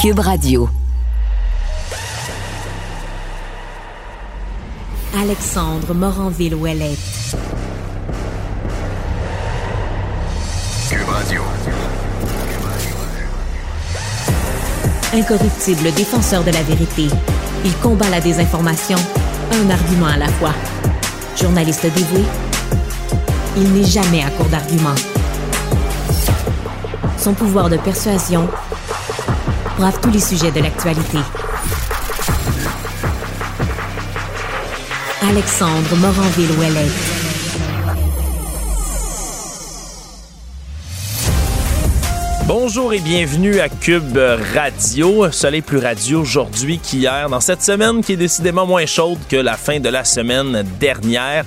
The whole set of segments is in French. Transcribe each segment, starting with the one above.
Cube Radio. Alexandre Moranville-Ouellette. Cube Radio. Incorruptible défenseur de la vérité, il combat la désinformation, un argument à la fois. Journaliste dévoué, il n'est jamais à court d'arguments. Son pouvoir de persuasion brave tous les sujets de l'actualité. Alexandre Moranville-Ouellette. Bonjour et bienvenue à Cube Radio. Soleil plus radio aujourd'hui qu'hier, dans cette semaine qui est décidément moins chaude que la fin de la semaine dernière.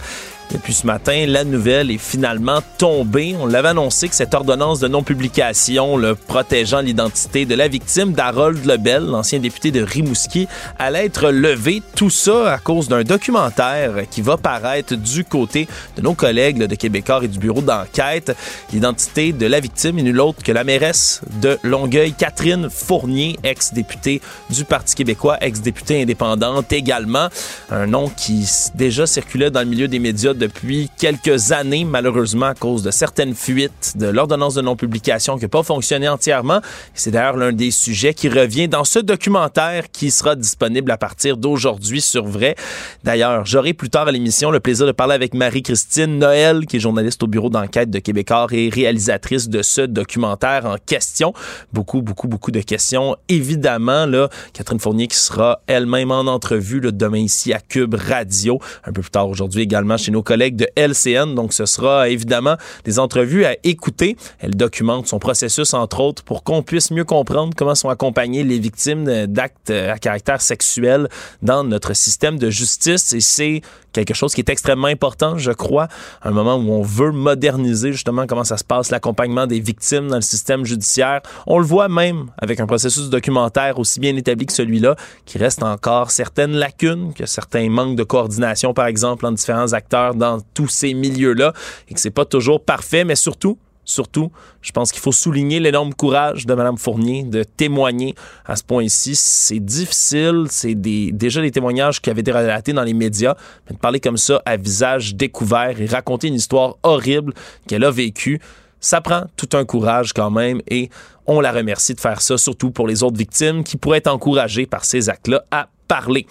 Depuis ce matin, la nouvelle est finalement tombée. On l'avait annoncé que cette ordonnance de non-publication le protégeant l'identité de la victime d'Harold Lebel, l'ancien député de Rimouski, allait être levée. Tout ça à cause d'un documentaire qui va paraître du côté de nos collègues de Québécois et du bureau d'enquête. L'identité de la victime est nulle autre que la mairesse de Longueuil, Catherine Fournier, ex-députée du Parti québécois, ex-députée indépendante également. Un nom qui déjà circulait dans le milieu des médias depuis quelques années, malheureusement, à cause de certaines fuites de l'ordonnance de non-publication qui n'a pas fonctionné entièrement. C'est d'ailleurs l'un des sujets qui revient dans ce documentaire qui sera disponible à partir d'aujourd'hui sur Vrai. D'ailleurs, j'aurai plus tard à l'émission le plaisir de parler avec Marie-Christine Noël, qui est journaliste au bureau d'enquête de Québécois et réalisatrice de ce documentaire en question. Beaucoup, beaucoup, beaucoup de questions. Évidemment, Catherine Fournier qui sera elle-même en entrevue là, demain ici à Cube Radio. Un peu plus tard aujourd'hui également chez nos collègue de LCN. Donc, ce sera évidemment des entrevues à écouter. Elle documente son processus, entre autres, pour qu'on puisse mieux comprendre comment sont accompagnées les victimes d'actes à caractère sexuel dans notre système de justice. Et c'est quelque chose qui est extrêmement important, je crois, à un moment où on veut moderniser justement comment ça se passe, l'accompagnement des victimes dans le système judiciaire. On le voit même avec un processus documentaire aussi bien établi que celui-là, qui reste encore certaines lacunes, que certains manques de coordination, par exemple, entre différents acteurs dans tous ces milieux-là, et que c'est pas toujours parfait, mais surtout, Surtout, je pense qu'il faut souligner l'énorme courage de Mme Fournier de témoigner à ce point-ci. C'est difficile, c'est déjà des témoignages qui avaient été relatés dans les médias, mais de parler comme ça à visage découvert et raconter une histoire horrible qu'elle a vécue, ça prend tout un courage quand même et on la remercie de faire ça, surtout pour les autres victimes qui pourraient être encouragées par ces actes-là à parler.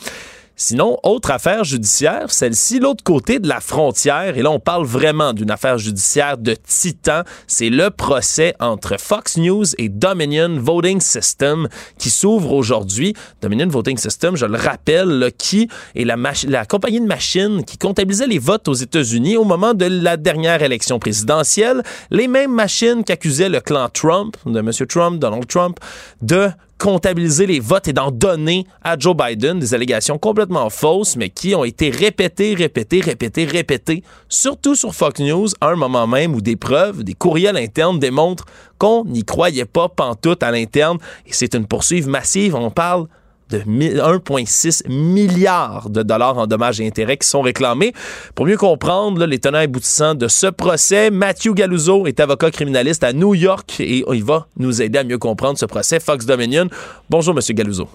Sinon, autre affaire judiciaire, celle-ci, l'autre côté de la frontière, et là on parle vraiment d'une affaire judiciaire de titan, c'est le procès entre Fox News et Dominion Voting System qui s'ouvre aujourd'hui. Dominion Voting System, je le rappelle, qui est la, la compagnie de machines qui comptabilisait les votes aux États-Unis au moment de la dernière élection présidentielle. Les mêmes machines qu'accusait le clan Trump, de M. Trump, Donald Trump, de comptabiliser les votes et d'en donner à Joe Biden des allégations complètement fausses, mais qui ont été répétées, répétées, répétées, répétées, surtout sur Fox News, à un moment même où des preuves, des courriels internes démontrent qu'on n'y croyait pas pantoute à l'interne. Et c'est une poursuite massive. On parle de 1,6 milliard de dollars en dommages et intérêts qui sont réclamés. Pour mieux comprendre les tenants aboutissants de ce procès, Matthew Galuzzo est avocat criminaliste à New York et il va nous aider à mieux comprendre ce procès Fox Dominion. Bonjour, Monsieur Galuzzo.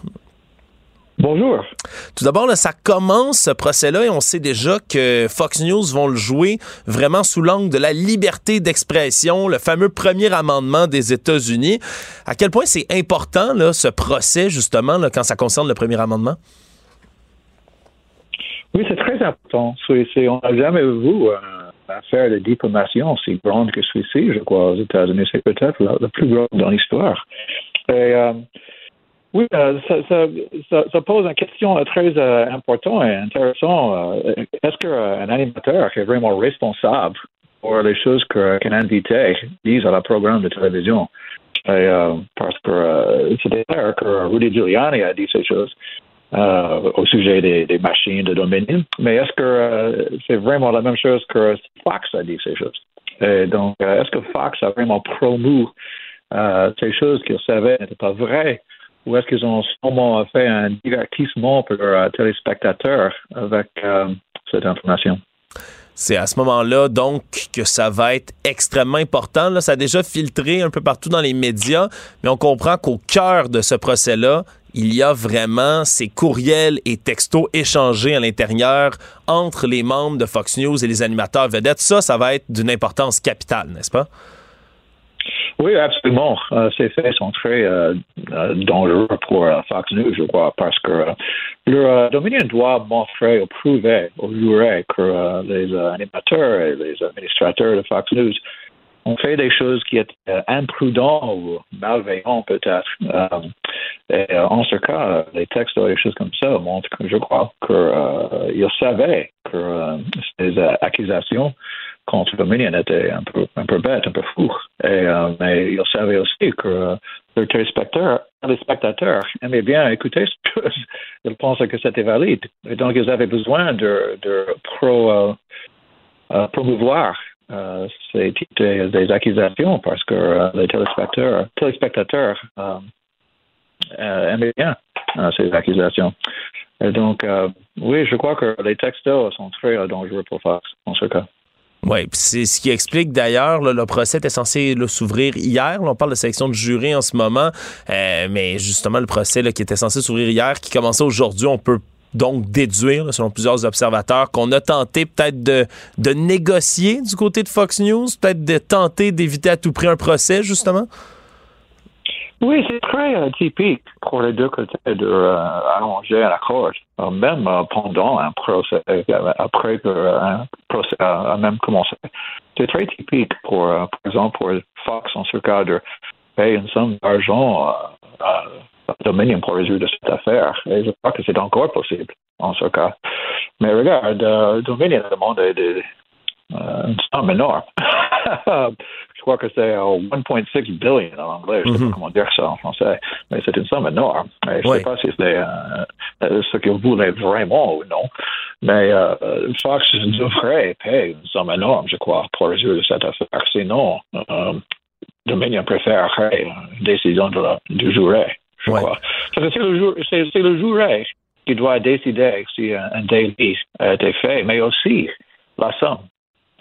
Bonjour. Tout d'abord, ça commence ce procès-là et on sait déjà que Fox News vont le jouer vraiment sous l'angle de la liberté d'expression, le fameux premier amendement des États-Unis. À quel point c'est important là, ce procès justement là, quand ça concerne le premier amendement? Oui, c'est très important. on n'a jamais vu une affaire de diplomation aussi grande que celui-ci, je crois, aux États-Unis. C'est peut-être la, plus grande dans l'histoire. Et euh, oui, euh, ça, pose une question euh, très euh, importante et intéressante. Est-ce qu'un animateur est vraiment responsable pour les choses qu'un invité dit à la programme de télévision? Parce que c'est clair que Rudy Giuliani a dit ces choses au sujet des, machines de Dominion. Mais est-ce que c'est vraiment la même chose que Fox a dit ces choses? Et donc, est-ce que Fox a vraiment promu ces choses qu'il savait n'étaient pas vraies? Ou est-ce qu'ils ont sûrement fait un divertissement pour leurs téléspectateurs avec euh, cette information? C'est à ce moment-là, donc, que ça va être extrêmement important. Ça a déjà filtré un peu partout dans les médias, mais on comprend qu'au cœur de ce procès-là, il y a vraiment ces courriels et textos échangés à l'intérieur entre les membres de Fox News et les animateurs vedettes. Ça, ça va être d'une importance capitale, n'est-ce pas? Oui, absolument. Euh, ces faits sont très euh, euh, dangereux pour Fox News, je crois, parce que le Dominion doit montrer ou prouver aux jurés que les animateurs et les administrateurs de Fox News ont fait des choses qui étaient imprudentes ou malveillantes peut-être. et en ce cas, les textes ou des choses comme ça montrent, je crois, qu'ils savaient que ces accusations contre Dominion était un peu, un peu bête, un peu fou. Mais ils savaient aussi que euh, téléspectateurs, les spectateurs aimaient bien écouter ce que ils pensaient que c'était valide. Et donc, ils avaient besoin de, euh, euh promouvoir euh, ces types de, des accusations parce que les téléspectateurs, téléspectateurs aimaient bien ces accusations. Et donc, oui, je crois que les textos sont très dangereux pour Fox en ce cas. Oui, c'est ce qui explique d'ailleurs, le procès était censé s'ouvrir hier. on parle de sélection de jury en ce moment, euh, mais justement, le procès qui était censé s'ouvrir hier, qui commençait aujourd'hui, on peut donc déduire, selon plusieurs observateurs, qu'on a tenté peut-être de, de négocier du côté de Fox News, peut-être de tenter d'éviter à tout prix un procès, justement? Oui, c'est très euh, typique pour les deux côtés de euh, allonger un accord, euh, même pendant un procès, après qu'un procès a même commencé. C'est très typique pour, par exemple, pour Fox en ce cas de payer une somme d'argent à Dominion pour résoudre cette affaire. Et je crois que c'est encore possible en ce cas. Mais regarde, Dominion demande des, une somme énorme. je crois que c'est 1,6 billion en anglais. Je ne sais pas mhm. comment dire ça en français, mais c'est une somme énorme. je ne sais pas si c'est euh, euh, ce qu'ils voulaient vraiment ou non. Mais euh, Fox devrait payer une somme énorme, je crois, pour résoudre cette affaire. Sinon, euh, Dominion préférerait une décision de la, du juré, je crois. C'est le, c'est le juré qui doit décider si un, un délit a été fait, mais aussi la somme.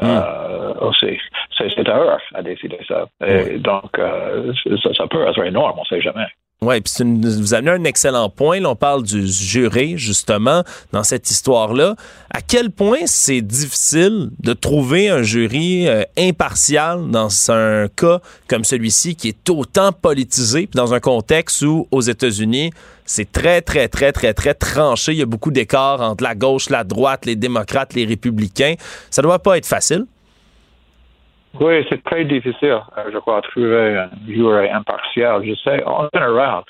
Hmm. Euh, aussi. C'est à eux à décider ça. Et donc, euh, ça, ça, peut être énorme, on ne sait jamais. Oui, puis vous avez un excellent point. Là, on parle du juré, justement, dans cette histoire-là. À quel point c'est difficile de trouver un jury euh, impartial dans un cas comme celui-ci qui est autant politisé, puis dans un contexte où, aux États-Unis, c'est très, très, très, très, très tranché. Il y a beaucoup d'écarts entre la gauche, la droite, les démocrates, les républicains. Ça doit pas être facile. Oui, c'est très difficile, euh, je crois, de trouver un jury impartial. Je sais, en général,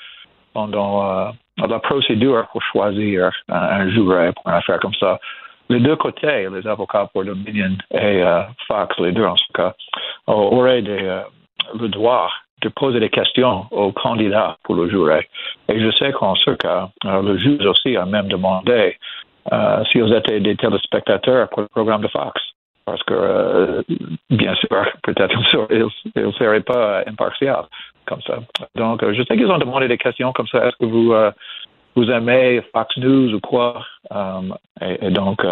pendant euh, la procédure pour choisir un, jury pour une affaire comme ça, les deux côtés, les avocats pour Dominion et euh, Fox, les deux en ce cas, auraient le droit de poser des questions aux candidats pour le jury. Et je sais qu'en ce cas, le juge aussi a même demandé s'ils étaient des téléspectateurs pour le programme de Fox parce que, euh, bien sûr, peut-être ils ne seraient pas impartial comme ça. Donc, euh, je sais qu'ils ont demandé des questions comme ça. Est-ce que vous, euh, vous aimez Fox News ou quoi? Et, donc,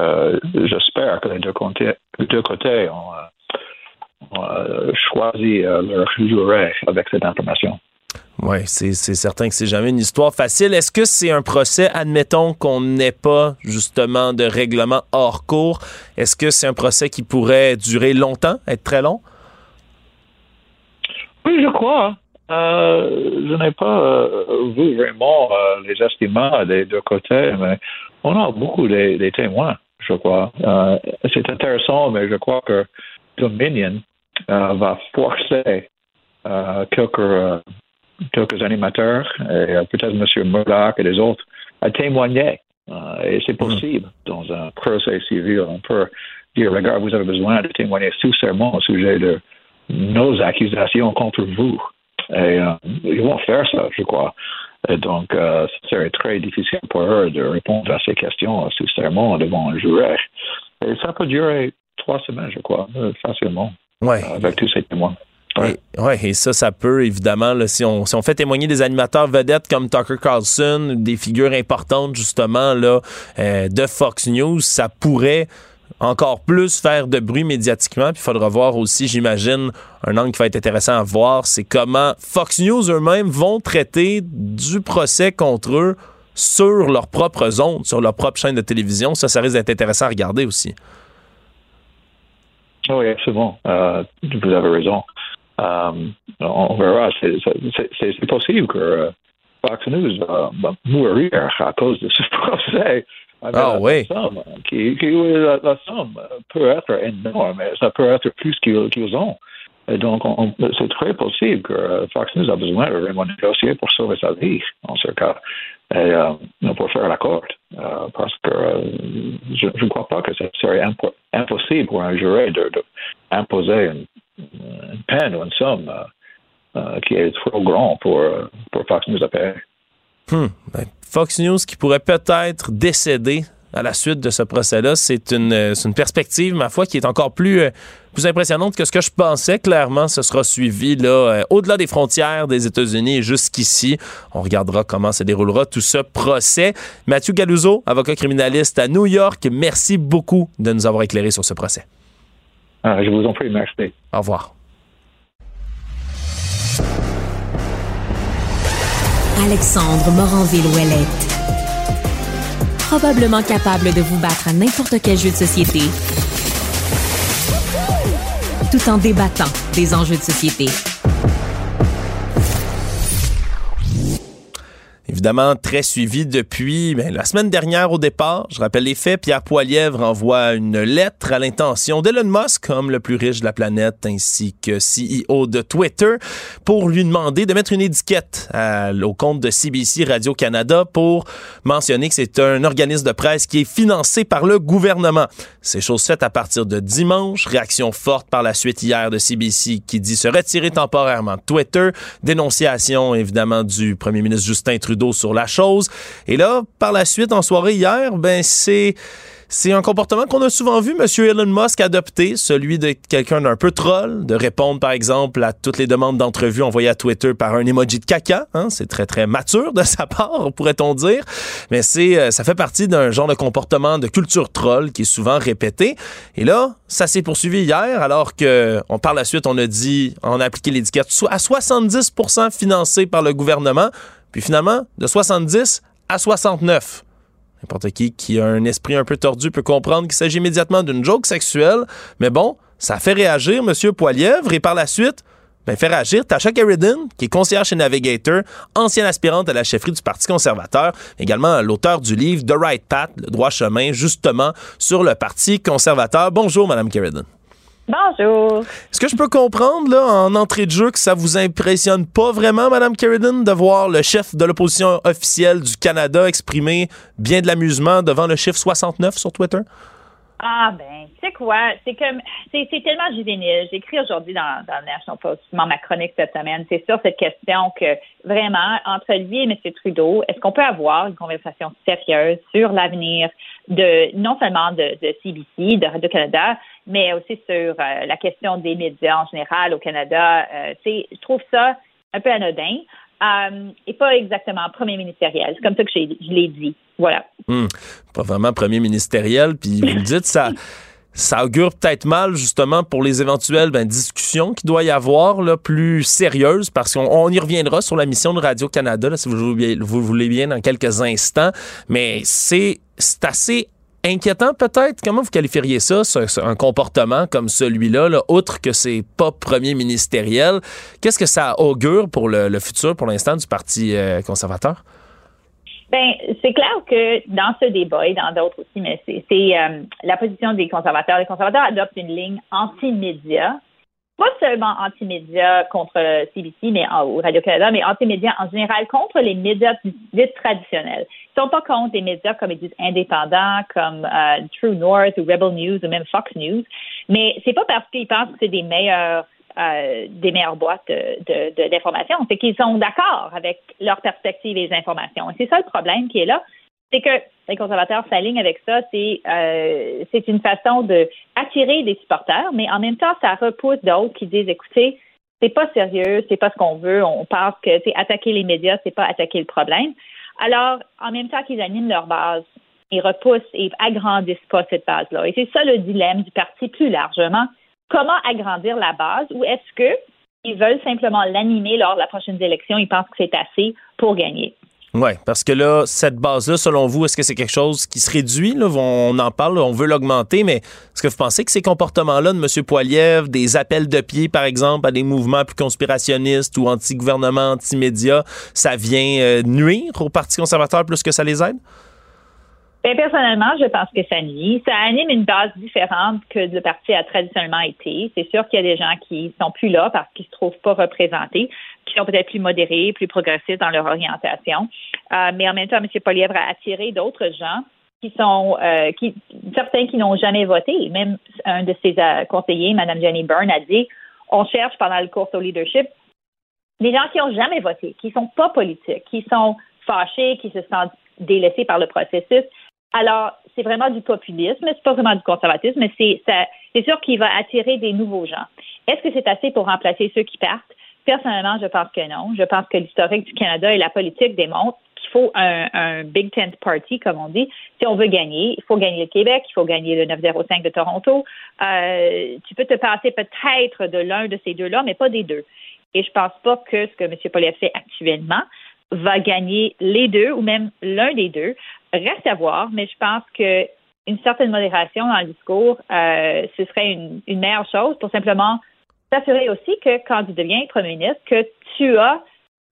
j'espère que les deux côtés, les deux côtés ont, ont choisi leur juré avec cette information. Oui, c'est certain que c'est jamais une histoire facile. Est-ce que c'est un procès, admettons qu'on n'ait pas justement de règlement hors cours, est-ce que c'est un procès qui pourrait durer longtemps, être très long? Oui, je crois. Euh, je n'ai pas euh, vu vraiment euh, les estimats des deux côtés, mais on a beaucoup de, témoins, je crois. c'est intéressant, mais je crois que Dominion va forcer quelques quelques animateurs, et euh, peut-être M. Murdoch et les autres, à témoigner. Euh, et c'est hmm. possible dans un procès civil. On peut dire, regarde, vous avez besoin de témoigner sous serment au sujet de nos accusations contre vous. Et euh, ils vont faire ça, je crois. Et donc, euh, serait très difficile pour eux de répondre à ces questions sous serment devant un juré. Et ça peut durer trois semaines, je crois, facilement, ouais. avec tous ces témoins. Ouais. Et, et, ça, ça peut évidemment, là, si, on, si on fait témoigner des animateurs vedettes comme Tucker Carlson, des figures importantes justement là euh, de Fox News, ça pourrait encore plus faire de bruit médiatiquement. Puis il faudra voir aussi, j'imagine, un angle qui va être intéressant à voir, c'est comment Fox News eux-mêmes vont traiter du procès contre eux sur leur propre ondes, sur leur propre chaîne de télévision. Ça, ça risque d'être intéressant à regarder aussi. Oui, absolument. Euh, vous avez raison. Euh, on verra. C'est possible que euh, Fox News va mourir à cause de ce procès. Ah oui. qui, la, somme peut être énorme, mais ça peut être plus qu'ils ont. Et donc, c'est très possible que Fox News a besoin de vraiment négocier pour sauver sa vie, en ce cas, et euh, pour faire l'accord. Euh, parce que euh, je ne crois pas que ce serait impossible pour un jury d'imposer de, une, peine ou une somme euh, qui est trop grande pour, pour Fox News à payer. Hmm. Ben, Fox News qui pourrait peut-être décéder à la suite de ce procès-là, c'est une, une, perspective, ma foi, qui est encore plus, plus impressionnante que ce que je pensais. Clairement, ce sera suivi là, au-delà des frontières des États-Unis et jusqu'ici. On regardera comment se déroulera tout ce procès. Mathieu Galuzzo, avocat criminaliste à New York, merci beaucoup de nous avoir éclairé sur ce procès. Ah, je vous en prie, merci. Au revoir. Alexandre Moranville-Ouellette. Probablement capable de vous battre à n'importe quel jeu de société, tout en débattant des enjeux de société. Évidemment très suivi depuis ben, la semaine dernière au départ. Je rappelle les faits. Pierre Poilièvre envoie une lettre à l'intention d'Elon Musk, homme le plus riche de la planète, ainsi que CEO de Twitter, pour lui demander de mettre une étiquette au compte de CBC Radio-Canada pour mentionner que c'est un organisme de presse qui est financé par le gouvernement. C'est chose faite à partir de dimanche. Réaction forte par la suite hier de CBC qui dit se retirer temporairement de Twitter. Dénonciation évidemment du premier ministre Justin Trudeau sur la chose. Et là, par la suite, en soirée hier, ben c'est c'est un comportement qu'on a souvent vu M. Elon Musk adopter, celui de quelqu'un d'un peu troll, de répondre par exemple à toutes les demandes d'entrevue envoyées à Twitter par un emoji de caca. Hein? C'est très très mature de sa part, pourrait-on dire. Mais c'est euh, ça fait partie d'un genre de comportement de culture troll qui est souvent répété. Et là, ça s'est poursuivi hier, alors que on par la suite on a dit, on a appliqué l'étiquette à 70% financé par le gouvernement. Puis finalement, de 70 à 69. N'importe qui qui a un esprit un peu tordu peut comprendre qu'il s'agit immédiatement d'une joke sexuelle. Mais bon, ça fait réagir M. Poilièvre et par la suite, ben, fait réagir Tasha Carradine, qui est conseillère chez Navigator, ancienne aspirante à la chefferie du Parti conservateur, également l'auteur du livre The Right Path, le droit chemin, justement sur le Parti conservateur. Bonjour, Mme Carradine. Bonjour. Est-ce que je peux comprendre, là, en entrée de jeu, que ça vous impressionne pas vraiment, Mme Carradine, de voir le chef de l'opposition officielle du Canada exprimer bien de l'amusement devant le chiffre 69 sur Twitter? Ah ben, tu sais quoi, c'est comme c'est, tellement juvénile. J'écris aujourd'hui dans, dans le National Post, ma chronique cette semaine, c'est sur cette question que vraiment, entre lui et M. Trudeau, est-ce qu'on peut avoir une conversation sérieuse sur l'avenir de non seulement de, de CBC, de Radio-Canada, mais aussi sur euh, la question des médias en général au Canada. Euh, je trouve ça un peu anodin. Euh, et pas exactement premier ministériel. C'est comme ça que je l'ai dit. Voilà. Hmm. Pas vraiment premier ministériel. Puis vous le dites, ça, ça augure peut-être mal justement pour les éventuelles ben, discussions qu'il doit y avoir là, plus sérieuses, parce qu'on y reviendra sur la mission de Radio-Canada, si vous, vous voulez bien, dans quelques instants. Mais c'est assez inquiétant peut-être? Comment vous qualifieriez ça, un comportement comme celui-là, là, outre que c'est pas premier ministériel? Qu'est-ce que ça augure pour le, futur, pour l'instant, du Parti euh, conservateur? Ben, c'est clair que dans ce débat et dans d'autres aussi, mais c'est euh, la position des conservateurs. Les conservateurs adoptent une ligne anti-média pas seulement anti-médias contre CBC mais ou Radio-Canada, mais anti-médias en général contre les médias dits traditionnels. Ils sont pas contre des médias, comme ils disent, indépendants, comme euh, True North ou Rebel News ou même Fox News, mais c'est pas parce qu'ils pensent que c'est des meilleurs euh, des meilleures boîtes de, de, d'informations, c'est qu'ils sont d'accord avec leurs perspectives et les informations. Et c'est ça le problème qui est là c'est que les conservateurs s'alignent avec ça. C'est euh, c'est une façon de attirer des supporters, mais en même temps, ça repousse d'autres qui disent écoutez, c'est pas sérieux, c'est pas ce qu'on veut. On pense que attaquer les médias, c'est pas attaquer le problème. Alors, en même temps qu'ils animent leur base ils repoussent et agrandissent pas cette base-là. Et c'est ça le dilemme du parti plus largement. Comment agrandir la base ou est-ce que ils veulent simplement l'animer lors de la prochaine élection? Ils pensent que c'est assez pour gagner? Oui, parce que là, cette base-là, selon vous, est-ce que c'est quelque chose qui se réduit? On en parle, on veut l'augmenter, mais est-ce que vous pensez que ces comportements-là de M. Poiliev, des appels de pied, par exemple, à des mouvements plus conspirationnistes ou anti-gouvernement, anti-médias, ça vient euh, nuire au Parti conservateur plus que ça les aide? Bien, personnellement, je pense que ça nuit. Ça anime une base différente que le parti a traditionnellement été. C'est sûr qu'il y a des gens qui sont plus là parce qu'ils se trouvent pas représentés, sont peut-être plus modérés, plus progressistes dans leur orientation. Euh, mais en même temps, M. Polièvre a attiré d'autres gens qui sont euh, qui certains qui n'ont jamais voté. Même un de ses euh, conseillers, Mme Jenny Byrne, a dit on cherche pendant le cours au leadership des gens qui n'ont jamais voté, qui sont pas politiques, qui sont fâchés, qui se sentent délaissés par le processus. Alors, c'est vraiment du populisme, c'est pas vraiment du conservatisme, mais c'est sûr qu'il va attirer des nouveaux gens. Est-ce que c'est assez pour remplacer ceux qui partent? Personnellement, je pense que non. Je pense que l'historique du Canada et la politique démontrent qu'il faut un, Big Tent Party, comme on dit. Si on veut gagner, il faut gagner le Québec, il faut gagner le 905 de Toronto. Euh, tu peux te passer peut-être de l'un de ces deux-là, mais pas des deux. Et je pense pas que ce que M. Poliev fait actuellement va gagner les deux ou même l'un des deux. Reste à voir, mais je pense que une certaine modération dans le discours, euh, ce serait une, meilleure chose pour simplement s'assurer aussi que quand tu deviens premier ministre, que tu as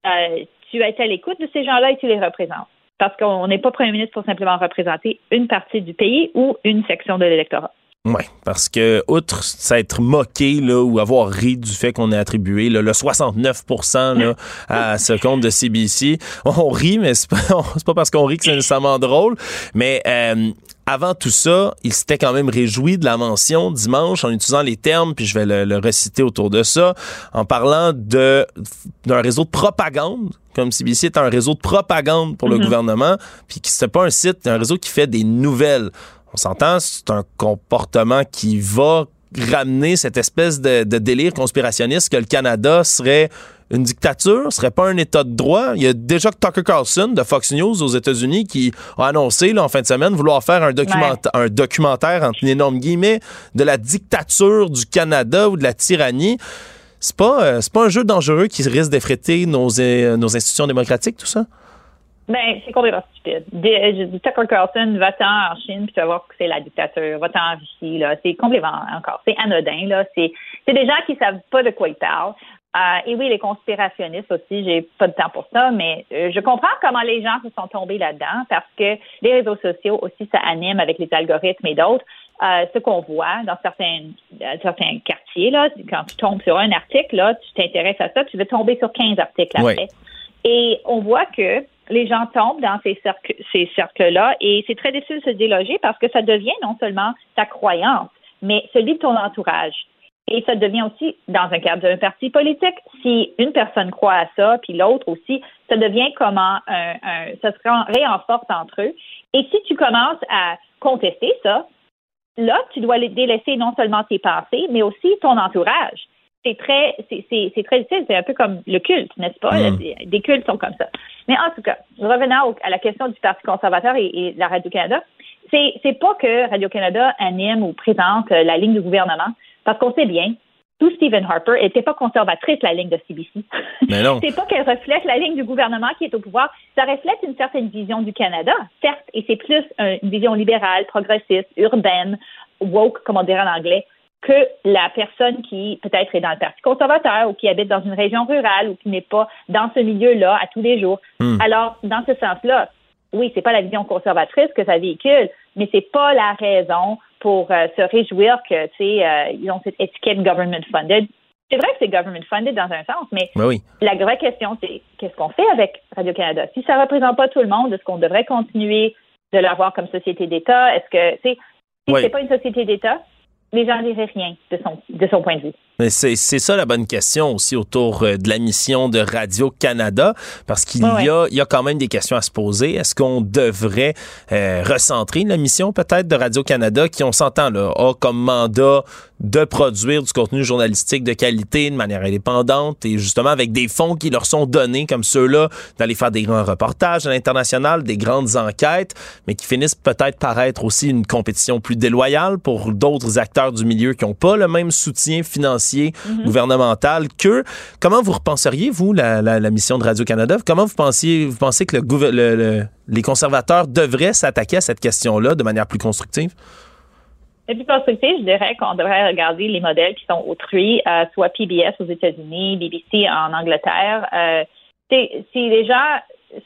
euh, tu été à l'écoute de ces gens-là et tu les représentes. Parce qu'on n'est pas premier ministre pour simplement représenter une partie du pays ou une section de l'électorat. Oui, parce que outre s'être moqué là, ou avoir ri du fait qu'on ait attribué le 69% là, à ce compte de CBC, on rit, mais c'est pas, pas parce qu'on rit que c'est nécessairement drôle. Mais euh, avant tout ça, il s'était quand même réjoui de la mention dimanche en utilisant les termes, puis je vais le, reciter autour de ça, en parlant de d'un réseau de propagande comme CBC est un réseau de propagande pour le mm-hmm. gouvernement, puis qui c'est pas un site, un réseau qui fait des nouvelles. On s'entend, c'est un comportement qui va ramener cette espèce de, délire conspirationniste que le Canada serait une dictature, serait pas un état de droit. Il y a déjà Tucker Carlson de Fox News aux États-Unis qui a annoncé en fin de semaine vouloir faire un, documentaire, un documentaire entre guillemets de la dictature du Canada ou de la tyrannie. C'est pas euh, c'est pas un jeu dangereux qui risque d'effrayer nos, euh, nos institutions démocratiques tout ça? Ben, c'est complètement stupide. Dis Tucker Carlson, va-t'en en Chine, puis tu vas voir que c'est la dictature. Va-t'en en Russie, là. C'est complètement, encore, c'est anodin, là. C'est, c'est des gens qui savent pas de quoi ils parlent. Euh, et oui, les conspirationnistes aussi, j'ai pas de temps pour ça, mais euh, je comprends comment les gens se sont tombés là-dedans parce que les réseaux sociaux aussi, ça anime avec les algorithmes et d'autres. Euh, ce qu'on voit dans certains, certains quartiers, là, quand tu tombes sur un article, là, tu t'intéresses à ça, tu veux tomber sur 15 articles après. Et on voit que les gens tombent dans ces cercles, ces cercles-là et c'est très difficile de se déloger parce que ça devient non seulement ta croyance, mais celui de ton entourage. Et ça devient aussi, dans un cadre d'un parti politique, si une personne croit à ça, puis l'autre aussi, ça devient comment un, ça se réenforce entre eux. Et si tu commences à contester ça, là, tu dois délaisser non seulement tes pensées, mais aussi ton entourage c'est très, c'est très utile. C'est un peu comme le culte, n'est-ce pas? Mm. Des cultes sont comme ça. Mais en tout cas, revenant à la question du Parti conservateur et, et de la Radio-Canada, c'est, c'est pas que Radio-Canada anime ou présente euh, la ligne du gouvernement, parce qu'on sait bien, tout Stephen Harper n'était pas conservatrice, la ligne de CBC. Mais non. c'est pas qu'elle reflète la ligne du gouvernement qui est au pouvoir. Ça reflète une certaine vision du Canada, certes, et c'est plus une vision libérale, progressiste, urbaine, woke, comme on dirait en anglais, que la personne qui peut-être est dans le Parti conservateur ou qui habite dans une région rurale ou qui n'est pas dans ce milieu-là à tous les jours. Hmm. Alors, dans ce sens-là, oui, c'est pas la vision conservatrice que ça véhicule, mais c'est pas la raison pour euh, se réjouir que, tu sais, euh, ils ont cette étiquette government funded. C'est vrai que c'est government funded dans un sens, mais ben la vraie question, c'est qu'est-ce qu'on fait avec Radio-Canada? Si ça représente pas tout le monde, est-ce qu'on devrait continuer de l'avoir comme société d'État? Est-ce que, tu sais, si c'est pas une société d'État, les gens ne diraient rien de son, de son point de vue. C'est ça la bonne question aussi autour euh, de la mission de Radio-Canada, parce qu'il y, a, il y a quand même des questions à se poser. Est-ce qu'on devrait euh, recentrer la mission peut-être de Radio-Canada qui, on s'entend, là, a comme mandat de produire du contenu journalistique de qualité de manière indépendante et justement avec des fonds qui leur sont donnés comme ceux-là d'aller faire des grands reportages à l'international, des grandes enquêtes, mais qui finissent peut-être par être aussi une compétition plus déloyale pour d'autres acteurs du milieu qui n'ont pas le même soutien financier mhm. gouvernemental qu'eux. Comment vous repenseriez, vous, la, mission de Radio-Canada? Comment vous pensiez, vous pensez que le, les conservateurs devraient s'attaquer à cette question-là de manière plus constructive? Et puis constructif, je dirais qu'on devrait regarder les modèles qui sont autrui, euh, soit PBS aux États-Unis, BBC en Angleterre. Euh, si les gens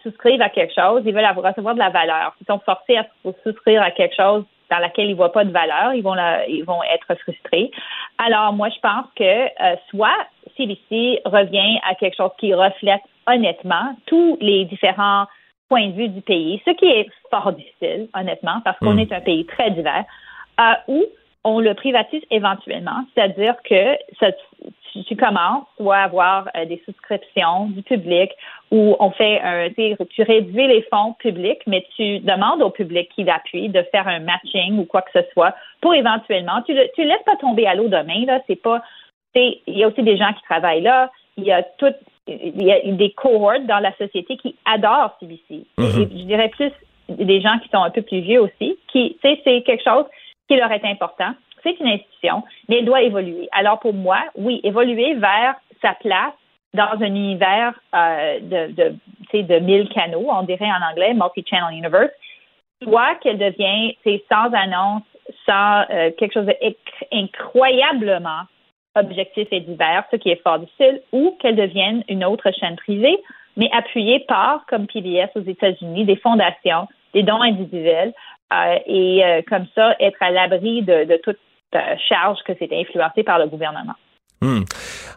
souscrivent à quelque chose, ils veulent avoir, recevoir de la valeur. S'ils sont forcés à souscrire à quelque chose dans laquelle ils voient pas de valeur, ils vont ils vont être frustrés. Alors moi, je pense que euh, soit CBC revient à quelque chose qui reflète honnêtement tous les différents points de vue du pays, ce qui est fort difficile, honnêtement, parce qu'on hmm. est un pays très divers où on le privatise éventuellement, c'est-à-dire que tu, commences soit à avoir euh, des souscriptions du public où on fait un, tu réduis les fonds publics, mais tu demandes au public qui l'appuie de faire un matching ou quoi que ce soit pour éventuellement, tu ne tu laisses pas tomber à l'eau demain, là, c'est pas, il y a aussi des gens qui travaillent là, il y a tout, il y a des cohortes dans la société qui adorent CBC. Mm-hmm. je dirais plus des gens qui sont un peu plus vieux aussi, qui, tu sais, c'est quelque chose qui leur est important. C'est une institution, mais elle doit évoluer. Alors pour moi, oui, évoluer vers sa place dans un univers euh, de, de, de mille canaux, on dirait en anglais, multi-channel universe, soit qu'elle devient sans annonce, sans euh, quelque chose d'incroyablement objectif et divers, ce qui est fort difficile, ou qu'elle devienne une autre chaîne privée, mais appuyée par, comme PBS aux États-Unis, des fondations, des dons individuels, euh, et euh, comme ça, être à l'abri de, de toute charge que c'est influencé par le gouvernement. Hmm.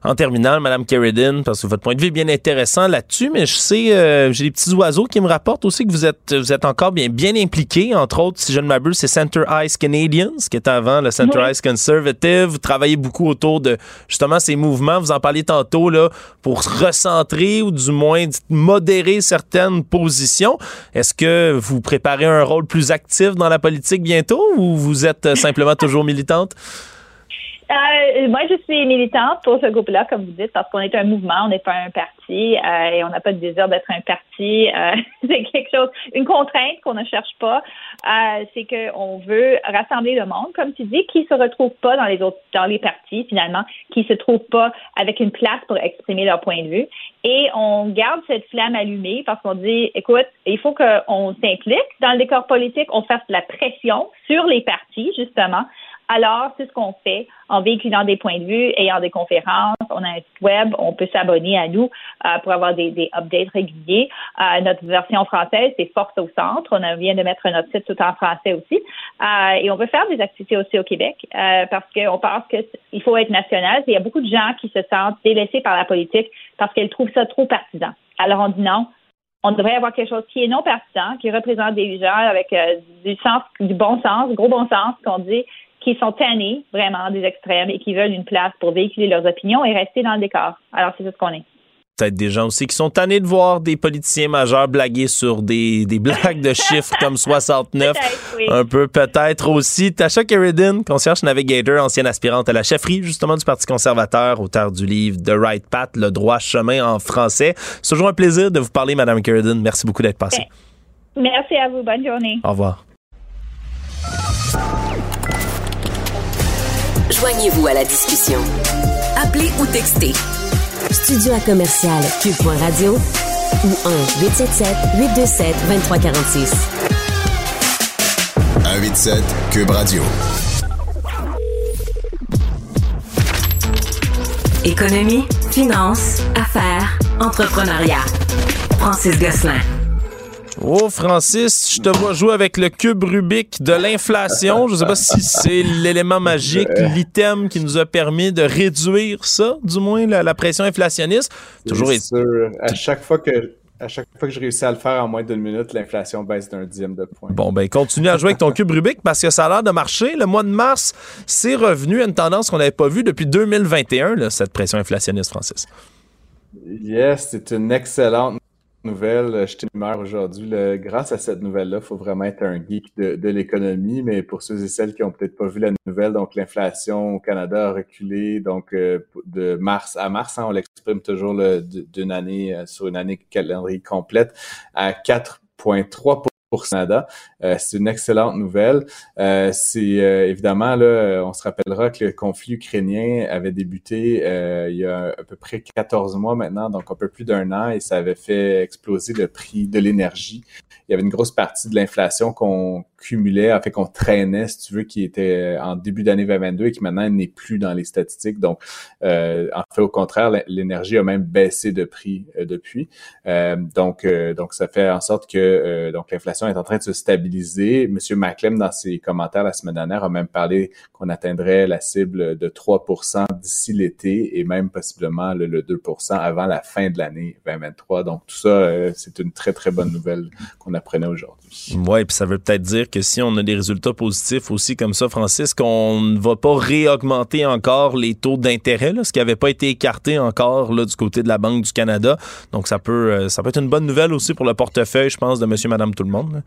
En terminant, Madame Kerridin, parce que votre point de vue est bien intéressant là-dessus, mais je sais, euh, j'ai des petits oiseaux qui me rapportent aussi que vous êtes, vous êtes encore bien, bien impliqué. Entre autres, si je ne m'abuse, c'est Center Ice Canadians, qui est avant le Center Ice Conservative. Vous travaillez beaucoup autour de justement ces mouvements. Vous en parliez tantôt là pour recentrer ou du moins modérer certaines positions. Est-ce que vous préparez un rôle plus actif dans la politique bientôt ou vous êtes simplement toujours militante? Euh, moi, je suis militante pour ce groupe-là, comme vous dites, parce qu'on est un mouvement, on n'est pas un parti euh, et on n'a pas de désir d'être un parti. Euh, c'est quelque chose, une contrainte qu'on ne cherche pas. c'est qu'on veut rassembler le monde, comme tu dis, qui se retrouve pas dans les autres, dans les partis finalement, qui se trouve pas avec une place pour exprimer leur point de vue. Et on garde cette flamme allumée parce qu'on dit, écoute, il faut qu'on s'implique dans le décor politique, on fasse de la pression sur les partis justement alors, c'est ce qu'on fait en véhiculant des points de vue, ayant des conférences. On a un site web, on peut s'abonner à nous euh, pour avoir des, des updates réguliers. Euh, notre version française, c'est Force au centre. On vient de mettre notre site tout en français aussi. Euh, et on veut faire des activités aussi au Québec parce qu'on pense qu'il faut être national. Il y a beaucoup de gens qui se sentent délaissés par la politique parce qu'ils trouvent ça trop partisan. Alors, on dit non, on devrait avoir quelque chose qui est non partisan, qui représente des gens avec du sens, du bon sens, gros bon sens, qu'on dit qui sont tannés vraiment des extrêmes et qui veulent une place pour véhiculer leurs opinions et rester dans le décor. Alors, c'est ce qu'on est peut-être des gens aussi qui sont tannés de voir des politiciens majeurs blaguer sur des, des blagues de chiffres comme 69. Un peu peut-être aussi. Tasha Keridin, concierge navigator, ancienne aspirante à la chefferie justement du Parti conservateur, auteur du livre The Right Path, le droit chemin en français. C'est toujours un plaisir de vous parler, Madame Keridin. Merci beaucoup d'être passée. Merci à vous. Bonne journée. Au revoir. Joignez-vous à la discussion. Appelez ou textez. Studio à commercial cube.radio ou 1 877 827 2346. 187 cube radio. Économie, finance, affaires, entrepreneuriat. Francis Gosselin. Oh, Francis, je te vois jouer avec le cube Rubik de l'inflation. Je ne sais pas si c'est l'élément magique, l'item qui nous a permis de réduire ça, du moins, la, pression inflationniste. Toujours sûr. À chaque fois que À chaque fois que je réussis à le faire en moins d'une minute, l'inflation baisse d'un dixième de point. Bon, ben continue à jouer avec ton cube Rubik parce que ça a l'air de marcher. Le mois de mars, c'est revenu à une tendance qu'on n'avait pas vue depuis 2021, cette pression inflationniste, Francis. Yes, c'est une excellente nouvelle, euh, je t'humeur aujourd'hui. Grâce à cette nouvelle-là, il faut vraiment être un geek de, l'économie, mais pour ceux et celles qui ont peut-être pas vu la nouvelle, donc l'inflation au Canada a reculé donc euh, de mars à mars, hein, on l'exprime toujours d'une année euh, sur une année calendrier complète à 4,3 pour Canada. Euh, c'est une excellente nouvelle. Euh, c'est euh, évidemment là, on se rappellera que le conflit ukrainien avait débuté il y a à peu près 14 mois maintenant, donc un peu plus d'un an, et ça avait fait exploser le prix de l'énergie. Il y avait une grosse partie de l'inflation qu'on cumulait, en fait qu'on traînait, si tu veux, qui était en début d'année 2022 et qui maintenant n'est plus dans les statistiques. Donc, en fait, au contraire, l'énergie a même baissé de prix depuis. donc, donc ça fait en sorte que donc l'inflation est en train de se stabiliser. Monsieur Maclem, dans ses commentaires la semaine dernière, a même parlé qu'on atteindrait la cible de 3% d'ici l'été et même possiblement le, 2% avant la fin de l'année 2023. Donc, tout ça, euh, c'est une très, très bonne nouvelle qu'on apprenait aujourd'hui. Oui, puis ça veut peut-être dire que si on a des résultats positifs aussi comme ça, Francis, qu'on ne va pas réaugmenter encore les taux d'intérêt, ce qui n'avait pas été écarté encore là, du côté de la Banque du Canada. Donc, ça peut, euh, ça peut être une bonne nouvelle aussi pour le portefeuille, je pense, de monsieur, madame, tout le monde.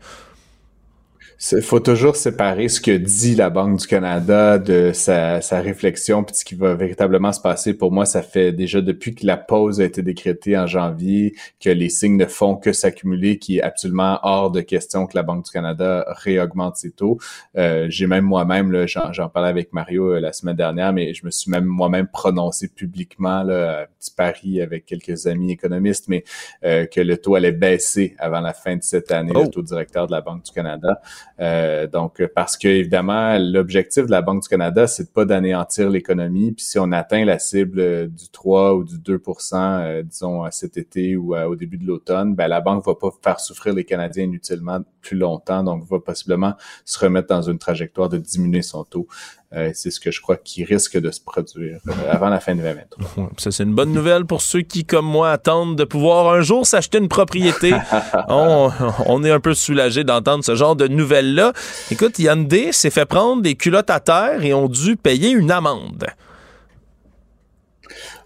Il faut toujours séparer ce que dit la Banque du Canada de sa, réflexion puis ce qui va véritablement se passer. Pour moi, ça fait déjà depuis que la pause a été décrétée en janvier que les signes ne font que s'accumuler, qui est absolument hors de question que la Banque du Canada réaugmente ses taux. Euh, j'ai même moi-même, j'en parlais avec Mario euh, la semaine dernière, mais je me suis même moi-même prononcé publiquement, là, à petit pari avec quelques amis économistes, mais euh, que le taux allait baisser avant la fin de cette année, le oh! taux directeur de la Banque du Canada. Euh, donc, parce que évidemment, l'objectif de la Banque du Canada, c'est pas d'anéantir l'économie. Puis si on atteint la cible du 3 ou du 2% euh, disons cet été ou au début de l'automne, ben la banque va pas faire souffrir les Canadiens inutilement plus longtemps, donc va possiblement se remettre dans une trajectoire de diminuer son taux. Euh, c'est ce que je crois qui risque de se produire euh, avant la fin de 2023. Ça, c'est une bonne nouvelle pour ceux qui, comme moi, attendent de pouvoir un jour s'acheter une propriété. on, est un peu soulagé d'entendre ce genre de nouvelles-là. Écoute, Hyundai s'est fait prendre des culottes à terre et ont dû payer une amende.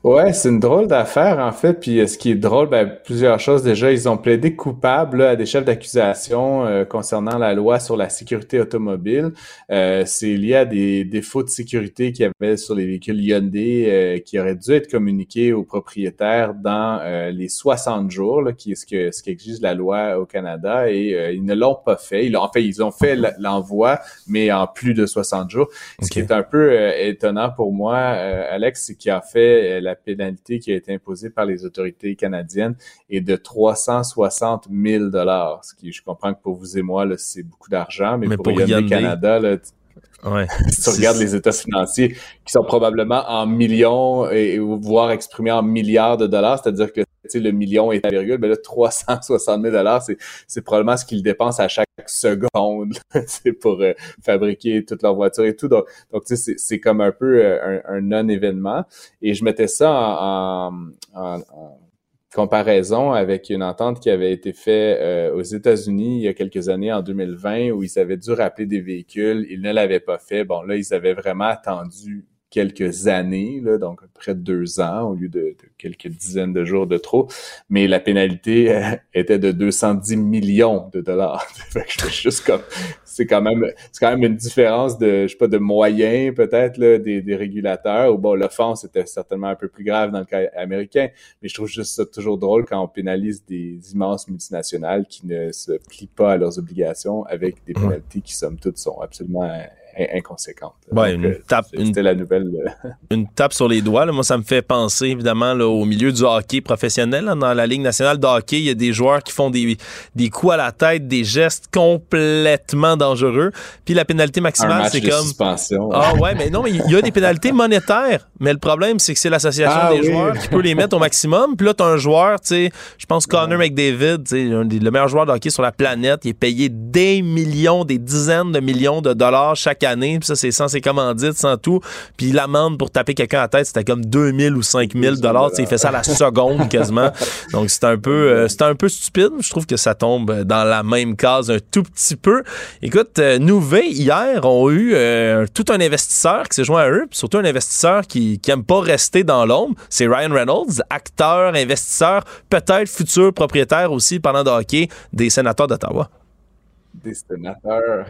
Ouais, c'est une drôle d'affaire en fait. Puis euh, ce qui est drôle, ben, plusieurs choses. Déjà, ils ont plaidé coupables à des chefs d'accusation euh, concernant la loi sur la sécurité automobile. Euh, c'est lié à des défauts de sécurité qu'il y avait sur les véhicules Hyundai qui auraient dû être communiqués aux propriétaires dans les 60 jours, là, qui est ce que ce qu'exige la loi au Canada, et ils ne l'ont pas fait. Ils ont, en fait, ils ont fait l'envoi, mais en plus de 60 jours. Ce qui est un peu étonnant pour moi, Alex, c'est qu'il a fait la pénalité qui a été imposée par les autorités canadiennes est de 360 000 dollars. Ce qui, je comprends que pour vous et moi, c'est beaucoup d'argent, mais, pour, pour Canada, là, Ouais. si tu regardes les états financiers qui sont probablement en millions et, voire exprimés en milliards de dollars, c'est-à-dire que le million est à virgule, mais là 360 000 dollars, c'est probablement ce qu'ils dépensent à chaque seconde pour euh, fabriquer toutes leurs voitures et tout. Donc, c'est comme un peu euh, un, non-événement. Et je mettais ça en, en, en comparaison avec une entente qui avait été faite euh, aux États-Unis il y a quelques années, en 2020, où ils avaient dû rappeler des véhicules. Ils ne l'avaient pas fait. Bon, là, ils avaient vraiment attendu quelques années, là, donc près de deux ans au lieu de, quelques dizaines de jours de trop. Mais la pénalité euh, était de 210 millions de dollars. fait que je juste comme, c'est quand même, c'est quand même une différence de, je sais pas, de moyens peut-être des, des régulateurs. Ou bon, l'offense était certainement un peu plus grave dans le cas américain, mais je trouve juste ça toujours drôle quand on pénalise des immenses multinationales qui ne se plient pas à leurs obligations avec des pénalités qui somme toute sont absolument inconséquente. Ouais, une euh, tape, la nouvelle. Euh. une tape sur les doigts. Là. Moi, ça me fait penser évidemment là, au milieu du hockey professionnel. dans la Ligue nationale de hockey, il y a des joueurs qui font des, des coups à la tête, des gestes complètement dangereux. Puis la pénalité maximale, c'est comme. Suspension. Ah ouais, mais non, il y a des pénalités monétaires. Mais le problème, c'est que c'est l'association ah des joueurs qui peut les mettre au maximum. Puis là, tu as un joueur, tu sais, je pense Connor McDavid, le meilleur joueur de hockey sur la planète, il est payé des millions, des dizaines de millions de dollars chaque année puis ça, c'est sans ses commandites, sans tout. Puis l'amende pour taper quelqu'un à la tête, c'était comme 2000 ou 5000 dollars. Il fait ça à la seconde quasiment. Donc, c'est un peu, euh, c'est un peu stupide. Je trouve que ça tombe dans la même case un tout petit peu. Écoute, euh, hier, ont eu euh, tout un investisseur qui s'est joint à eux, puis surtout un investisseur qui, qui aime pas rester dans l'ombre. C'est Ryan Reynolds, acteur, investisseur, peut-être futur propriétaire aussi pendant de hockey des sénateurs d'Ottawa. Des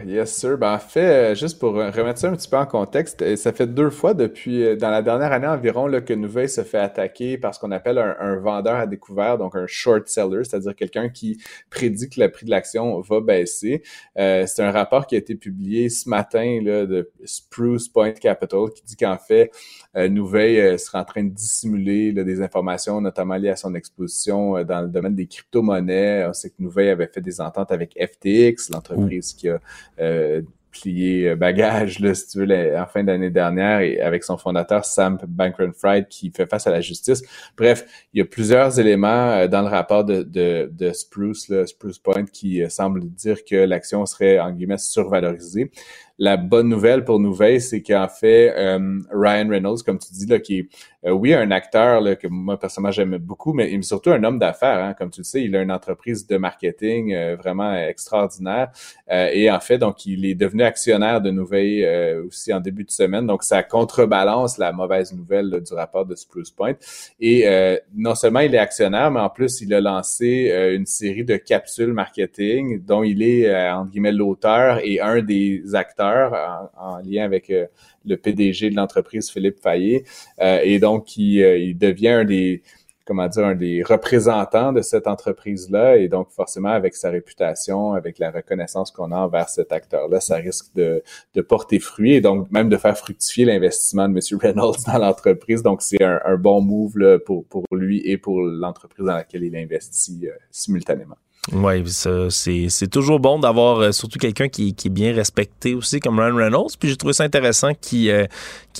yes sir. Ben, en fait, euh, juste pour remettre ça un petit peu en contexte, euh, ça fait deux fois depuis, euh, dans la dernière année environ, là, que Nouvelle se fait attaquer par ce qu'on appelle un, vendeur à découvert, donc un short seller, c'est-à-dire quelqu'un qui prédit que le prix de l'action va baisser. c'est un rapport qui a été publié ce matin là, de Spruce Point Capital qui dit qu'en fait, Nouvelle serait en train de dissimuler des informations, notamment liées à son exposition dans le domaine des crypto-monnaies. On sait que Nouvelle avait fait des ententes avec FTX, entreprise qui a euh, plié euh, bagage, là, si tu veux, en fin d'année dernière, et avec son fondateur Sam Bankman-Fried qui fait face à la justice. Bref, il y a plusieurs éléments euh, dans le rapport de, Spruce, là, Spruce Point, qui semble dire que l'action serait, en guillemets, survalorisée. La bonne nouvelle pour Nouvelle, c'est qu'en fait, euh, Ryan Reynolds, comme tu dis, là, qui est, euh, oui, un acteur là, que moi, personnellement, j'aime beaucoup, mais surtout un homme d'affaires. Hein, comme tu le sais, il a une entreprise de marketing euh, vraiment extraordinaire. et en fait, donc, il est devenu actionnaire de Nouvelle aussi en début de semaine. Donc, ça contrebalance la mauvaise nouvelle du rapport de Spruce Point. Et non seulement il est actionnaire, mais en plus, il a lancé une série de capsules marketing dont il est, entre guillemets, l'auteur et un des acteurs en, lien avec euh, le PDG de l'entreprise, Philippe Fayet. Euh, et donc, il, euh, il, devient un des comment dire, un des représentants de cette entreprise-là. Et donc, forcément, avec sa réputation, avec la reconnaissance qu'on a envers cet acteur-là, ça risque de, porter fruit et donc même de faire fructifier l'investissement de M. Reynolds dans l'entreprise. Donc, c'est un, bon move pour, pour lui et pour l'entreprise dans laquelle il investit simultanément. Oui, c'est toujours bon d'avoir euh, surtout quelqu'un qui, qui, est bien respecté aussi, comme Ryan Reynolds. Puis j'ai trouvé ça intéressant qu'il euh,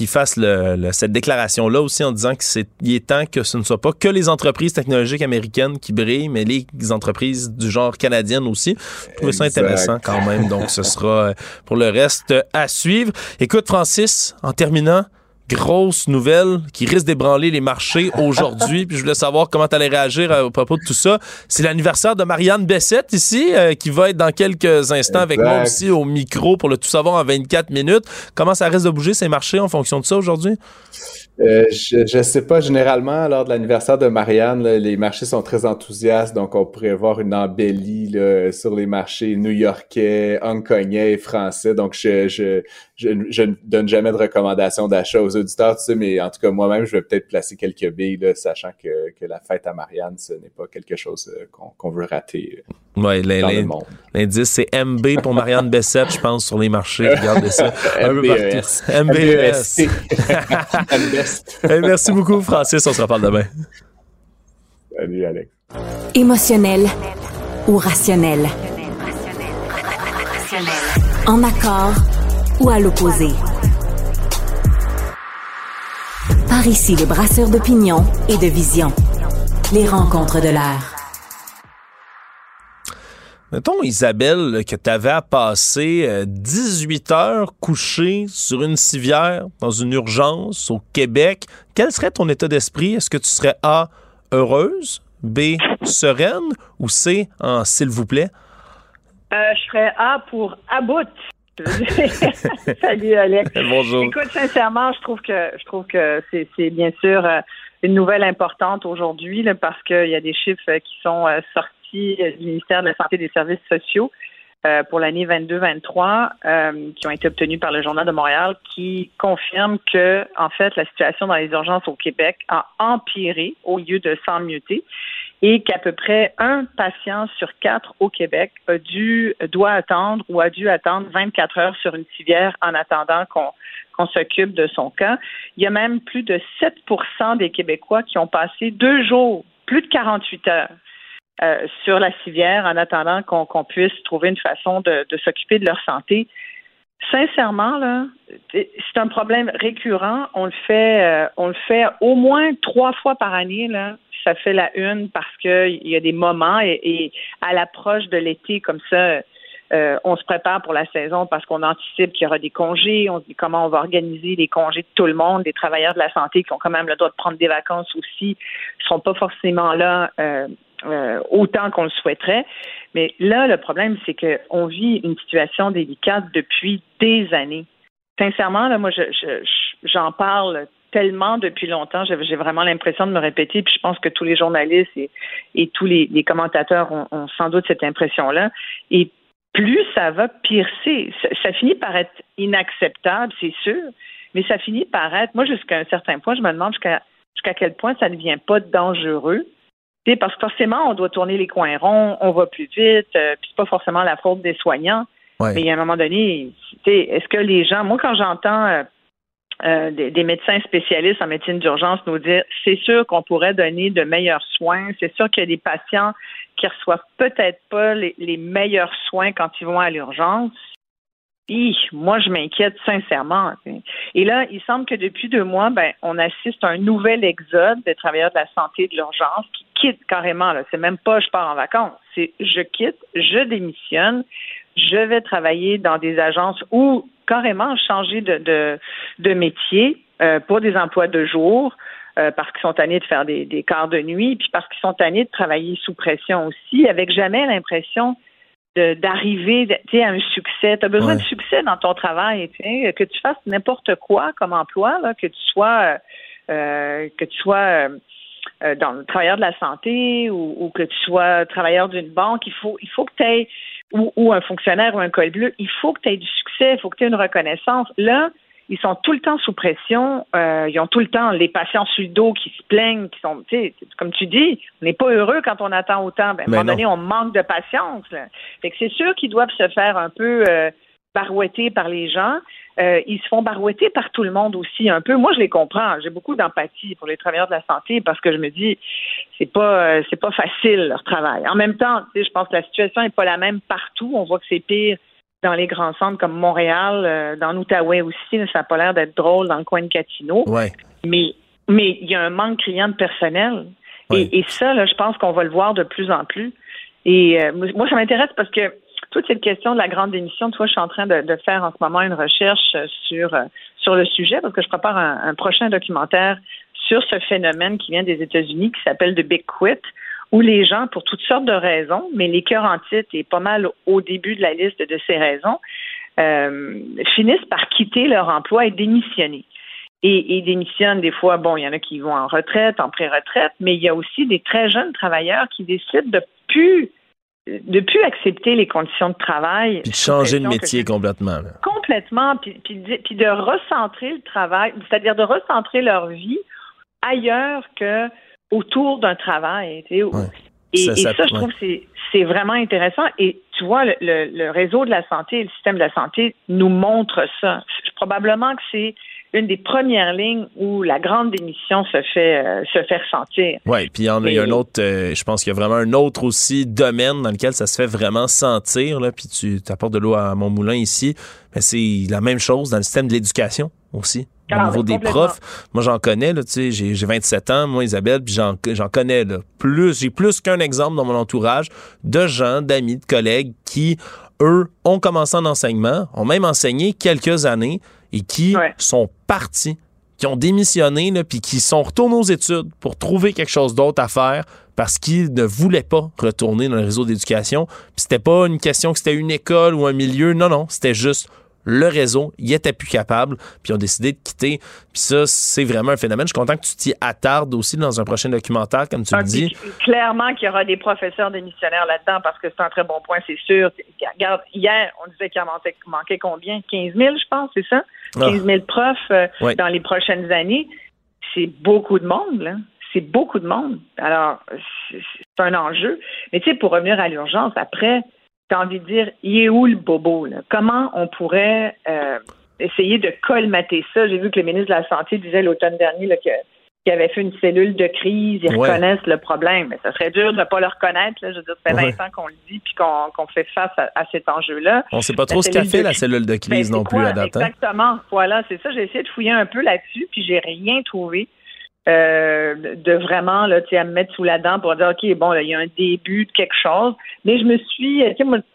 fasse le, cette déclaration-là aussi en disant qu'il est, est temps que ce ne soit pas que les entreprises technologiques américaines qui brillent, mais les entreprises du genre canadienne aussi. J'ai trouvé ça intéressant quand même. Donc ce sera euh, pour le reste à suivre. Écoute, Francis, en terminant, grosse nouvelle qui risque d'ébranler les marchés aujourd'hui. Puis je voulais savoir comment tu allais réagir à, propos de tout ça. C'est l'anniversaire de Marianne Bessette ici, euh, qui va être dans quelques instants avec moi aussi au micro pour le tout savoir en 24 minutes. Comment ça risque de bouger ces marchés en fonction de ça aujourd'hui? Euh, je ne sais pas, généralement, lors de l'anniversaire de Marianne, les marchés sont très enthousiastes, donc on pourrait voir une embellie sur les marchés new-yorkais, hongkongais et français. Donc, je, je, je, ne donne jamais de recommandations d'achat aux auditeurs, tu sais, mais en tout cas, moi-même, je vais peut-être placer quelques billes, là, sachant que, que la fête à Marianne, ce n'est pas quelque chose euh, qu'on veut rater euh, ouais, dans le monde. L'indice, c'est MB pour Marianne Bessette, je pense, sur les marchés. Regardez ça. MBES. MBES. merci beaucoup, Francis. On se reparle demain. Salut, Alex. Émotionnel ou rationnel? En accord ou à l'opposé? Par ici, les brasseurs d'opinion et de vision. Les rencontres de l'air. Mettons, Isabelle, que tu avais à passer 18 euh, heures couchée sur une civière dans une urgence au Québec. Quel serait ton état d'esprit? Est-ce que tu serais A, heureuse, B, sereine ou C, en s'il vous plaît? Euh, je serais A pour Salut Alex. Bonjour. Écoute, sincèrement, je trouve que je trouve que c'est bien sûr euh, une nouvelle importante aujourd'hui parce qu'il y a des chiffres qui sont sortis du ministère de la Santé et des Services sociaux euh, pour l'année 22-23 euh, qui ont été obtenus par le Journal de Montréal qui confirment que, en fait, la situation dans les urgences au Québec a empiré au lieu de s'en muter et qu'à peu près un patient sur quatre au Québec a dû, doit attendre ou a dû attendre 24 heures sur une civière en attendant qu'on qu'on s'occupe de son cas. Il y a même plus de 7% des Québécois qui ont passé deux jours, plus de 48 heures euh, sur la civière en attendant qu'on puisse trouver une façon de, s'occuper de leur santé. Sincèrement, là, c'est un problème récurrent. On le fait, euh, on le fait au moins trois fois par année. Là, ça fait la une parce qu'il y a des moments et, à l'approche de l'été comme ça, Euh, on se prépare pour la saison parce qu'on anticipe qu'il y aura des congés. On se dit comment on va organiser les congés de tout le monde. Les travailleurs de la santé qui ont quand même le droit de prendre des vacances aussi ne seront pas forcément là euh, autant qu'on le souhaiterait. Mais là, le problème, c'est qu'on vit une situation délicate depuis des années. Sincèrement, là, moi, j'en parle tellement depuis longtemps. J'ai vraiment l'impression de me répéter, puis je pense que tous les journalistes et, tous les, commentateurs ont, sans doute cette impression-là. Et plus ça va, pire c'est. Ça, finit par être inacceptable, c'est sûr, mais ça finit par être, moi, jusqu'à un certain point, je me demande jusqu'à jusqu'à quel point ça ne devient pas dangereux. Parce que forcément, on doit tourner les coins ronds, on va plus vite, euh, puis c'est pas forcément la faute des soignants. Mais il y a un moment donné, est-ce que les gens, moi quand j'entends euh, euh, des, médecins spécialistes en médecine d'urgence nous dire c'est sûr qu'on pourrait donner de meilleurs soins, c'est sûr qu'il y a des patients qui reçoivent peut-être pas les, meilleurs soins quand ils vont à l'urgence. Moi, je m'inquiète sincèrement. Et là, il semble que depuis deux mois, ben, on assiste à un nouvel exode des travailleurs de la santé et de l'urgence qui quittent carrément. C'est même pas je pars en vacances, c'est je quitte, je démissionne, je vais travailler dans des agences ou carrément changer de, métier euh, pour des emplois de jour. Euh, parce qu'ils sont tannés de faire des, des quarts de nuit, puis parce qu'ils sont tannés de travailler sous pression aussi, avec jamais l'impression d'arriver à un succès. Tu as besoin de succès dans ton travail, que tu fasses n'importe quoi comme emploi, là, que tu sois euh, que tu sois dans le travailleur de la santé ou, ou, que tu sois travailleur d'une banque, il faut il faut que tu aies ou, un fonctionnaire ou un col bleu, il faut que tu aies du succès, il faut que tu aies une reconnaissance. Là, ils sont tout le temps sous pression. Euh, ils ont tout le temps les patients sur le dos qui se plaignent, qui sont, tu sais, comme tu dis, on n'est pas heureux quand on attend autant. Ben, à un moment donné, on manque de patience. Fait que c'est sûr qu'ils doivent se faire un peu euh, barouetter par les gens. Euh, ils se font barouetter par tout le monde aussi un peu. Moi, je les comprends. J'ai beaucoup d'empathie pour les travailleurs de la santé parce que je me dis, c'est pas, euh, c'est pas facile leur travail. En même temps, tu sais, je pense que la situation n'est pas la même partout. On voit que c'est pire dans les grands centres comme Montréal, euh, dans l'Outaouais aussi. ça n'a pas l'air d'être drôle dans le coin de Catino. Ouais. Mais, mais il y a un manque criant de personnel. Et, et, ça, là, je pense qu'on va le voir de plus en plus. Et moi, ça m'intéresse parce que toute cette question de la grande démission, toi, je suis en train de, faire en ce moment une recherche euh, sur, euh, sur le sujet parce que je prépare un, prochain documentaire sur ce phénomène qui vient des États-Unis qui s'appelle The Big Quit, où les gens, pour toutes sortes de raisons, mais les cœurs en titre est pas mal au début de la liste de ces raisons, euh, finissent par quitter leur emploi et démissionner. Et, et, démissionnent des fois, bon, il y en a qui vont en retraite, en pré-retraite, mais il y a aussi des très jeunes travailleurs qui décident de plus de plus accepter les conditions de travai. Puis de changer de métier complètement. Complètement, puis, puis, de recentrer le travail, c'est-à-dire de recentrer leur vie ailleurs que autour d'un travail. Et, ça, je trouve que c'est vraiment intéressant. Et tu vois, le, le, réseau de la santé, le système de la santé nous montre ça. Probablement que c'est une des premières lignes où la grande démission se fait euh, se fait ressentir. Oui, puis il y, en a, un autre, euh, je pense qu'il y a vraiment un autre aussi domaine dans lequel ça se fait vraiment sentir, là, puis tu apportes de l'eau à mon moulin ici, mais c'est la même chose dans le système de l'éducation aussi. Au niveau des profs, moi j'en connais, là, tu sais, j'ai 27 ans, moi Isabelle, puis j'en connais là, plus, j'ai plus qu'un exemple dans mon entourage de gens, d'amis, de collègues qui, eux, ont commencé en enseignement, ont même enseigné quelques années, et qui sont partis, qui ont démissionné, puis qui sont retournés aux études pour trouver quelque chose d'autre à faire parce qu'ils ne voulaient pas retourner dans le réseau d'éducation. Puis c'était pas une question que c'était une école ou un milieu, non, non, c'était juste le réseau, il était plus capable, puis ils ont décidé de quitter. Puis ça, c'est vraiment un phénomène. Je suis content que tu t'y attardes aussi dans un prochain documentaire, comme tu le ah, dis. Clairement qu'il y aura des professeurs démissionnaires là-dedans, parce que c'est un très bon point, c'est sûr. Regarde, hier, on disait qu'il manquait, manquait combien? 15 000, je pense, c'est ça? 15 ah. 000 profs euh, dans les prochaines années. C'est beaucoup de monde, là c'est beaucoup de monde. Alors, c'est un enjeu. Mais tu sais, pour revenir à l'urgence, après, tu as envie de dire, il est où le bobo? Là? Comment on pourrait euh, essayer de colmater ça? J'ai vu que le ministre de la Santé disait l'automne dernier là, que qu'il avait fait une cellule de crise, ils reconnaissent le problème. Mais ça serait dur de ne pas le reconnaître. Là. Je veux dire, ça fait 20 ans qu'on le dit puis qu'on fait face à, cet enjeu-là. On ne sait pas trop ce qu'a fait la cellule de crise ben, non plus à date. Exactement. Voilà, c'est ça. J'ai essayé de fouiller un peu là-dessus puis j'ai rien trouvé. Euh, de vraiment là, à me mettre sous la dent pour dire OK, bon, il y a un début de quelque chose. Mais je me suis,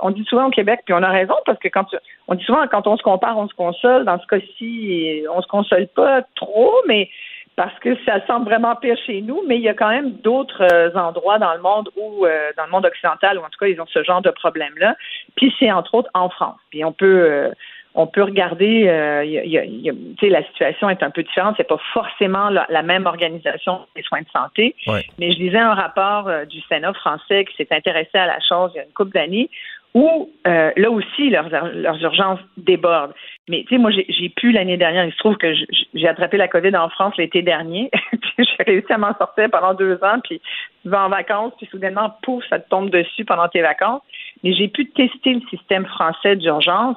on dit souvent au Québec, puis on a raison, parce que quand on dit souvent quand on se compare, on se console. Dans ce cas-ci, on se console pas trop, mais parce que ça semble vraiment pire chez nous, mais il y a quand même d'autres euh, endroits dans le monde où, euh, dans le monde occidental, où en tout cas, ils ont ce genre de problème-là. Puis c'est entre autres en France. Puis on peut on peut regarder, euh, y a, la situation est un peu différente. C'est pas forcément la, même organisation des soins de santé. Mais je lisais un rapport euh, du Sénat français qui s'est intéressé à la chose il y a une couple d'années où euh, là aussi leurs, leurs urgences débordent. Mais tu sais, moi j'ai pu l'année dernière, il se trouve que j'ai attrapé la COVID en France l'été dernier, puis j'ai réussi à m'en sortir pendant deux ans, puis tu vas en vacances, puis soudainement, pouf, ça te tombe dessus pendant tes vacances. Mais j'ai pu tester le système français d'urgence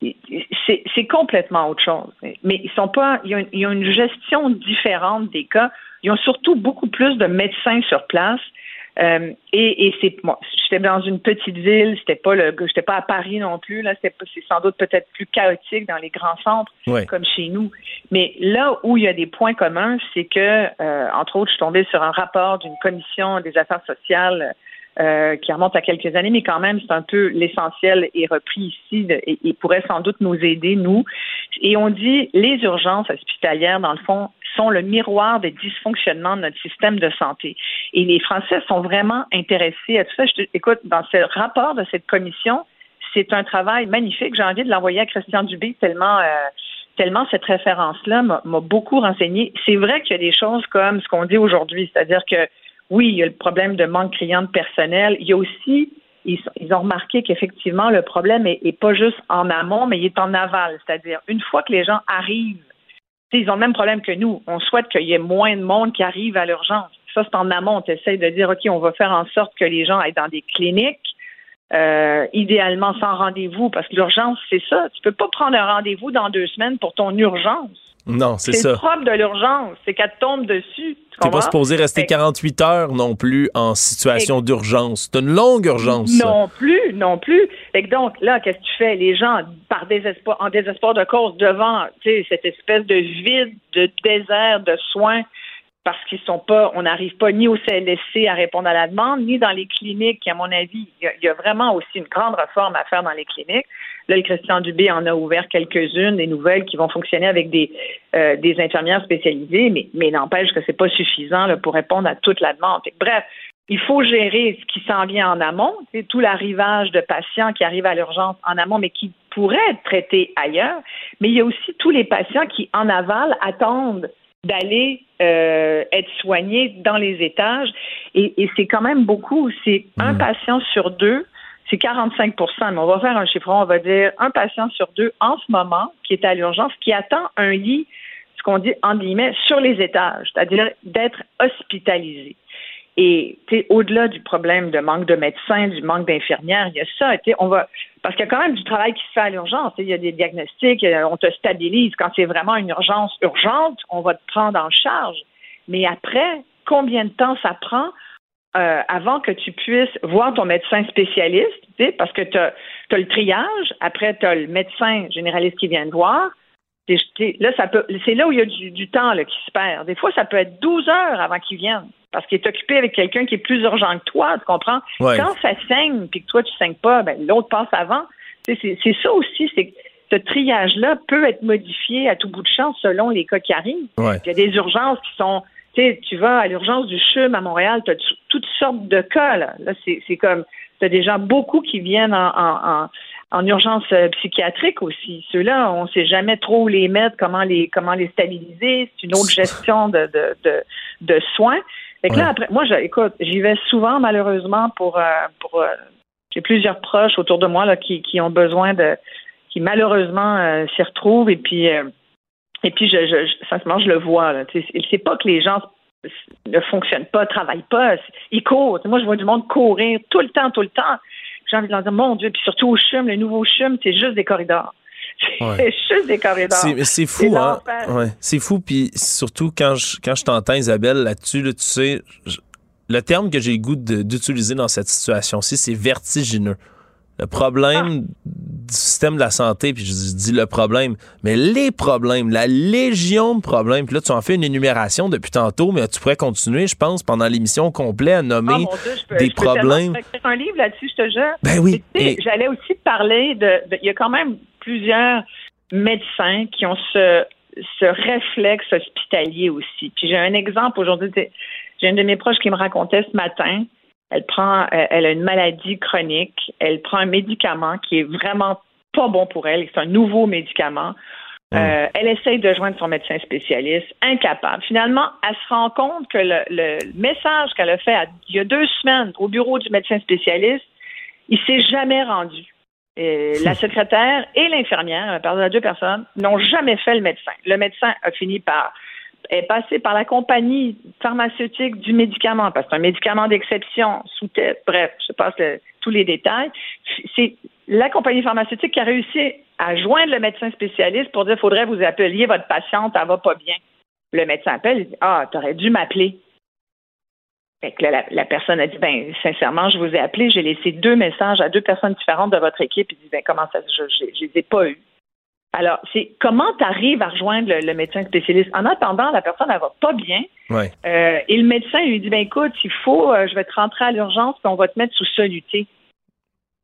c'est complètement autre chose. Mais ils sont pas, ils ont, une gestion différente des cas. Ils ont surtout beaucoup plus de médecins sur place. Euh, et, et c'est moi, j'étais dans une petite ville, c'était pas le, j'étais pas à Paris non plus. Là, c'est sans doute peut-être plus chaotique dans les grands centres comme chez nous. Mais là où il y a des points communs, c'est que, euh, entre autres, je suis tombée sur un rapport d'une commission des affaires sociales euh, qui remonte à quelques années, mais quand même, c'est un peu l'essentiel est repris ici et, pourrait sans doute nous aider, nous. Et on dit les urgences hospitalières, dans le fond, sont le miroir des dysfonctionnements de notre système de santé. Et les Français sont vraiment intéressés à tout ça. Écoute, dans ce rapport de cette commission, c'est un travail magnifique. J'ai envie de l'envoyer à Christian Dubé tellement. Euh, tellement cette référence-là m'a beaucoup renseigné. C'est vrai qu'il y a des choses comme ce qu'on dit aujourd'hui, c'est-à-dire que oui, il y a le problème de manque criant de personnel. Il y a aussi, ils, ont remarqué qu'effectivement, le problème est, pas juste en amont, mais il est en aval. C'est-à-dire, une fois que les gens arrivent, ils ont le même problème que nous. On souhaite qu'il y ait moins de monde qui arrive à l'urgence. Ça, c'est en amont. On essaie de dire, OK, on va faire en sorte que les gens aillent dans des cliniques, euh, idéalement sans rendez-vous, parce que l'urgence, c'est ça. Tu peux pas prendre un rendez-vous dans deux semaines pour ton urgence. Non, c'est ça. C'est propre de l'urgence, c'est qu'elle tombe dessus. Tu n'es pas supposé rester 48 heures non plus en situation d'urgence. C'est une longue urgence. Non plus, non plus. Et donc, là, qu'est-ce que tu fais? Les gens, par désespoir, en désespoir de cause, devant cette espèce de vide, de désert de soins, parce qu'ils sont pas, on n'arrive pas ni au CLSC à répondre à la demande, ni dans les cliniques. À mon avis, il y, a vraiment aussi une grande réforme à faire dans les cliniques. Là, le Christian Dubé en a ouvert quelques-unes, des nouvelles qui vont fonctionner avec des, euh, des infirmières spécialisées, mais, mais n'empêche que c'est pas suffisant là, pour répondre à toute la demande. bref, il faut gérer ce qui s'en vient en amont, c'est tout l'arrivage de patients qui arrivent à l'urgence en amont, mais qui pourraient être traités ailleurs. Mais il y a aussi tous les patients qui, en aval, attendent d'aller euh, être soignés dans les étages. Et, c'est quand même beaucoup. C'est un mm. patient sur deux, c'est 45% mais on va faire un chiffron, on va dire un patient sur deux en ce moment qui est à l'urgence, qui attend un lit, ce qu'on dit en guillemets, sur les étages, c'est-à-dire d'être hospitalisé. Et au-delà du problème de manque de médecins, du manque d'infirmières, il y a ça. On va parce qu'il y a quand même du travail qui se fait à l'urgence. Il y a des diagnostics, on te stabilise. Quand c'est vraiment une urgence urgente, on va te prendre en charge. Mais après, combien de temps ça prend euh, avant que tu puisses voir ton médecin spécialiste, parce que tu as, le triage, après tu as le médecin généraliste qui vient te voir. Là, ça peut, c'est là où il y a du, temps là, qui se perd. Des fois, ça peut être 12 heures avant qu'il vienne parce qu'il est occupé avec quelqu'un qui est plus urgent que toi, tu comprends? Quand ça saigne puis que toi, tu saignes pas, ben, l'autre passe avant. C'est ça aussi, c'est ce triage-là peut être modifié à tout bout de champ selon les cas qui arrivent. Il y a des urgences qui sont, tu sais, tu vas à l'urgence du CHUM à Montréal, tu as toutes sortes de cas, là. Là, c'est comme, tu as des gens, beaucoup qui viennent en, en, urgence euh, psychiatrique aussi. Ceux-là, on ne sait jamais trop où les mettre, comment les, comment les stabiliser. C'est une autre gestion de, de, de, de soins. Fait que là, après, moi, écoute, j'y vais souvent, malheureusement, pour, euh, pour euh, j'ai plusieurs proches autour de moi là, qui, qui ont besoin de, qui malheureusement euh, s'y retrouvent et puis, et puis, je, je, sincèrement, je le vois. C'est pas que les gens ne fonctionnent pas, travaillent pas, ils courent. moi, je vois du monde courir tout le temps, tout le temps. J'ai envie de leur dire, mon Dieu, puis surtout au CHUM, le nouveau CHUM, c'est juste des corridors. C'est juste des corridors. C'est fou, hein? Ouais. C'est fou, puis surtout quand je, quand je t'entends, Isabelle, là-dessus, tu sais, le terme que j'ai le goût d'utiliser dans cette situation-ci, c'est vertigineux. Le problème système de la santé, puis je dis le problème, mais les problèmes, la légion de problèmes. Puis là, tu en fais une énumération depuis tantôt, mais tu pourrais continuer, je pense, pendant l'émission complète à nommer oh, des problèmes. Je peux un livre là-dessus, je te jure. Ben oui. J'allais aussi parler de, Il y a quand même plusieurs médecins qui ont ce, ce réflexe hospitalier aussi. Puis j'ai un exemple aujourd'hui. J'ai une de mes proches qui me racontait ce matin elle prend, euh, elle a une maladie chronique, elle prend un médicament qui est vraiment pas bon pour elle, c'est un nouveau médicament. Euh, elle essaye de joindre son médecin spécialiste, incapable. Finalement, elle se rend compte que le, message qu'elle a fait il y a deux semaines au bureau du médecin spécialiste, il s'est jamais rendu. la secrétaire et l'infirmière, elle a deux personnes, n'ont jamais fait le médecin. Le médecin a fini par est passé par la compagnie pharmaceutique du médicament, parce que c'est un médicament d'exception, sous tête, bref, je passe tous les détails. C'est la compagnie pharmaceutique qui a réussi à joindre le médecin spécialiste pour dire faudrait vous appeliez votre patiente, elle va pas bien. Le médecin appelle, il dit Ah, aurais dû m'appeler. Fait que la, personne a dit ben sincèrement, je vous ai appelé, j'ai laissé deux messages à deux personnes différentes de votre équipe. Il dit ben comment ça, je, je, je les ai pas eus. Alors, c'est comment tu arrives à rejoindre le, médecin spécialiste? En attendant, la personne, elle va pas bien. Euh, et le médecin lui dit, ben écoute, il faut, euh, je vais te rentrer à l'urgence, puis on va te mettre sous soluté.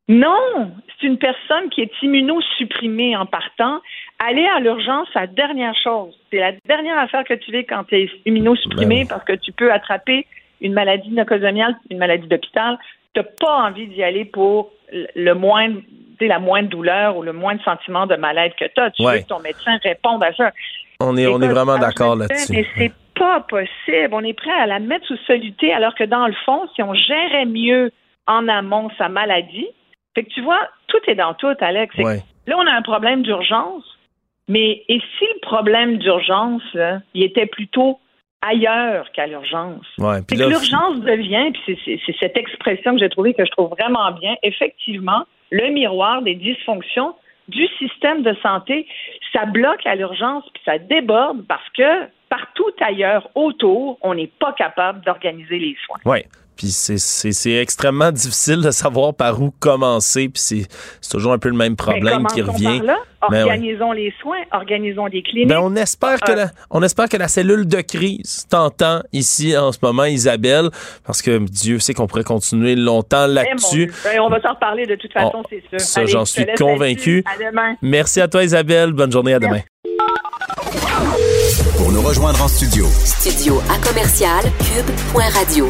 Non, c'est une personne qui est immunosupprimée en partant. Aller à l'urgence, c'est la dernière chose. C'est la dernière affaire que tu fais quand tu es immunosupprimé ben parce que tu peux attraper une maladie nocosomiale, une maladie d'hôpital. Tu n'as pas envie d'y aller pour le moindre la moindre douleur ou le moindre sentiment de mal-être que tu as. Tu veux que ton médecin réponde à ça. On est, on est vraiment d'accord là-dessus. Mais c'est pas possible. On est prêt à la mettre sous soluté alors que dans le fond, si on gérait mieux en amont sa maladie, fait que tu vois, tout est dans tout, Alex. Là, on a un problème d'urgence, mais et si le problème d'urgence, il était plutôt ailleurs qu'à l'urgence? Ouais, l'urgence devient, puis c'est cette expression que j'ai trouvée que je trouve vraiment bien, effectivement, le miroir des dysfonctions du système de santé. Ça bloque à l'urgence, puis ça déborde parce que partout ailleurs autour, on n'est pas capable d'organiser les soins. Oui. Puis c'est extrêmement difficile de savoir par où commencer. Puis c'est toujours un peu le même problème qui revient. Par là. Ben organisons les soins, organisons des cliniques. Ben on espère que la, on espère que la cellule de crise t'entend ici en ce moment, Isabelle, parce que Dieu sait qu'on pourrait continuer longtemps eh, là-dessus. Ben, on va s'en reparler de toute façon, c'est sûr. Ça, j'en suis convaincu. À demain. Merci à toi, Isabelle. Bonne journée. À demain. Pour nous rejoindre en studio. Studio à commercial cube.radio.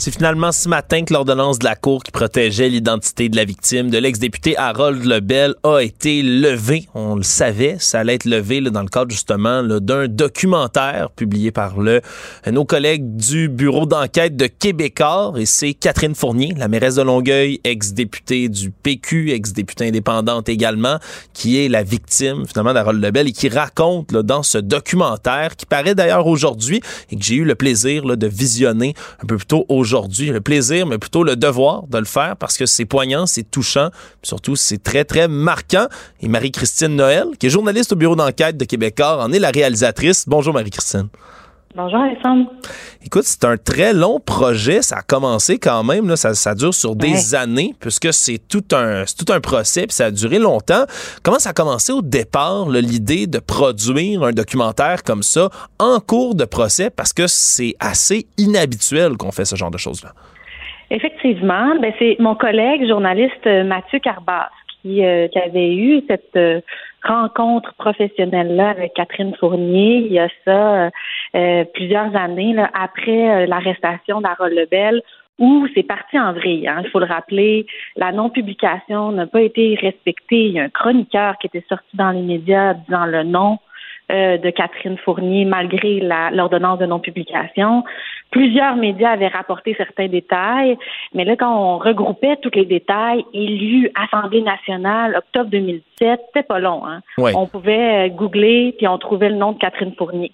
C'est finalement ce matin que l'ordonnance de la Cour qui protégeait l'identité de la victime de l'ex-député Harold Lebel a été levée. On le savait, ça allait être levé dans le cadre justement d'un documentaire publié par le, nos collègues du bureau d'enquête de Québécois. Et c'est Catherine Fournier, la mairesse de Longueuil, ex-députée du PQ, ex-députée indépendante également, qui est la victime finalement d'Harold Lebel et qui raconte dans ce documentaire qui paraît d'ailleurs aujourd'hui et que j'ai eu le plaisir de visionner un peu plus tôt aujourd'hui aujourd'hui. Le plaisir, mais plutôt le devoir de le faire parce que c'est poignant, c'est touchant, surtout c'est très, très marquant. Et Marie-Christine Noël, qui est journaliste au bureau d'enquête de Québécois, en est la réalisatrice. Bonjour Marie-Christine. Bonjour Alexandre. Écoute, c'est un très long projet. Ça a commencé quand même. Là, ça, dure sur des années puisque c'est tout un tout un procès puis ça a duré longtemps. Comment ça a commencé au départ l'idée de produire un documentaire comme ça en cours de procès? Parce que c'est assez inhabituel qu'on fait ce genre de choses là. Effectivement, ben c'est mon collègue journaliste Mathieu Carbas qui, euh, qui avait eu cette euh, rencontre professionnelle-là avec Catherine Fournier, il y a ça euh, plusieurs années là, après l'arrestation d'Harold Lebel, où c'est parti en vrille. Hein. Il faut le rappeler, la non-publication n'a pas été respectée. Il y a un chroniqueur qui était sorti dans les médias disant le nom euh, de Catherine Fournier malgré l'ordonnance de non-publication. Plusieurs médias avaient rapporté certains détails, mais là, quand on regroupait tous les détails, élu Assemblée nationale, octobre 2017, c'était pas long. Hein? On pouvait euh, googler, puis on trouvait le nom de Catherine Fournier.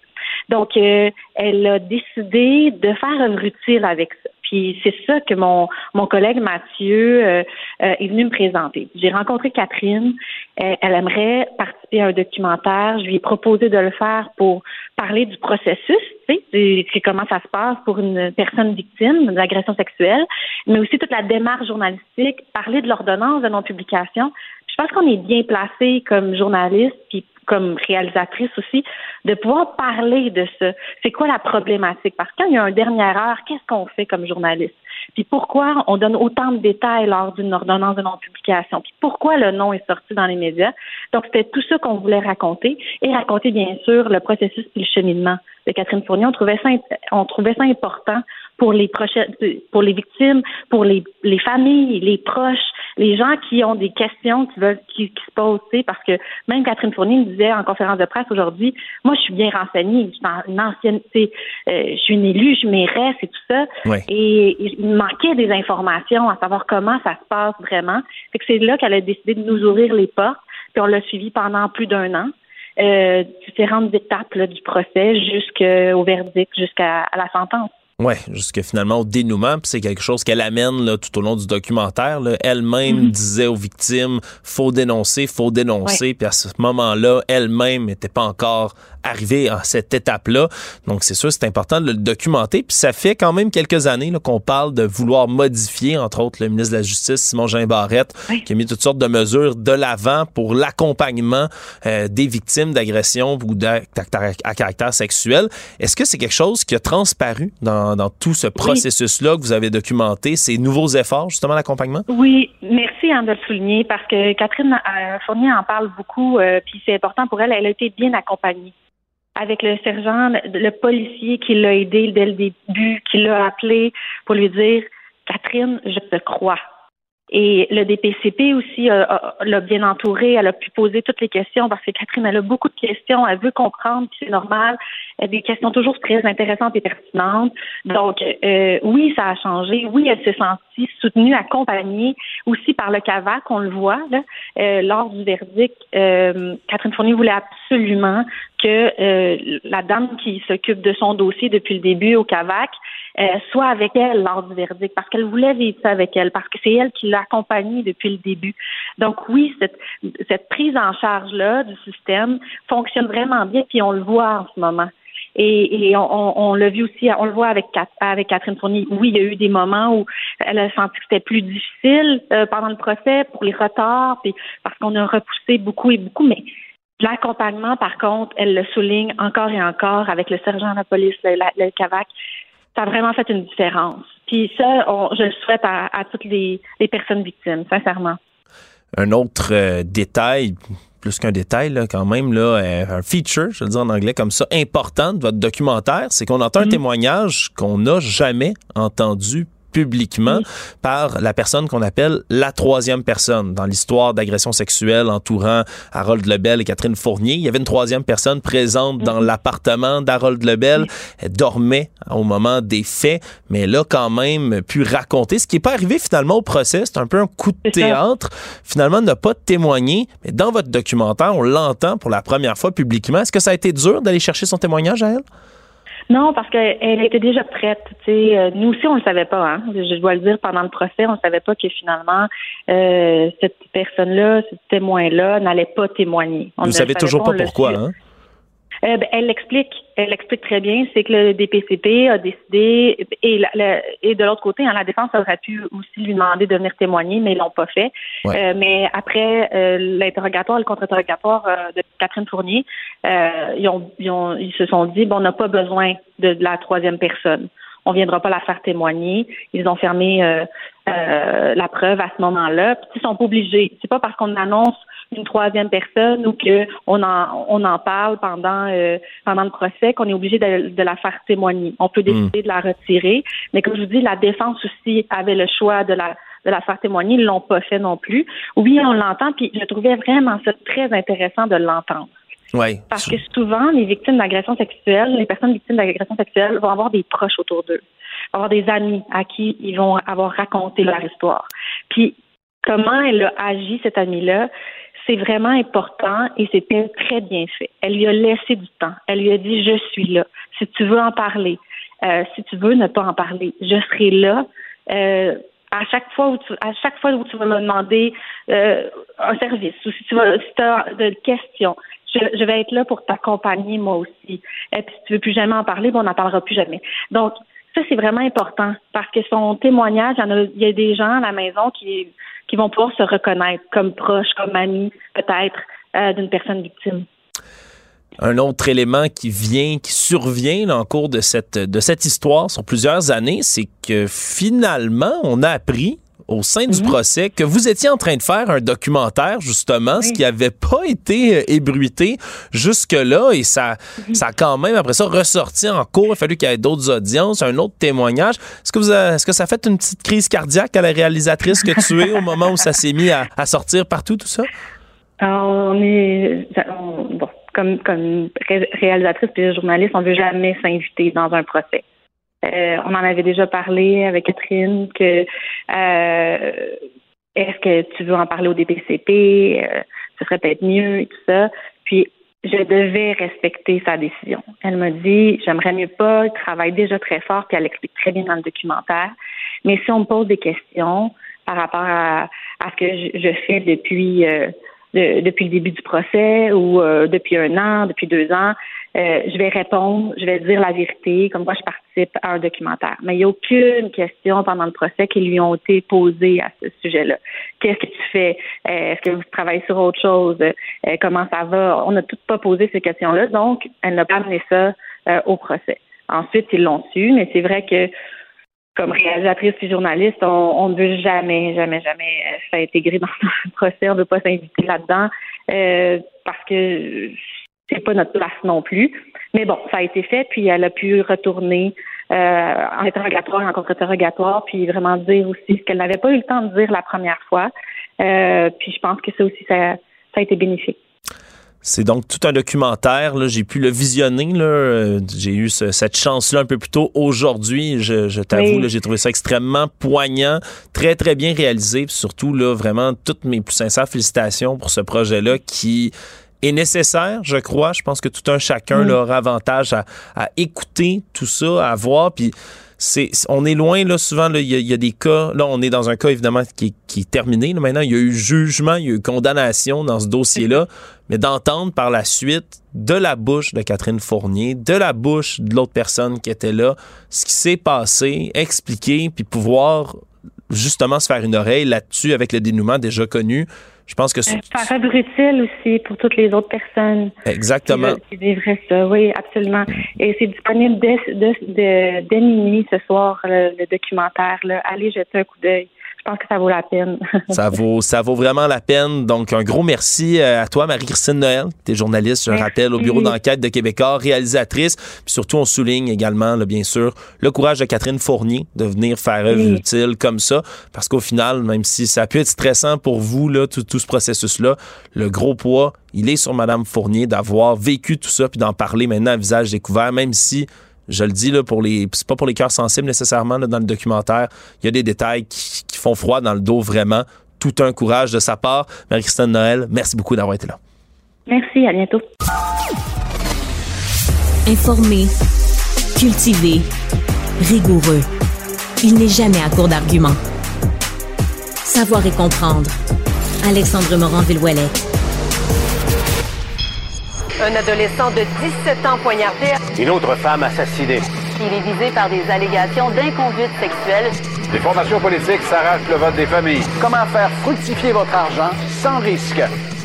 Donc, euh, elle a décidé de faire œuvre utile avec ça. Puis c'est ça que mon, mon collègue Mathieu euh, euh, est venu me présenter. J'ai rencontré Catherine. Elle, aimerait participer à un documentaire. Je lui ai proposé de le faire pour parler du processus, tu sais, comment ça se passe pour une personne victime d'agression sexuelle, mais aussi toute la démarche journalistique, parler de l'ordonnance de non-publication. Je pense qu'on est bien placé comme journaliste, puis comme réalisatrice aussi, de pouvoir parler de ça. C'est quoi la problématique? Parce que quand il y a un dernière heure, qu'est-ce qu'on fait comme journaliste? Puis pourquoi on donne autant de détails lors d'une ordonnance de non-publication? Puis pourquoi le nom est sorti dans les médias? Donc, c'était tout ça qu'on voulait raconter et raconter, bien sûr, le processus et le cheminement de Catherine Fournier. On trouvait ça, on trouvait ça important pour les prochaines, pour les victimes, pour les, les familles, les proches, les gens qui ont des questions qui veulent, qui, se posent, parce que même Catherine Fournier me disait en conférence de presse aujourd'hui, moi, je suis bien renseignée, je suis une ancienne, euh, je suis une élue, je m'éresse et tout ça. Et, il manquait des informations à savoir comment ça se passe vraiment. Fait que c'est là qu'elle a décidé de nous ouvrir les portes, puis on l'a suivi pendant plus d'un an. Euh, différentes étapes du procès jusqu'au verdict, jusqu'à la sentence. Ouais, jusque finalement au dénouement, puis c'est quelque chose qu'elle amène là, tout au long du documentaire. Elle-même mhm. disait aux victimes faut dénoncer, faut dénoncer, puis à ce moment-là, elle-même n'était pas encore arrivée à cette étape-là. Donc c'est sûr, c'est important de le documenter. Puis ça fait quand même quelques années qu'on parle de vouloir modifier, entre autres, le ministre de la Justice Simon Jean Barrette, qui a mis toutes sortes de mesures de l'avant pour l'accompagnement euh, des victimes d'agressions ou d'actes à caractère sexuel. Est-ce que c'est quelque chose qui a transparu dans dans, tout ce processus-là que vous avez documenté, ces nouveaux efforts, justement, d'accompagnement? Oui, merci hein, de le souligner parce que Catherine euh, Fournier en parle beaucoup, euh, puis c'est important pour elle. Elle a été bien accompagnée avec le sergent, le, policier qui l'a aidé dès le début, qui l'a appelé pour lui dire Catherine, je te crois. Et le DPCP aussi l'a bien entouré. Elle a pu poser toutes les questions parce que Catherine, elle a beaucoup de questions. Elle veut comprendre, c'est normal. Elle a des questions toujours très intéressantes et pertinentes. Donc, euh, oui, ça a changé. Oui, elle s'est sentie soutenue, accompagnée aussi par le CAVAC, on le voit. Là, euh, lors du verdict, euh, Catherine Fournier voulait absolument que la dame qui s'occupe de son dossier depuis le début au CAVAC euh, soit avec elle lors du verdict, parce qu'elle voulait vivre ça avec elle, parce que c'est elle qui l'a accompagnée depuis le début. Donc oui, cette, cette prise en charge-là du système fonctionne vraiment bien, puis on le voit en ce moment. Et, et on, on l'a vu aussi, on le voit avec, avec Catherine Fournier. Oui, il y a eu des moments où elle a senti que c'était plus difficile euh, pendant le procès pour les retards, puis parce qu'on a repoussé beaucoup et beaucoup, mais L'accompagnement, par contre, elle le souligne encore et encore avec le sergent de la police, le, le CAVAC ça a vraiment fait une différence. Puis ça, je le souhaite à, toutes les, personnes victimes, sincèrement. Un autre euh, détail, plus qu'un détail là, quand même, là, euh, un feature, je veux dire en anglais comme ça, important de votre documentaire, c'est qu'on entend un mm-hmm. témoignage qu'on n'a jamais entendu publiquement par la personne qu'on appelle la troisième personne. Dans l'histoire d'agression sexuelle entourant Harold Lebel et Catherine Fournier, il y avait une troisième personne présente dans mm-hmm. l'appartement d'Harold Lebel. Elle dormait au moment des faits, mais elle a quand même pu raconter ce qui n'est pas arrivé finalement au procès. C'est un peu un coup de théâtre. Finalement, n'a pas témoigné, mais dans votre documentaire, on l'entend pour la première fois publiquement. Est-ce que ça a été dur d'aller chercher son témoignage à elle? Non, parce qu'elle était déjà prête. Euh, nous aussi, on le savait pas. Hein? Je dois le dire, pendant le procès, on ne savait pas que finalement, euh, cette personne-là, ce témoin-là, n'allait pas témoigner. Vous ne savez toujours pas pourquoi, hein? Euh, ben, elle l'explique. Elle l'explique très bien. C'est que le DPCP a décidé, et, et de l'autre côté, hein, la défense aurait pu aussi lui demander de venir témoigner, mais ils l'ont pas fait. Euh, mais après euh, l'interrogatoire, le contre-interrogatoire de Catherine Fournier, ils, ont, ils, ont, ils, se sont dit, bon, on n'a pas besoin de, la troisième personne. On viendra pas la faire témoigner. Ils ont fermé la preuve à ce moment-là. Puis ils sont pas obligés. C'est pas parce qu'on annonce une troisième personne ou que on en on en parle pendant euh, pendant le procès qu'on est obligé de, la faire témoigner. On peut hmm. décider de la retirer, mais comme je vous dis, la défense aussi avait le choix de la de la faire témoigner, ils l'ont pas fait non plus. Oui, on l'entend, puis je trouvais vraiment ça très intéressant de l'entendre. Oui. Parce que souvent, les victimes d'agression sexuelle, les personnes victimes d'agression sexuelle vont avoir des proches autour d'eux, avoir des amis à qui ils vont avoir raconté leur histoire. Puis comment elle a agi, cette amie-là, c'est vraiment important et c'était très bien fait. Elle lui a laissé du temps. Elle lui a dit je suis là. Si tu veux en parler, euh, si tu veux ne pas en parler, je serai là. Euh, à chaque fois où tu, à chaque fois où tu vas me demander euh, un service ou si tu as de questions, je, vais être là pour t'accompagner moi aussi. Et puis si tu veux plus jamais en parler, bon, on n'en parlera plus jamais. Donc, ça, c'est vraiment important parce que son témoignage, il y, a, des gens à la maison qui, qui vont pouvoir se reconnaître comme proches, comme amis, peut-être, euh, d'une personne victime. Un autre élément qui vient, qui survient en cours de cette, de cette histoire sur plusieurs années, c'est que finalement, on a appris au sein du mhm. procès que vous étiez en train de faire un documentaire, justement, ce qui n'avait pas été euh, ébruité jusque-là. Et ça, mhm. ça a quand même, après ça, ressorti en cours. Il a fallu qu'il y ait d'autres audiences, un autre témoignage. Est-ce que, vous est-ce que ça a fait une petite crise cardiaque à la réalisatrice que tu es au moment où ça s'est mis à, sortir partout, tout ça? on est. bon, comme, comme réalisatrice et journaliste, on ne veut jamais s'inviter dans un procès. Euh, on en avait déjà parlé avec Catherine que euh, est-ce que tu veux en parler au DPCP, euh, ce serait peut-être mieux et tout ça. Puis je devais respecter sa décision. Elle m'a dit j'aimerais mieux pas, elle travaille déjà très fort, puis elle explique très bien dans le documentaire. Mais si on me pose des questions par rapport à, ce que je, fais depuis depuis le début du procès ou depuis un an, depuis deux ans, je vais répondre, je vais dire la vérité, comme quoi je à un documentaire. Mais il n'y a aucune question pendant le procès qui lui ont été posées à ce sujet-là. Qu'est-ce que tu fais? Euh, est-ce que vous travaillez sur autre chose? Euh, comment ça va? On n'a toutes pas posé ces questions-là, donc elle n'a pas amené ça au procès. Ensuite, ils l'ont su, mais c'est vrai que comme réalisatrice et journaliste, on, ne veut jamais, jamais, jamais s'intégrer dans un procès. On ne veut pas s'inviter là-dedans parce que c'est pas notre place non plus. Mais bon, ça a été fait, puis elle a pu retourner euh, en interrogatoire, en contre-interrogatoire, puis vraiment dire aussi ce qu'elle n'avait pas eu le temps de dire la première fois. Euh, puis je pense que ça aussi, ça, a été bénéfique. C'est donc tout un documentaire. J'ai pu le visionner. J'ai eu cette chance-là un peu plus tôt aujourd'hui. Je, t'avoue, j'ai trouvé ça extrêmement poignant, très, très bien réalisé. Puis surtout, là, vraiment, toutes mes plus sincères félicitations pour ce projet-là qui est nécessaire, je crois. Je pense que tout un chacun mm. aura avantage à, écouter tout ça, à voir. Puis c'est, on est loin, là, souvent, il y, a des cas. Là, on est dans un cas, évidemment, qui, est terminé. maintenant, il y a eu jugement, il y a eu condamnation dans ce dossier-là. Mais d'entendre par la suite de la bouche de Catherine Fournier, de la bouche de l'autre personne qui était là, ce qui s'est passé, expliquer, puis pouvoir justement se faire une oreille là-dessus avec le dénouement déjà connu. Je pense que c'est. Un utile aussi pour toutes les autres personnes. Exactement. Qui, vivraient ça, oui, absolument. Et c'est disponible dès, dès, minuit ce soir, le, documentaire. Là. Allez jeter un coup d'œil pense que ça vaut la peine. ça vaut ça vaut vraiment la peine. Donc un gros merci euh, à toi Marie-Christine Noël, tu es journaliste, je rappelle au bureau d'enquête de Québécois, réalisatrice, puis surtout on souligne également bien sûr le courage de Catherine Fournier de venir faire œuvre utile comme ça. Parce qu'au final même si ça a pu être stressant pour vous là tout, tout ce processus là, le gros poids, il est sur madame Fournier d'avoir vécu tout ça puis d'en parler maintenant à visage découvert même si je le dis là pour les c'est pas pour les cœurs sensibles nécessairement dans le documentaire. Il y a des détails qui, font froid dans le dos vraiment. Tout un courage de sa part. Marie-Christine Noël, merci beaucoup d'avoir été là. Merci, à bientôt. Informé, cultivé, rigoureux. Il n'est jamais à court d'arguments. Savoir et comprendre. Alexandre Morand-Villouellette. Un adolescent de 17 ans poignardé. Une autre femme assassinée. Il est visé par des allégations d'inconduite sexuelle. Les formations politiques s'arrachent le vote des familles. Comment faire fructifier votre argent sans risque?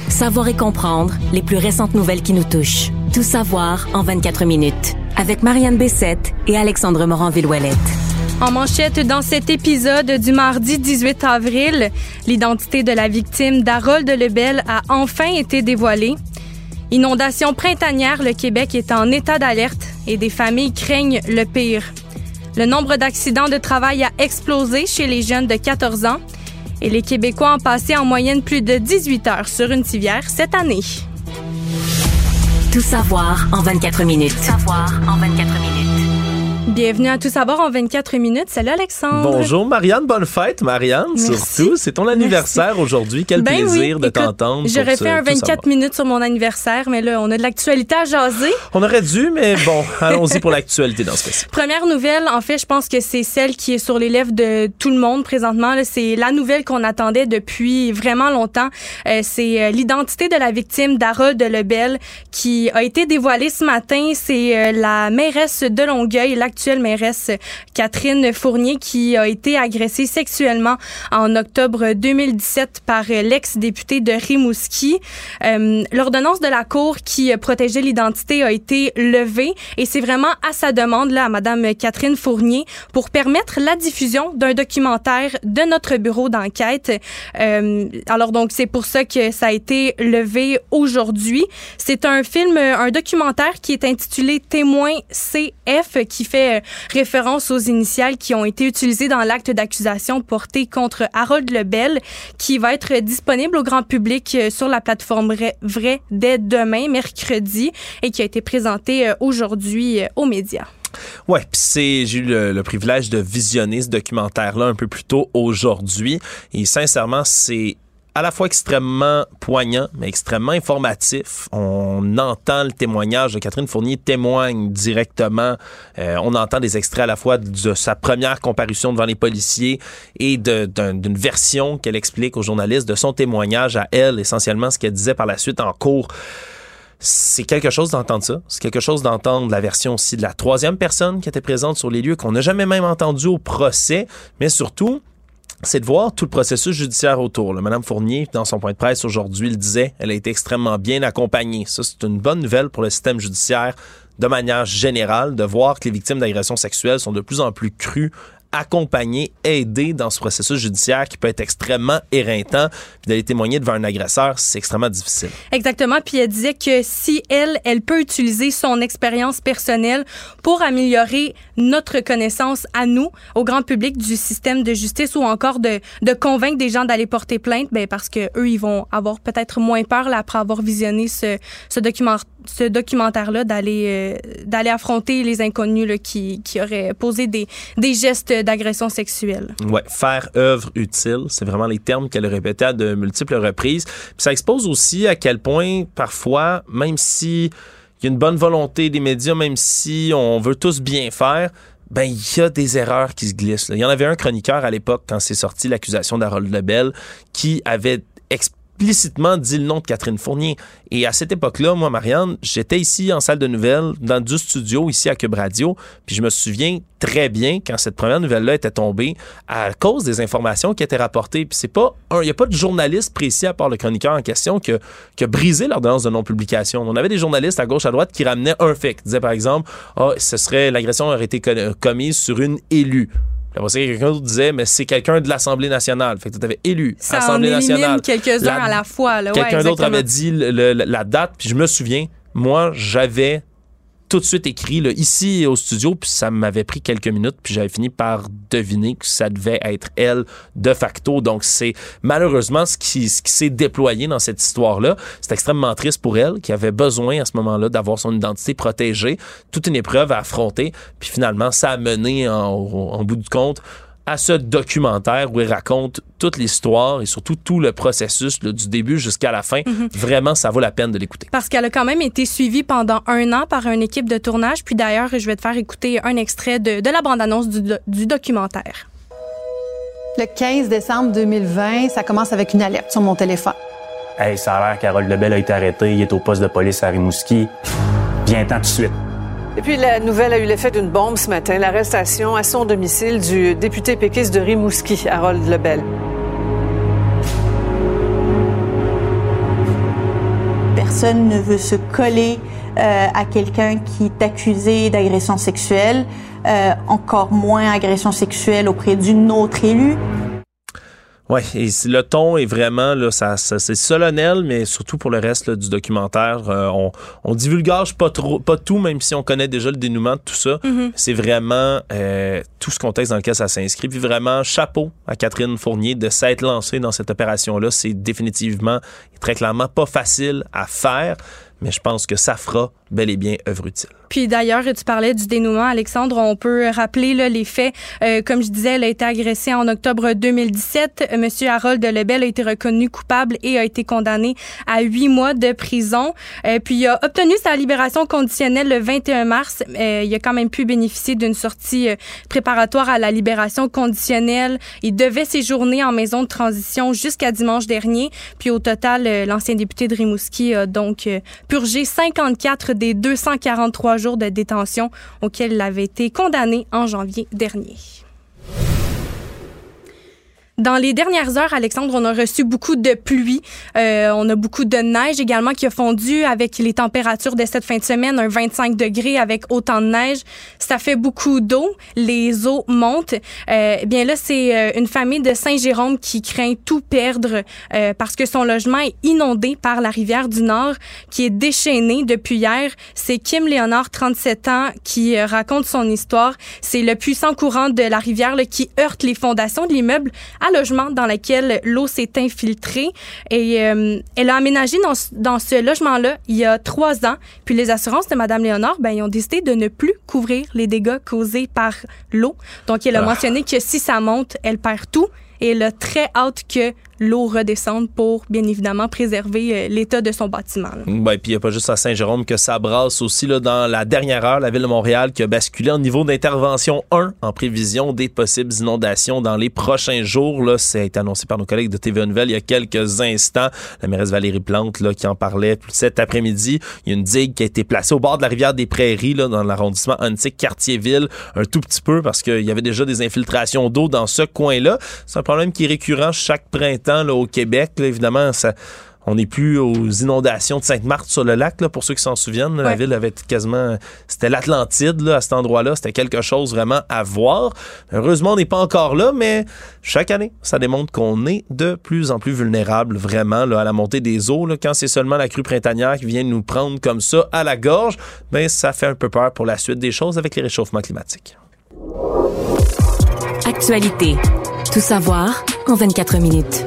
Savoir et comprendre les plus récentes nouvelles qui nous touchent. Tout savoir en 24 minutes. Avec Marianne Bessette et Alexandre Morin-Villouellette. En manchette dans cet épisode du mardi 18 avril, l'identité de la victime d'Harold Lebel a enfin été dévoilée. Inondation printanière, le Québec est en état d'alerte et des familles craignent le pire. Le nombre d'accidents de travail a explosé chez les jeunes de 14 ans et les Québécois ont passé en moyenne plus de 18 heures sur une civière cette année. Tout savoir en 24 minutes. Tout savoir en 24 minutes. Bienvenue à Tout savoir en 24 minutes. Salut Alexandre. Bonjour Marianne, bonne fête Marianne, Merci. surtout. C'est ton anniversaire aujourd'hui. Quel Ben plaisir oui, de t'entendre. J'aurais fait un Tout 24 savoir. minutes sur mon anniversaire, mais là, on a de l'actualité à jaser. On aurait dû, mais bon, allons-y pour l'actualité dans ce cas-ci. Première nouvelle, en fait, je pense que c'est celle qui est sur les lèvres de tout le monde présentement. C'est la nouvelle qu'on attendait depuis vraiment longtemps. Euh, c'est euh, l'identité de la victime d'Harold Lebel qui a été dévoilée ce matin. C'est euh, la mairesse de Longueuil, l'actuelle mairesse Catherine Fournier, qui a été agressée sexuellement en octobre 2017 par l'ex-député de Rimouski. Euh, L'ordonnance de la Cour qui protégeait l'identité a été levée et c'est vraiment à sa demande, là, à Madame Catherine Fournier, pour permettre la diffusion d'un documentaire de notre bureau d'enquête. Euh, alors donc, c'est pour ça que ça a été levé aujourd'hui. C'est un film, un documentaire qui est intitulé Témoin CF, qui fait euh, référence aux initiales qui ont été utilisées dans l'acte d'accusation porté contre Harold Lebel, qui va être disponible au grand public euh, sur la plateforme Vrai- dès demain, mercredi, et qui a été présenté euh, aujourd'hui aux médias. Ouais, puis c'est j'ai eu le, le privilège de visionner ce documentaire-là un peu plus tôt aujourd'hui et sincèrement, c'est à la fois extrêmement poignant, mais extrêmement informatif. On entend le témoignage de Catherine Fournier témoigne directement. Euh, on entend des extraits à la fois de sa première comparution devant les policiers et d'une version qu'elle explique aux journalistes de son témoignage à elle, essentiellement ce qu'elle disait par la suite en cours c'est quelque chose d'entendre ça. C'est quelque chose d'entendre la version aussi de la troisième personne qui était présente sur les lieux, qu'on n'a jamais même entendu au procès, mais surtout, c'est de voir tout le processus judiciaire autour. Madame Fournier, dans son point de presse aujourd'hui, le disait, elle a été extrêmement bien accompagnée. Ça, c'est une bonne nouvelle pour le système judiciaire de manière générale, de voir que les victimes d'agressions sexuelles sont de plus en plus crues accompagnées, aidées dans ce processus judiciaire qui peut être extrêmement éreintant. Puis d'aller témoigner devant un agresseur, c'est extrêmement difficile. Exactement. Puis elle disait que si elle, elle peut utiliser son expérience personnelle pour améliorer notre connaissance à nous, au grand public du système de justice ou encore de, convaincre des gens d'aller porter plainte, ben parce que eux, ils vont avoir peut-être moins peur là, après avoir visionné ce, ce document ce documentaire-là d'aller euh, d'aller affronter les inconnus qui, qui auraient posé des, des gestes d'agression sexuelle. Ouais, faire œuvre utile, c'est vraiment les termes qu'elle répétait à de multiples reprises. Puis ça expose aussi à quel point parfois, même si il y a une bonne volonté des médias, même si on veut tous bien faire, ben il y a des erreurs qui se glissent. Il y en avait un chroniqueur à l'époque quand c'est sorti l'accusation d'Harold Lebel qui avait explicitement dit le nom de Catherine Fournier. Et à cette époque-là, moi, Marianne, j'étais ici en salle de nouvelles, dans du studio, ici à Cube Radio, puis je me souviens très bien quand cette première nouvelle-là était tombée à cause des informations qui étaient rapportées. Puis c'est pas il n'y a pas de journaliste précis à part le chroniqueur en question que, qui a brisé l'ordonnance de non-publication. On avait des journalistes à gauche, à droite qui ramenaient un fait, qui disaient par exemple, ah, ce serait, l'agression aurait été co- commise sur une élue. Après ça, quelqu'un d'autre disait, mais c'est quelqu'un de l'Assemblée nationale. Fait que tu avais élu, Ça en Assemblée élimine nationale. quelques-uns La- à la fois. Ouais, Quelqu'un d'autre avait dit le- le- la date, puis je me souviens, moi, j'avais tout de suite écrit là, ici au studio, puis ça m'avait pris quelques minutes, puis j'avais fini par deviner que ça devait être elle de facto. Donc c'est malheureusement ce qui, s'est déployé dans cette histoire-là. C'est extrêmement triste pour elle, qui avait besoin à ce moment-là d'avoir son identité protégée, toute une épreuve à affronter, puis finalement ça a mené en, en bout de compte à ce documentaire où il raconte toute l'histoire et surtout tout le processus là, du début jusqu'à la fin. Vraiment, ça vaut la peine de l'écouter. Parce qu'elle a quand même été suivie pendant un an par une équipe de tournage. Puis d'ailleurs, je vais te faire écouter un extrait de, de la bande-annonce du, do- du documentaire. Le 15 décembre 2020, ça commence avec une alerte sur mon téléphone. Hey, ça a l'air qu'Harold Lebel a été arrêté, il est au poste de police à Rimouski. Viens-t'en tout de suite. Et puis la nouvelle a eu l'effet d'une bombe ce matin, l'arrestation à son domicile du député péquiste de Rimouski, Harold Lebel. Personne ne veut se coller euh, à quelqu'un qui est accusé d'agression sexuelle, euh, encore moins agression sexuelle auprès d'une autre élue. C- le ton est vraiment là, ça, ça- c'est solennel, mais surtout pour le reste là, du documentaire, euh, on, on divulgage pas trop, pas tout, même si on connaît déjà le dénouement de tout ça. Mhm. C'est vraiment euh, tout ce contexte dans lequel ça s'inscrit. Puis vraiment, chapeau à Catherine Fournier de s'être lancée dans cette opération-là. C'est définitivement et très clairement pas facile à faire, mais je pense que ça fera bel et bien œuvre utile. Puis d'ailleurs, tu parlais du dénouement, Alexandre. On peut rappeler là, les faits. Euh, comme je disais, elle a été agressée en octobre 2017. Monsieur Harold Lebel a été reconnu coupable et a été condamné à huit mois de prison. Euh, puis il a obtenu sa libération conditionnelle le 21 mars. Euh, il a quand même pu bénéficier d'une sortie euh, préparatoire à la libération conditionnelle. Il devait séjourner en maison de transition jusqu'à dimanche dernier. Puis au total, euh, l'ancien député de Rimouski a donc euh, purgé 54 des 243 jours de détention auxquels il avait été condamné en janvier dernier. Dans les dernières heures, Alexandre, on a reçu beaucoup de pluie. Euh, on a beaucoup de neige également qui a fondu avec les températures de cette fin de semaine, un 25 degrés avec autant de neige. Ça fait beaucoup d'eau. Les eaux montent. Euh, eh bien là, c'est euh, une famille de Saint-Jérôme qui craint tout perdre euh, parce que son logement est inondé par la rivière du Nord qui est déchaînée depuis hier. C'est Kim Léonard, 37 ans, qui euh, raconte son histoire. C'est le puissant courant de la rivière là, qui heurte les fondations de l'immeuble logement dans lequel l'eau s'est infiltrée. Et euh, elle a aménagé dans, ce- dans ce logement-là il y a trois ans. Puis les assurances de Madame Léonard, ben, ils ont décidé de ne plus couvrir les dégâts causés par l'eau. Donc, elle a Ah. mentionné que si ça monte, elle perd tout. Et elle a très hâte que l'eau redescende pour, bien évidemment, préserver euh, l'état de son bâtiment. là. Ben, puis il n'y a pas juste à Saint-Jérôme que ça brasse aussi là, dans la dernière heure, la ville de Montréal qui a basculé en niveau d'intervention 1 en prévision des possibles inondations dans les prochains jours. Là, été annoncé par nos collègues de TVA Nouvelle il y a quelques instants. La mairesse Valérie Plante là, qui en parlait cet après-midi. Il y a une digue qui a été placée au bord de la rivière des Prairies là, dans l'arrondissement antique Quartier-Ville un tout petit peu parce qu'il y avait déjà des infiltrations d'eau dans ce coin-là. C'est un problème qui est récurrent chaque printemps là, au Québec. Là, évidemment, ça, on n'est plus aux inondations de Sainte-Marthe sur le lac, là, pour ceux qui s'en souviennent. là, La ville avait quasiment... C'était l'Atlantide, là, à cet endroit-là. C'était quelque chose vraiment à voir. Heureusement, on n'est pas encore là, mais chaque année, ça démontre qu'on est de plus en plus vulnérable, vraiment, là, à la montée des eaux. Là. Quand c'est seulement la crue printanière qui vient nous prendre comme ça à la gorge, ben, ça fait un peu peur pour la suite des choses avec les réchauffements climatiques. Actualité. Tout savoir en 24 minutes.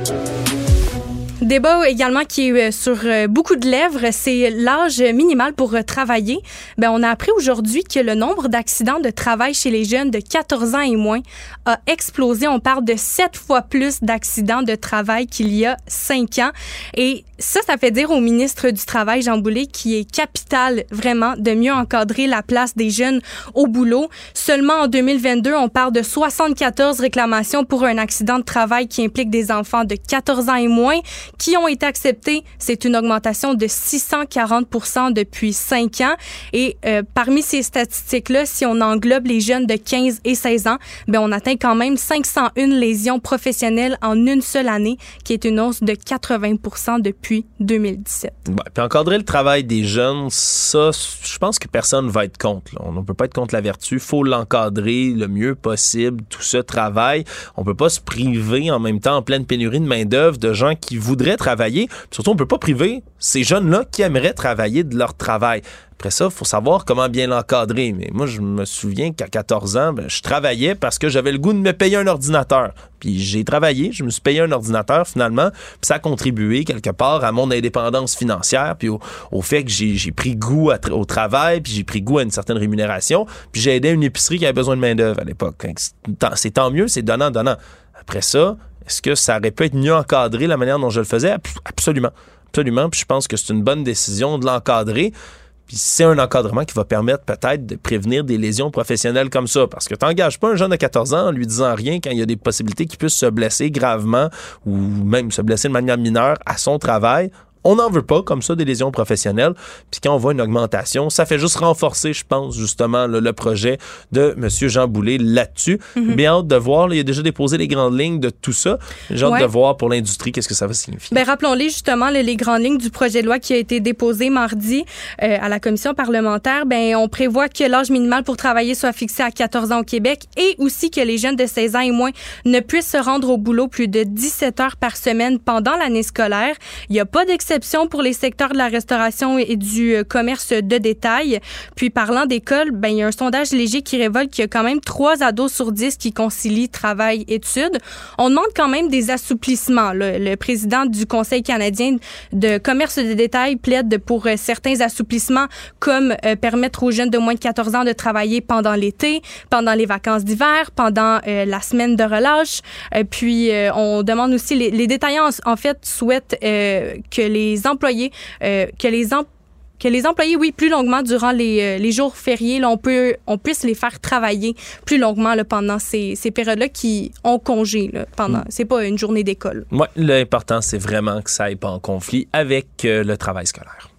Débat également qui est euh, sur euh, beaucoup de lèvres, c'est l'âge minimal pour euh, travailler. Ben, on a appris aujourd'hui que le nombre d'accidents de travail chez les jeunes de 14 ans et moins a explosé. On parle de sept fois plus d'accidents de travail qu'il y a cinq ans. Et ça, ça fait dire au ministre du Travail, Jean Boulet, qui est capital vraiment de mieux encadrer la place des jeunes au boulot. Seulement en 2022, on parle de 74 réclamations pour un accident de travail qui implique des enfants de 14 ans et moins qui ont été acceptés. C'est une augmentation de 640% depuis 5 ans. Et euh, parmi ces statistiques-là, si on englobe les jeunes de 15 et 16 ans, ben on atteint quand même 501 lésions professionnelles en une seule année, qui est une hausse de 80% depuis 2017. Ouais, puis encadrer le travail des jeunes, ça, je pense que personne va être contre. On ne peut pas être contre la vertu. faut l'encadrer le mieux possible, tout ce travail. On peut pas se priver en même temps, en pleine pénurie de main-d'œuvre, de gens qui voudraient travailler. Surtout, on peut pas priver ces jeunes-là qui aimeraient travailler de leur travail. Après ça, il faut savoir comment bien l'encadrer. Mais moi, je me souviens qu'à 14 ans, ben, je travaillais parce que j'avais le goût de me payer un ordinateur. Puis j'ai travaillé, je me suis payé un ordinateur finalement, puis ça a contribué quelque part à mon indépendance financière, puis au, fait que j'ai pris goût au travail, puis j'ai pris goût à une certaine rémunération, puis j'ai aidé une épicerie qui avait besoin de main-d'œuvre à l'époque. C'est tant- mieux, c'est donnant, donnant. Après ça, est-ce que ça aurait pu être mieux encadré la manière dont je le faisais? Abs- Absolument. Absolument. Puis je pense que c'est une bonne décision de l'encadrer. Puis c'est un encadrement qui va permettre peut-être de prévenir des lésions professionnelles comme ça. Parce que tu n'engages pas un jeune de 14 ans en lui disant rien quand il y a des possibilités qu'il puisse se blesser gravement ou même se blesser de manière mineure à son travail. On n'en veut pas comme ça des lésions professionnelles. Puis quand on voit une augmentation, ça fait juste renforcer, je pense, justement, le projet de M. Jean Boulet là-dessus. Mhm. Bien hâte de voir. là, il a déjà déposé les grandes lignes de tout ça. J'ai hâte Ouais. de voir pour l'industrie qu'est-ce que ça va signifier. Ben, rappelons-les justement le- les grandes lignes du projet de loi qui a été déposé mardi euh, à la commission parlementaire. Ben, on prévoit que l'âge minimal pour travailler soit fixé à 14 ans au Québec et aussi que les jeunes de 16 ans et moins ne puissent se rendre au boulot plus de 17 heures par semaine pendant l'année scolaire. Il n'y a pas d'exception pour les secteurs de la restauration et du euh, commerce de détail. Puis parlant d'école, ben il y a un sondage léger qui révèle qu'il y a quand même 3 ados sur 10 qui concilient travail études. On demande quand même des assouplissements. Le président du Conseil canadien de commerce de détail plaide pour euh, certains assouplissements comme euh, permettre aux jeunes de moins de 14 ans de travailler pendant l'été, pendant les vacances d'hiver, pendant la semaine de relâche. puis on demande aussi les, les détaillants en fait souhaitent que les employés que les que les employés, oui, plus longuement durant les, euh, les jours fériés, là, on, peut, on puisse les faire travailler plus longuement là, pendant ces, ces périodes-là qui ont congé. Là, pendant, mm. C'est pas une journée d'école. Oui, l'important, c'est vraiment que ça n'aille pas en conflit avec euh, le travail scolaire.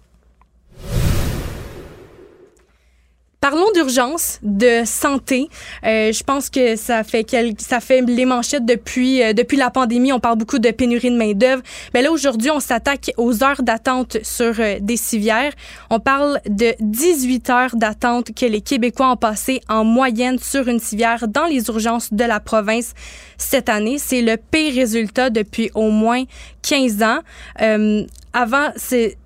Parlons d'urgence, de santé. Euh, je pense que ça fait ça fait les manchettes depuis euh, depuis la pandémie. On parle beaucoup de pénurie de main d'œuvre. Mais là aujourd'hui, on s'attaque aux heures d'attente sur euh, des civières. On parle de 18 heures d'attente que les Québécois ont passé en moyenne sur une civière dans les urgences de la province cette année. C'est le pire résultat depuis au moins 15 ans. avant, c'est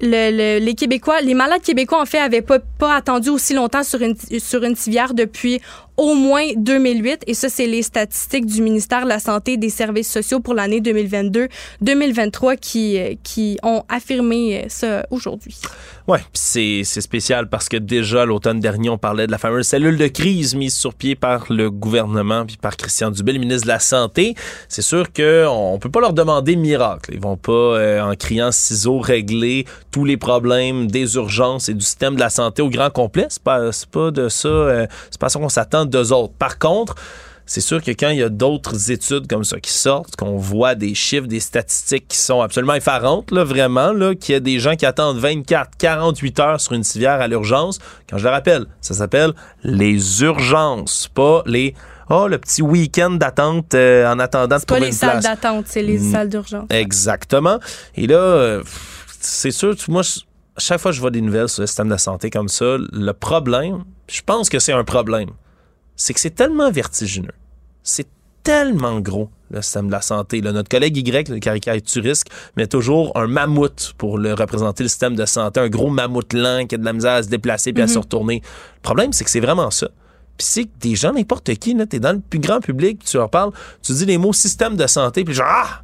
le, les Québécois, les malades québécois, en fait, avaient pas, attendu aussi longtemps sur une, sur une civière depuis au moins 2008. Et ça, c'est les statistiques du ministère de la Santé et des Services sociaux pour l'année 2022-2023 qui, qui ont affirmé ça aujourd'hui. Oui, c'est spécial parce que déjà l'automne dernier, on parlait de la fameuse cellule de crise mise sur pied par le gouvernement puis par Christian Dubé, le ministre de la Santé. C'est sûr qu'on ne peut pas leur demander miracle. Ils vont pas, euh, en criant ciseaux, régler tous les problèmes des urgences et du système de la santé au grand complet. C'est pas, pas de ça, euh, c'est pas ça qu'on s'attend d'eux autres. Par contre, c'est sûr que quand il y a d'autres études comme ça qui sortent, qu'on voit des chiffres, des statistiques qui sont absolument effarantes, là, vraiment, là, qu'il y a des gens qui attendent 24, 48 heures sur une civière à l'urgence, quand je le rappelle, ça s'appelle les urgences, pas les oh, le petit week-end d'attente euh, en attendant de trouver pas les salles d'attente, c'est les salles d'urgence. Exactement. Et là, euh, c'est sûr, moi, chaque fois que je vois des nouvelles sur le système de santé comme ça, le problème, je pense que c'est un problème c'est que c'est tellement vertigineux. C'est tellement gros, le système de la santé. notre collègue Y, le caricaturiste, met toujours un mammouth pour le représenter le système de santé, un gros mammouth lent qui a de la misère à se déplacer puis à se mhm. retourner. Le problème, c'est que c'est vraiment ça. Puis c'est que des gens, n'importe qui, tu es dans le plus grand public, tu leur parles, tu dis les mots système de santé, puis genre, ah!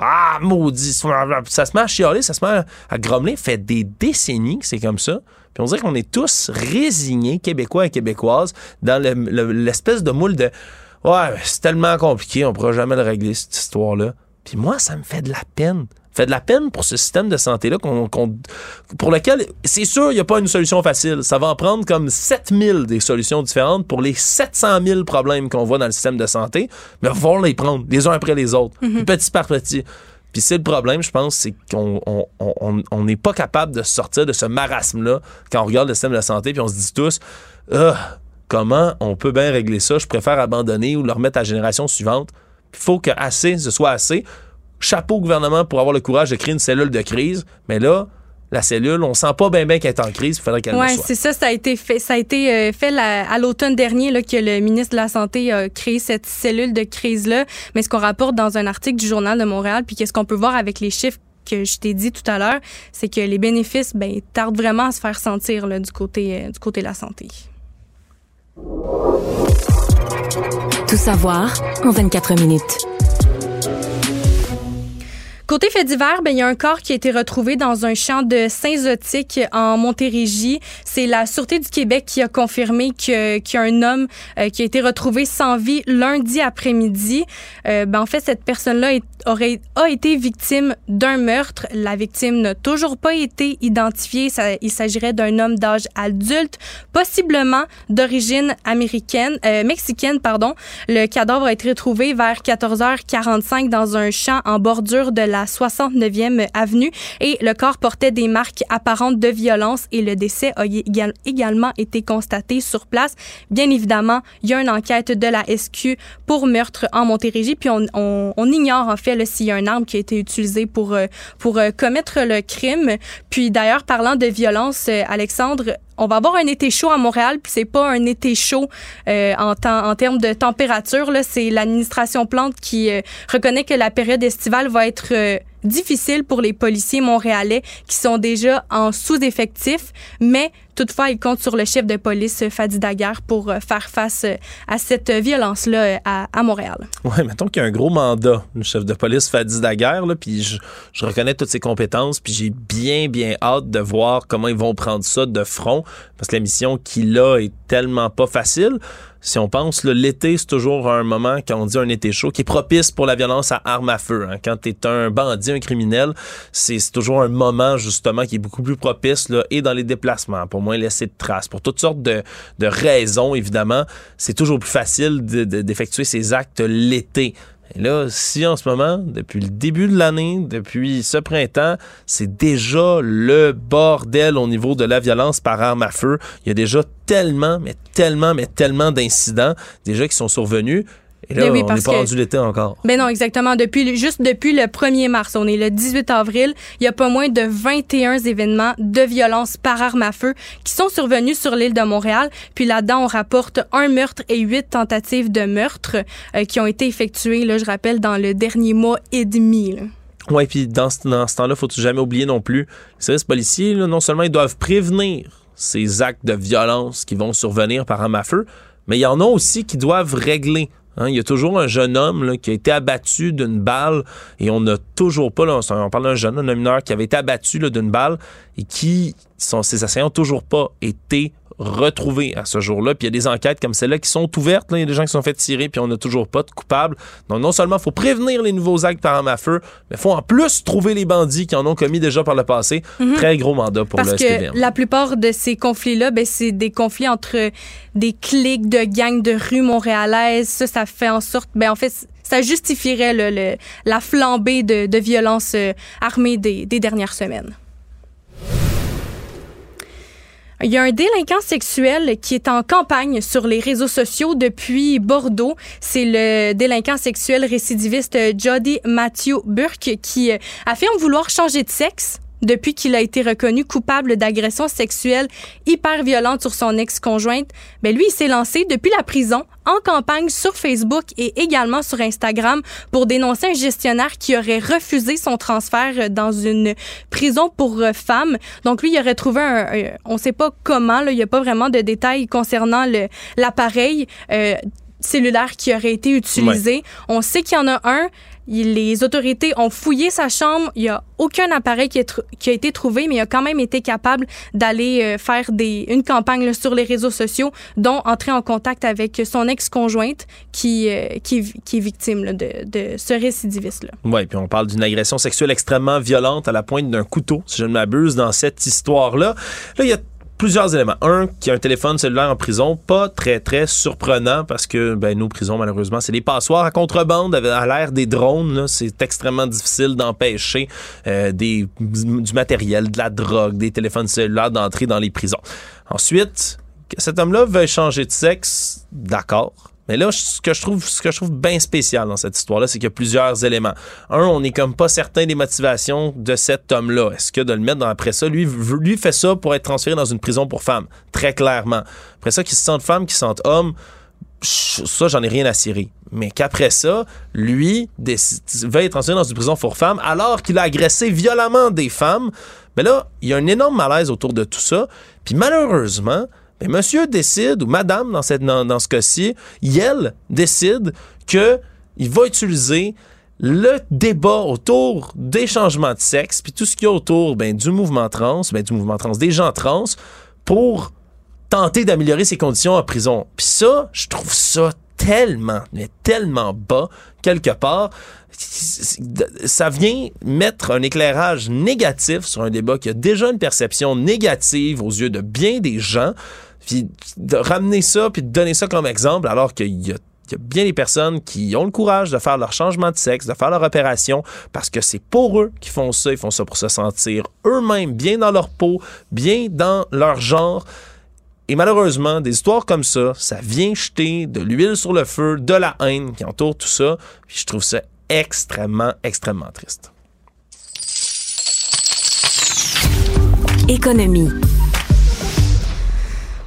Ah, maudit! Ça se met à chialer, ça se met à grommeler. Fait des décennies que c'est comme ça on dirait qu'on est tous résignés, Québécois et Québécoises, dans l'espèce de moule de Ouais, c'est tellement compliqué, on pourra jamais le régler, cette histoire-là. Puis moi, ça me fait de la peine. fait de la peine pour ce système de santé-là pour lequel, c'est sûr, il n'y a pas une solution facile. Ça va en prendre comme 7000 des solutions différentes pour les 700 000 problèmes qu'on voit dans le système de santé, mais il va les prendre les uns après les autres, mm-hmm. petit par petit. Puis c'est le problème, je pense, c'est qu'on on n'est pas capable de sortir de ce marasme-là quand on regarde le système de la santé, puis on se dit tous, ah, comment on peut bien régler ça? Je préfère abandonner ou le remettre à la génération suivante. Il faut que assez, ce soit assez. Chapeau au gouvernement pour avoir le courage de créer une cellule de crise, mais là, la cellule. On sent pas bien bien qu'elle est en crise. Il faudrait qu'elle ouais, c'est ça. Ça a été fait. Ça a été euh, fait à l'automne dernier là, que le ministre de la Santé a créé cette cellule de crise-là. Mais ce qu'on rapporte dans un article du Journal de Montréal, puis qu'est-ce qu'on peut voir avec les chiffres que je t'ai dit tout à l'heure, c'est que les bénéfices ben, tardent vraiment à se faire sentir là, du, côté, euh, du côté de la santé. Tout savoir en 24 minutes. Côté fait divers, ben, il y a un corps qui a été retrouvé dans un champ de Saint-Zotique en Montérégie. C'est la Sûreté du Québec qui a confirmé qu'il y a un homme euh, qui a été retrouvé sans vie lundi après-midi. Euh, ben, en fait, cette personne-là aurait a été victime d'un meurtre. La victime n'a toujours pas été identifiée. Ça, il s'agirait d'un homme d'âge adulte, possiblement d'origine américaine, euh, mexicaine, pardon. Le cadavre a été retrouvé vers 14h45 dans un champ en bordure de la 69e avenue et le corps portait des marques apparentes de violence et le décès a également été constaté sur place. Bien évidemment, il y a une enquête de la SQ pour meurtre en Montérégie, puis on, on, ignore en fait s'il y a une arme qui a été utilisée pour, euh, pour euh, commettre le crime. Puis d'ailleurs, parlant de violence, euh, Alexandre, on va avoir un été chaud à Montréal, puis c'est pas un été chaud euh, en, termes de température. Là, c'est l'administration Plante qui euh, reconnaît que la période estivale va être euh, difficile pour les policiers montréalais qui sont déjà en sous-effectif, mais toutefois, ils comptent sur le chef de police, Fadi Daguerre, pour euh, faire face euh, à cette violence-là euh, à, Montréal. Oui, mettons qu'il y a un gros mandat, le chef de police Fadi Daguerre, puis je, je, reconnais toutes ses compétences, puis j'ai bien, bien hâte de voir comment ils vont prendre ça de front, parce que la mission qu'il a est tellement pas facile si on pense, l'été, c'est toujours un moment, quand on dit un été chaud, qui est propice pour la violence à arme à feu. Hein. Quand tu un bandit, un criminel, c'est toujours un moment, justement, qui est beaucoup plus propice, là, et dans les déplacements, pour moins laisser de traces. Pour toutes sortes de raisons, évidemment, c'est toujours plus facile d'effectuer ces actes l'été. Et là, si en ce moment, depuis le début de l'année, depuis ce printemps, c'est déjà le bordel au niveau de la violence par arme à feu. Il y a déjà tellement, mais tellement, mais tellement d'incidents déjà qui sont survenus. Et là, oui, on n'est pas rendu l'été encore. Ben non, exactement. Depuis, juste depuis le 1er mars, on est le 18 avril, il y a pas moins de 21 événements de violence par arme à feu qui sont survenus sur l'île de Montréal. Puis là-dedans, on rapporte un meurtre et huit tentatives de meurtre euh, qui ont été effectuées, là, je rappelle, dans le dernier mois et demi. Oui, puis dans ce, dans ce temps-là, faut jamais oublier non plus, les services policiers, là, non seulement ils doivent prévenir ces actes de violence qui vont survenir par arme à feu, mais il y en a aussi qui doivent régler Hein, il y a toujours un jeune homme qui a été abattu d'une balle et on n'a toujours pas, on parle d'un jeune homme, mineur qui avait été abattu d'une balle et qui, ses assaillants n'ont toujours pas été retrouvés à ce jour-là. Puis il y a des enquêtes comme celle-là qui sont ouvertes. Il y a des gens qui sont fait tirer, puis on n'a toujours pas de coupables. Donc non seulement il faut prévenir les nouveaux actes par arme à feu, mais il faut en plus trouver les bandits qui en ont commis déjà par le passé. Mhm. Très gros mandat pour Parce le SPVM. que la plupart de ces conflits-là, ben, c'est des conflits entre des cliques de gangs de rue montréalaises. Ça, ça fait en sorte... Ben, en fait, ça justifierait le, la flambée de, de violence euh, armée des, des dernières semaines. Il y a un délinquant sexuel qui est en campagne sur les réseaux sociaux depuis Bordeaux. C'est le délinquant sexuel récidiviste Jody Matthew Burke qui euh, affirme vouloir changer de sexe depuis qu'il a été reconnu coupable d'agression sexuelle hyper violente sur son ex-conjointe, ben lui, il s'est lancé depuis la prison en campagne sur Facebook et également sur Instagram pour dénoncer un gestionnaire qui aurait refusé son transfert dans une prison pour euh, femmes. Donc lui, il aurait trouvé un, on sait pas comment, là, il n'y a pas vraiment de détails concernant l'appareil. Euh, cellulaire qui aurait été utilisé. On sait qu'il y en a un les autorités ont fouillé sa chambre. Il n'y a aucun appareil qui, a été trouvé, mais il a quand même été capable d'aller euh, faire une campagne sur les réseaux sociaux, dont entrer en contact avec son ex-conjointe qui, euh, est victime de, ce récidiviste-là. Oui, puis on parle d'une agression sexuelle extrêmement violente à la pointe d'un couteau, si je ne m'abuse, dans cette histoire-là. Plusieurs éléments. Un, qui a un téléphone cellulaire en prison, pas très, très surprenant parce que, ben, nos prisons, malheureusement, c'est des passoires à contrebande à l'ère des drones. C'est extrêmement difficile d'empêcher euh, du matériel, de la drogue, des téléphones cellulaires d'entrer dans les prisons. Ensuite, cet homme-là veuille changer de sexe, d'accord. Mais là, ce que je trouve, bien spécial dans cette histoire-là, c'est qu'il y a plusieurs éléments. Un, on n'est comme pas certain des motivations de cet homme-là. Est-ce que de le mettre dans après ça, lui, lui fait ça pour être transféré dans une prison pour femmes, très clairement. Après ça, qu'il se sente femme, qu'il se sente homme, ça, j'en ai rien à cirer. Mais qu'après ça, lui va être transféré dans une prison pour femmes alors qu'il a agressé violemment des femmes. Mais là, il y a un énorme malaise autour de tout ça. Puis malheureusement, monsieur décide, ou madame dans, ce cas-ci, elle décide qu'il va utiliser le débat autour des changements de sexe, puis tout ce qu'il y a autour ben, du mouvement trans, ben, du mouvement trans, des gens trans, pour tenter d'améliorer ses conditions en prison. Puis ça, je trouve ça tellement, mais tellement bas, quelque part, ça vient mettre un éclairage négatif sur un débat qui a déjà une perception négative aux yeux de bien des gens puis de ramener ça, puis de donner ça comme exemple, alors qu'il y a bien des personnes qui ont le courage de faire leur changement de sexe, de faire leur opération, parce que c'est pour eux qui font ça. Ils font ça pour se sentir eux-mêmes bien dans leur peau, bien dans leur genre. Et malheureusement, des histoires comme ça, ça vient jeter de l'huile sur le feu, de la haine qui entoure tout ça. Puis je trouve ça extrêmement, extrêmement triste. Économie.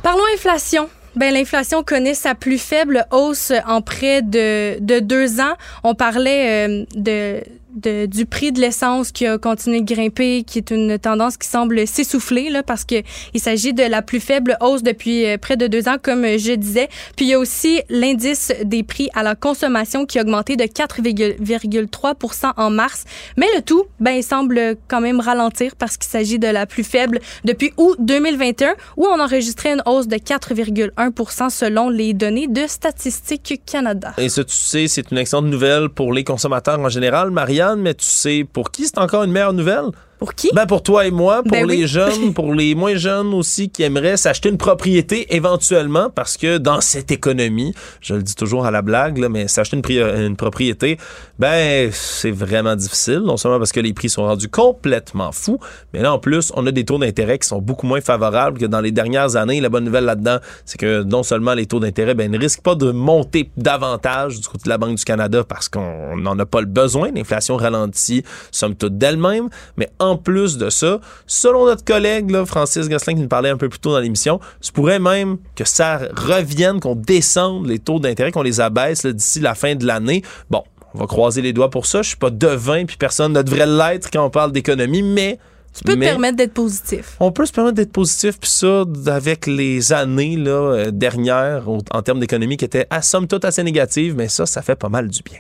Parlons inflation. Ben, l'inflation connaît sa plus faible hausse en près de, de deux ans. On parlait euh, de du prix de l'essence qui a continué de grimper, qui est une tendance qui semble s'essouffler là, parce que il s'agit de la plus faible hausse depuis euh, près de deux ans, comme je disais. Puis il y a aussi l'indice des prix à la consommation qui a augmenté de 4,3 en mars. Mais le tout, ben, il semble quand même ralentir parce qu'il s'agit de la plus faible depuis août 2021, où on enregistrait une hausse de 4,1 selon les données de Statistique Canada. Et ça, tu sais, c'est une excellente nouvelle pour les consommateurs en général, Mais tu sais pour qui c'est encore une meilleure nouvelle? Pour qui? Ben pour toi et moi, pour Ben les oui. jeunes, pour les moins jeunes aussi qui aimeraient s'acheter une propriété éventuellement parce que dans cette économie, je le dis toujours à la blague, là, mais s'acheter une propriété, ben c'est vraiment difficile, non seulement parce que les prix sont rendus complètement fous, mais là en plus, on a des taux d'intérêt qui sont beaucoup moins favorables que dans les dernières années. La bonne nouvelle là-dedans, c'est que non seulement les taux d'intérêt ben, ne risquent pas de monter davantage du côté de la Banque du Canada parce qu'on n'en a pas le besoin, l'inflation ralentit somme toute d'elle-même, mais en plus de ça, selon notre collègue là, Francis Gosselin qui nous parlait un peu plus tôt dans l'émission, se pourrait même que ça revienne, qu'on descende les taux d'intérêt, qu'on les abaisse d'ici la fin de l'année. Bon, on va croiser les doigts pour ça. Je suis pas devin, puis personne ne devrait l'être quand on parle d'économie, mais Tu peux mais- te permettre d'être positif. on peut se permettre d'être positif, puis ça, avec les années là, euh, dernières au- en termes d'économie qui étaient à somme toute assez négatives, mais ça, ça fait pas mal du bien.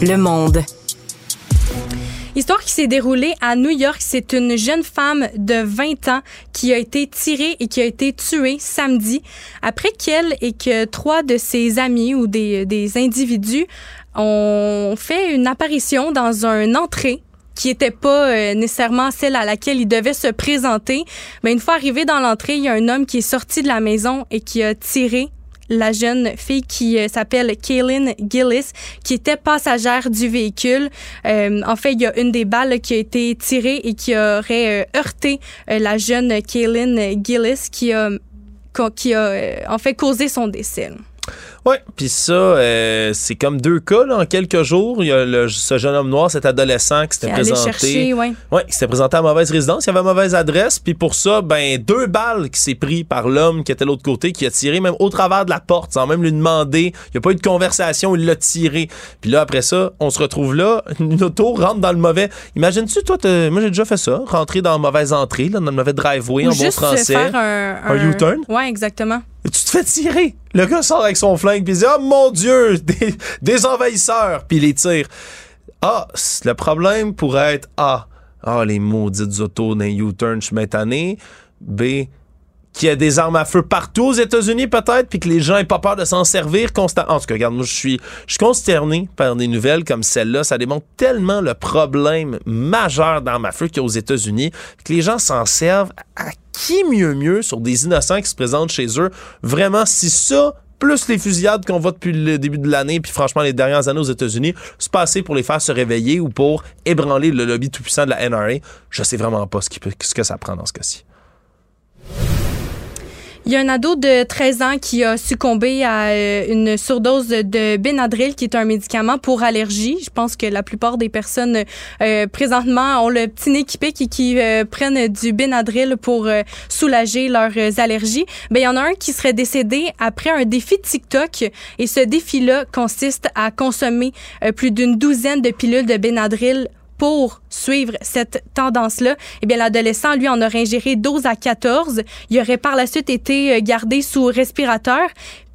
Le monde. Histoire qui s'est déroulée à New York, c'est une jeune femme de 20 ans qui a été tirée et qui a été tuée samedi après qu'elle et que trois de ses amis ou des, des individus ont fait une apparition dans un entrée qui était pas euh, nécessairement celle à laquelle il devait se présenter. Mais une fois arrivé dans l'entrée, il y a un homme qui est sorti de la maison et qui a tiré la jeune fille qui euh, s'appelle Kaylin Gillis, qui était passagère du véhicule. Euh, en fait, il y a une des balles qui a été tirée et qui aurait euh, heurté euh, la jeune Kaylin Gillis, qui a, qui a en fait causé son décès. Ouais, puis ça, euh, c'est comme deux cas là, en quelques jours. Il y a le- ce jeune homme noir, cet adolescent qui s'était présenté. chercher, ouais. Ouais, qui s'était présenté à mauvaise résidence, il avait mauvaise adresse, puis pour ça, ben deux balles qui s'est pris par l'homme qui était de l'autre côté, qui a tiré même au travers de la porte, sans même lui demander. Il n'y a pas eu de conversation, il l'a tiré. Puis là après ça, on se retrouve là, une auto rentre dans le mauvais. Imagines-tu toi, moi j'ai déjà fait ça, rentrer dans la mauvaise entrée, là, dans le mauvais driveway Ou en bon français. faire un, Un U-turn? Ouais, exactement. Et tu te fais tirer. Le gars sort avec son flingue puis il dit Oh mon Dieu, des, envahisseurs, puis les tire. Ah, le problème pourrait être A. Ah, les maudites autos d'un U-turn, je suis métanné. B. Qu'il y a des armes à feu partout aux États-Unis, peut-être, puis que les gens aient pas peur de s'en servir constamment. En tout cas, regarde, moi, je suis, je suis consterné par des nouvelles comme celle-là. Ça démontre tellement le problème majeur d'armes à feu qu'il y a aux États-Unis, que les gens s'en servent à qui mieux mieux sur des innocents qui se présentent chez eux. Vraiment, si ça, plus les fusillades qu'on voit depuis le début de l'année, puis franchement les dernières années aux États-Unis, c'est pas assez pour les faire se réveiller ou pour ébranler le lobby tout-puissant de la NRA. Je sais vraiment pas ce, ce que ça prend dans ce cas-ci. Il y a un ado de 13 ans qui a succombé à euh, une surdose de Benadryl, qui est un médicament pour allergie. Je pense que la plupart des personnes euh, présentement ont le petit nez qui pique et qui euh, prennent du Benadryl pour soulager leurs allergies. Ben, il y en a un qui serait décédé après un défi TikTok et ce défi-là consiste à consommer plus d'une douzaine de pilules de Benadryl pour suivre cette tendance-là, eh bien, l'adolescent, lui, en aurait ingéré 12 à 14. Il aurait par la suite été euh, gardé sous respirateur.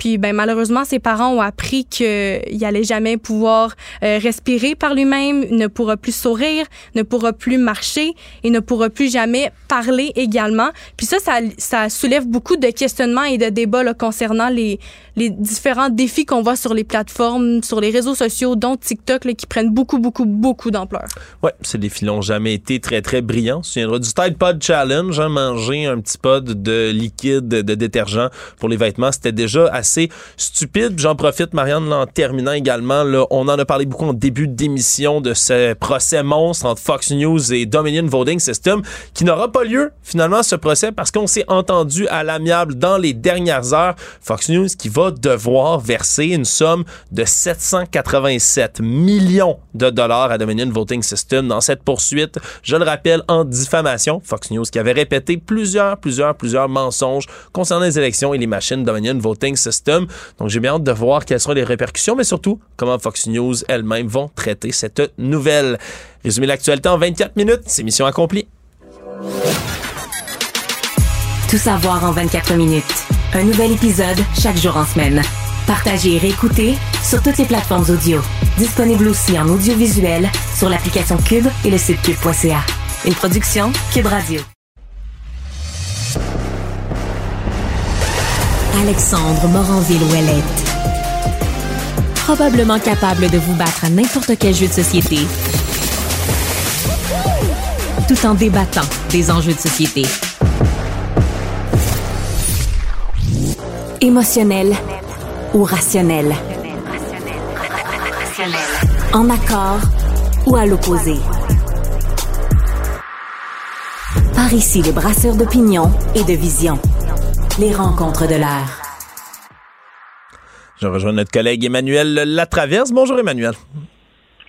Puis, ben, malheureusement, ses parents ont appris qu'il allait jamais pouvoir euh, respirer par lui-même, ne pourra plus sourire, ne pourra plus marcher et ne pourra plus jamais parler également. Puis ça, ça, soulève beaucoup de questionnements et de débats concernant les, les différents défis qu'on voit sur les plateformes, sur les réseaux sociaux, dont TikTok, là, qui prennent beaucoup, beaucoup, beaucoup d'ampleur. Ouais, ces défis n'ont jamais été très, très brillants. On se souviendra du Tide Pod Challenge, hein, manger un petit pod de liquide, de détergent pour les vêtements. C'était déjà assez stupide. J'en profite, Marianne, en terminant également. Là, on en a parlé beaucoup en début d'émission de ce procès monstre entre Fox News et Dominion Voting System qui n'aura pas lieu, finalement, ce procès parce qu'on s'est entendu à l'amiable dans les dernières heures. Fox News qui va devoir verser une somme de 787 millions de dollars à Dominion Voting System dans cette poursuite, je le rappelle, en diffamation. Fox News qui avait répété plusieurs, plusieurs, plusieurs mensonges concernant les élections et les machines Dominion Voting System. Donc, j'ai bien hâte de voir quelles seront les répercussions, mais surtout, comment Fox News elles-mêmes vont traiter cette nouvelle. Résumer l'actualité en 24 minutes, c'est mission accomplie. Tout savoir en 24 minutes. Un nouvel épisode chaque jour en semaine. Partagez et réécoutez sur toutes les plateformes audio. Disponible aussi en audiovisuel sur l'application Cube et le site cube.ca. Une production Cube Radio. Alexandre Moranville-Ouellette. Probablement capable de vous battre à n'importe quel jeu de société, tout en débattant des enjeux de société. Émotionnel ou rationnel? En accord ou à l'opposé? Par ici, les brasseurs d'opinion et de vision. Les rencontres de l'air. Je rejoins notre collègue Emmanuel Latraverse. Bonjour Emmanuel.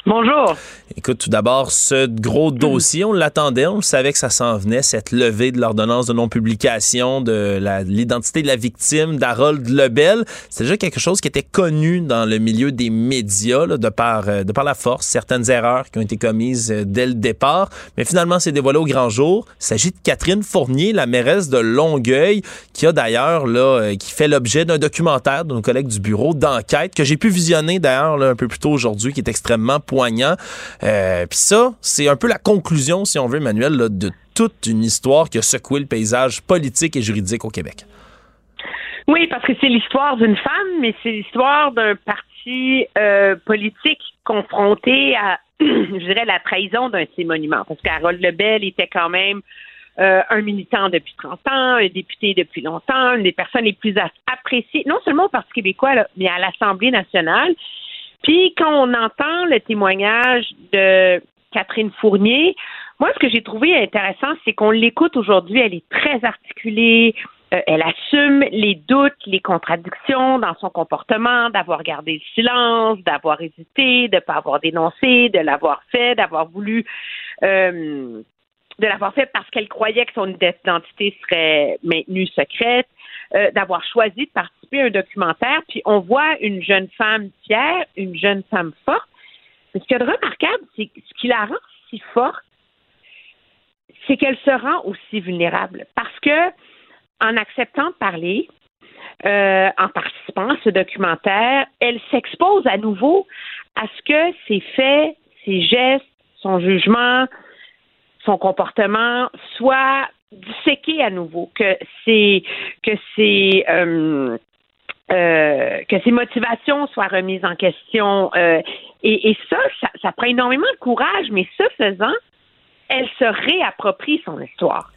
Bonjour. Écoute, tout d'abord, ce gros dossier, on l'attendait, on savait que ça s'en venait, cette levée de l'ordonnance de non-publication de l'identité de la victime d'Harold Lebel. C'est déjà quelque chose qui était connu dans le milieu des médias, de, par, euh, de par la force, certaines erreurs qui ont été commises euh, dès le départ, mais finalement, c'est dévoilé au grand jour. Il s'agit de Catherine Fournier, la mairesse de Longueuil, qui a d'ailleurs, là, euh, qui fait l'objet d'un documentaire de nos collègues du bureau d'enquête que j'ai pu visionner d'ailleurs un peu plus tôt aujourd'hui, qui est extrêmement poignant. Euh, Puis ça, c'est un peu la conclusion, si on veut, Emmanuel, de toute une histoire qui a secoué le paysage politique et juridique au Québec. Oui, parce que c'est l'histoire d'une femme, mais c'est l'histoire d'un parti euh, politique confronté à, je dirais, la trahison d'un de ses monuments. Parce qu'Harold Lebel était quand même euh, un militant depuis 30 ans, un député depuis longtemps, une des personnes les plus appréciées, non seulement au Parti québécois, mais à l'Assemblée nationale. Puis quand on entend le témoignage de Catherine Fournier, moi, ce que j'ai trouvé intéressant, c'est qu'on l'écoute aujourd'hui, elle est très articulée, euh, elle assume les doutes, les contradictions dans son comportement, d'avoir gardé le silence, d'avoir hésité, de ne pas avoir dénoncé, de l'avoir fait, d'avoir voulu euh, de l'avoir fait parce qu'elle croyait que son identité serait maintenue secrète. Euh, d'avoir choisi de participer à un documentaire. Puis on voit une jeune femme fière, une jeune femme forte. Mais ce qui est remarquable, c'est ce qui la rend si forte, c'est qu'elle se rend aussi vulnérable. Parce que en acceptant de parler, euh, en participant à ce documentaire, elle s'expose à nouveau à ce que ses faits, ses gestes, son jugement, son comportement soient disséquer à nouveau, que c'est que c'est euh, euh, que ses motivations soient remises en question. Euh, et, ça, ça, prend énormément de courage, mais ce faisant, elle se réapproprie son histoire.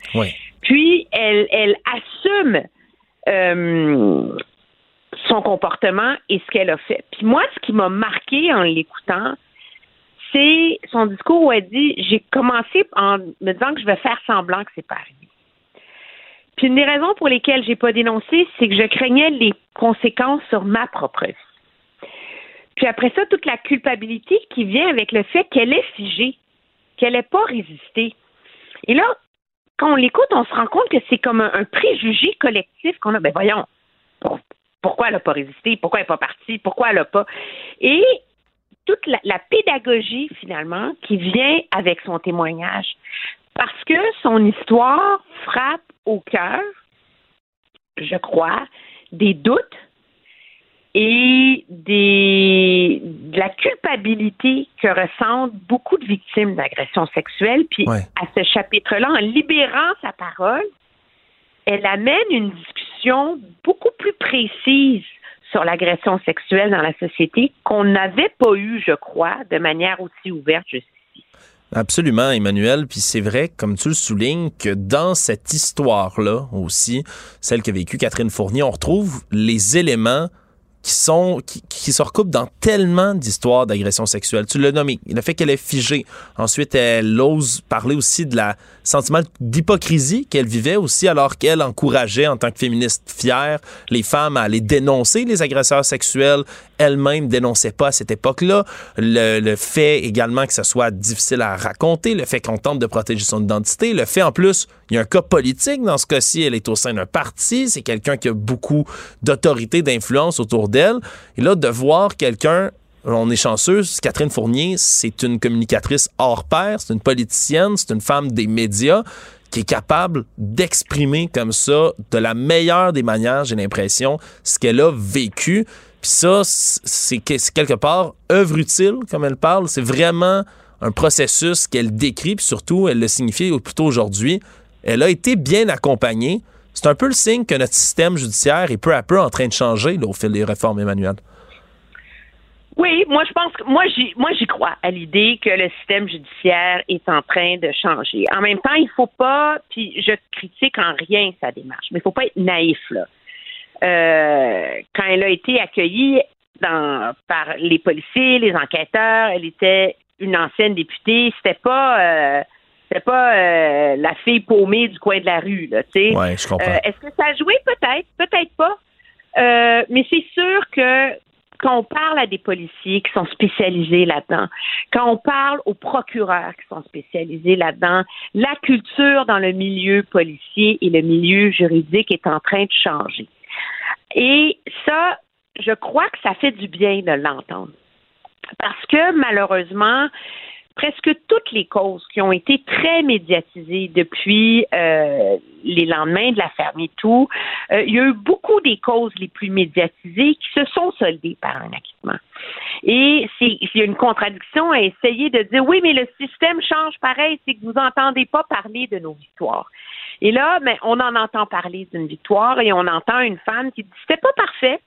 Puis elle, elle assume son comportement et ce qu'elle a fait. Puis moi, ce qui m'a marqué en l'écoutant, c'est son discours où elle dit j'ai commencé en me disant que je vais faire semblant que c'est pas arrivé. Puis une des raisons pour lesquelles j'ai pas dénoncé, c'est que je craignais les conséquences sur ma propre vie. Puis après ça, toute la culpabilité qui vient avec le fait qu'elle est figée, qu'elle n'ait pas résisté. Et là, quand on l'écoute, on se rend compte que c'est comme un, préjugé collectif qu'on a. Ben voyons, pourquoi elle n'a pas résisté? Pourquoi elle n'est pas partie? Pourquoi elle n'a pas? Et toute la, pédagogie, finalement, qui vient avec son témoignage. Parce que son histoire frappe au cœur, je crois, des doutes et des, de la culpabilité que ressentent beaucoup de victimes d'agressions sexuelles. Puis à ce chapitre-là, en libérant sa parole, elle amène une discussion beaucoup plus précise sur l'agression sexuelle dans la société qu'on n'avait pas eu, je crois, de manière aussi ouverte jusqu'ici. Absolument, Emmanuel. Puis c'est vrai, comme tu le soulignes, que dans cette histoire-là aussi, celle qu'a vécue Catherine Fournier, on retrouve les éléments qui sont qui, qui se recoupent dans tellement d'histoires d'agression sexuelle. Tu l'as nommé, le fait qu'elle est figée. Ensuite, elle ose parler aussi de la sentiment d'hypocrisie qu'elle vivait aussi alors qu'elle encourageait en tant que féministe fière les femmes à aller dénoncer les agresseurs sexuels. Elle-même dénonçait pas à cette époque-là. Le, le fait également que ce soit difficile à raconter, le fait qu'on tente de protéger son identité, le fait en plus, il y a un cas politique dans ce cas-ci, elle est au sein d'un parti, c'est quelqu'un qui a beaucoup d'autorité, d'influence autour d'elle. Et là, de voir quelqu'un on est chanceux. Catherine Fournier, c'est une communicatrice hors pair, c'est une politicienne, c'est une femme des médias qui est capable d'exprimer comme ça, de la meilleure des manières, j'ai l'impression, ce qu'elle a vécu. Puis ça, c'est quelque part œuvre utile, comme elle parle. C'est vraiment un processus qu'elle décrit, puis surtout, elle le signifie plutôt aujourd'hui. Elle a été bien accompagnée. C'est un peu le signe que notre système judiciaire est peu à peu en train de changer au fil des réformes, Emmanuel. Oui, moi je pense que moi j'y moi j'y crois à l'idée que le système judiciaire est en train de changer. En même temps, il faut pas, puis je critique en rien sa démarche, mais il faut pas être naïf là. Euh, quand elle a été accueillie dans, par les policiers, les enquêteurs, elle était une ancienne députée. C'était pas euh, c'était pas euh, la fille paumée du coin de la rue, là, tu sais. Ouais, je comprends. Est-ce que ça a joué? Peut-être, peut-être pas. mais c'est sûr que quand on parle à des policiers qui sont spécialisés là-dedans, quand on parle aux procureurs qui sont spécialisés là-dedans, la culture dans le milieu policier et le milieu juridique est en train de changer. Et ça, je crois que ça fait du bien de l'entendre. Parce que malheureusement, presque toutes les causes qui ont été très médiatisées depuis euh, les lendemains de l'affaire MeToo, euh, il y a eu beaucoup des causes les plus médiatisées qui se sont soldées par un acquittement. Et c'est il y a une contradiction à essayer de dire oui, mais le système change pareil, c'est que vous n'entendez pas parler de nos victoires. Et là, mais on en entend parler d'une victoire et on entend une femme qui dit c'était pas parfait.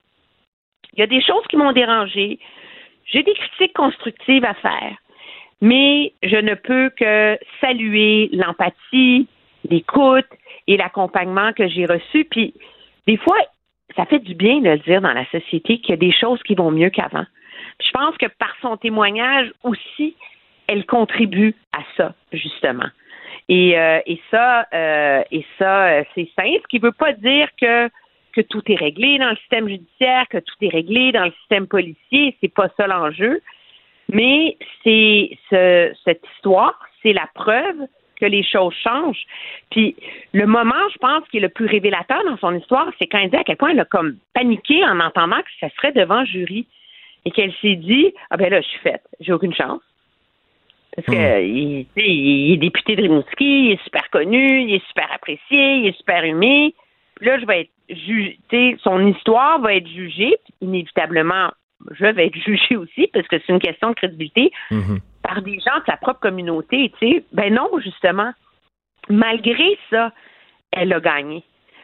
Il y a des choses qui m'ont dérangé. J'ai des critiques constructives à faire mais je ne peux que saluer l'empathie, l'écoute et l'accompagnement que j'ai reçu. Puis, des fois, ça fait du bien de le dire dans la société qu'il y a des choses qui vont mieux qu'avant. Je pense que par son témoignage aussi, elle contribue à ça, justement. Et, euh, ça, euh, euh, c'est simple, ce qui ne veut pas dire que que tout est réglé dans le système judiciaire, que tout est réglé dans le système policier. C'est pas ça l'enjeu. Mais c'est ce, cette histoire, c'est la preuve que les choses changent. Puis le moment, je pense, qui est le plus révélateur dans son histoire, c'est quand elle dit à quel point elle a comme paniqué en entendant que ça serait devant jury et qu'elle s'est dit ah ben là je suis faite, j'ai aucune chance. Parce que hmm. il, il, est député de Rimouski, il est super connu, il est super apprécié, il est super aimé. Puis là, je vais être jugé, son histoire va être jugée, inévitablement je vais être jugée aussi parce que c'est une question de crédibilité mhm. par des gens de sa propre communauté. Tu sais, ben non, justement. Malgré ça, elle a gagné.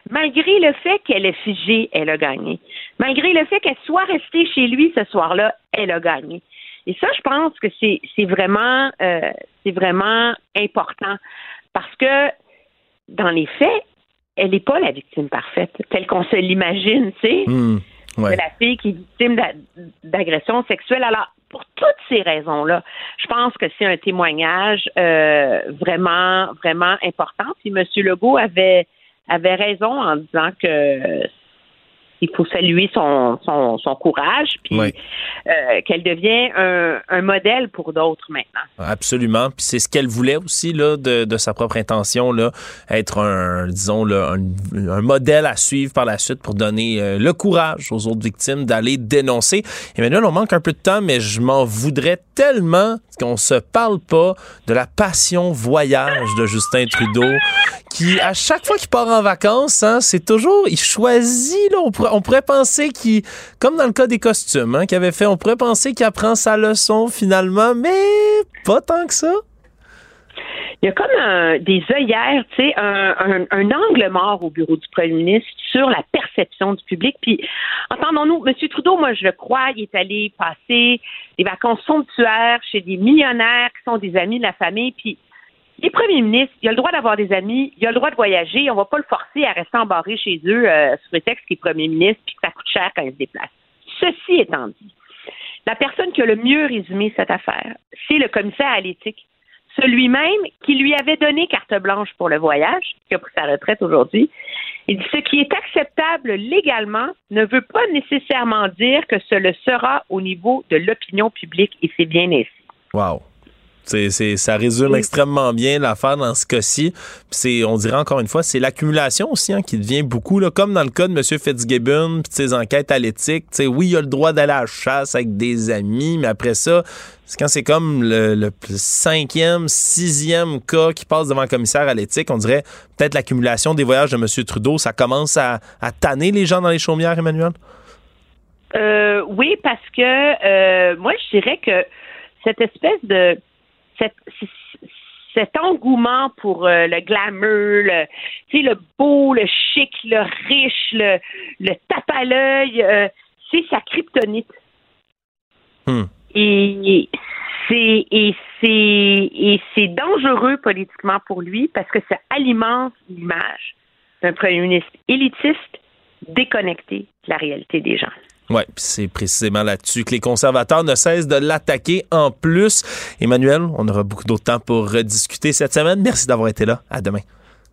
Malgré le fait qu'elle est figée, elle a gagné. Malgré le fait qu'elle soit restée chez lui ce soir-là, elle a gagné. Et ça, je pense que c'est vraiment euh, c'est vraiment important parce que dans les faits, elle n'est pas la victime parfaite telle qu'on se l'imagine, tu sais. Hmm de la fille qui est victime d'agression sexuelle. Alors, pour toutes ces raisons-là, je pense que c'est un témoignage euh, vraiment, vraiment important. Puis M. Legault avait avait raison en disant que il faut saluer son, son, son courage, puis euh, qu'elle devient un, un, modèle pour d'autres maintenant. Absolument. Puis c'est ce qu'elle voulait aussi là, de, de, sa propre intention, là, être un, disons, là, un, un, modèle à suivre par la suite pour donner euh, le courage aux autres victimes d'aller dénoncer. Emmanuel, on manque un peu de temps, mais je m'en voudrais tellement qu'on se parle pas de la passion voyage de Justin Trudeau, qui, à chaque fois qu'il part en vacances, hein, c'est toujours, il choisit, là, on pourrait, penser qu'il, comme dans le cas des costumes, hein, qu'il avait fait, on pourrait penser qu'il apprend sa leçon finalement, mais pas tant que ça. Il y a comme des œillères, tu sais, un, angle mort au bureau du premier ministre sur la perception du public. Puis, entendons-nous, M. Trudeau, moi, je le crois, il est allé passer des vacances somptuaires chez des millionnaires qui sont des amis de la famille. Puis, les premiers ministres, il a le droit d'avoir des amis, il a le droit de voyager, on va pas le forcer à rester embarré chez eux euh, sur le texte qu'il est premier ministre puis que ça coûte cher quand il se déplace. Ceci étant dit, la personne qui a le mieux résumé cette affaire, c'est le commissaire à l'éthique, celui-même qui lui avait donné carte blanche pour le voyage, qui a pris sa retraite aujourd'hui. Il dit ce qui est acceptable légalement ne veut pas nécessairement dire que ce le sera au niveau de l'opinion publique et c'est bien ainsi. Wow. C'est, ça résume extrêmement bien l'affaire dans ce cas-ci. C'est, on dirait encore une fois, c'est l'accumulation aussi hein, qui devient beaucoup, là, comme dans le cas de M. Fitzgibbon puis ses enquêtes à l'éthique. Oui, il a le droit d'aller à la chasse avec des amis, mais après ça, c'est quand c'est comme le, cinquième, sixième cas qui passe devant le commissaire à l'éthique, on dirait peut-être l'accumulation des voyages de M. Trudeau, ça commence à, tanner les gens dans les chaumières, Emmanuel? Euh, oui, parce que euh, moi, je dirais que cette espèce de cet engouement pour euh, le glamour, le, le beau, le chic, le riche, le, le tape à l'œil, euh, c'est sa kryptonite. Hmm. Et c'est et c'est et c'est dangereux politiquement pour lui parce que ça alimente l'image d'un premier ministre élitiste déconnecté de la réalité des gens. Oui, c'est précisément là-dessus que les conservateurs ne cessent de l'attaquer en plus. Emmanuel, on aura beaucoup d'autre temps pour rediscuter cette semaine. Merci d'avoir été là. À demain.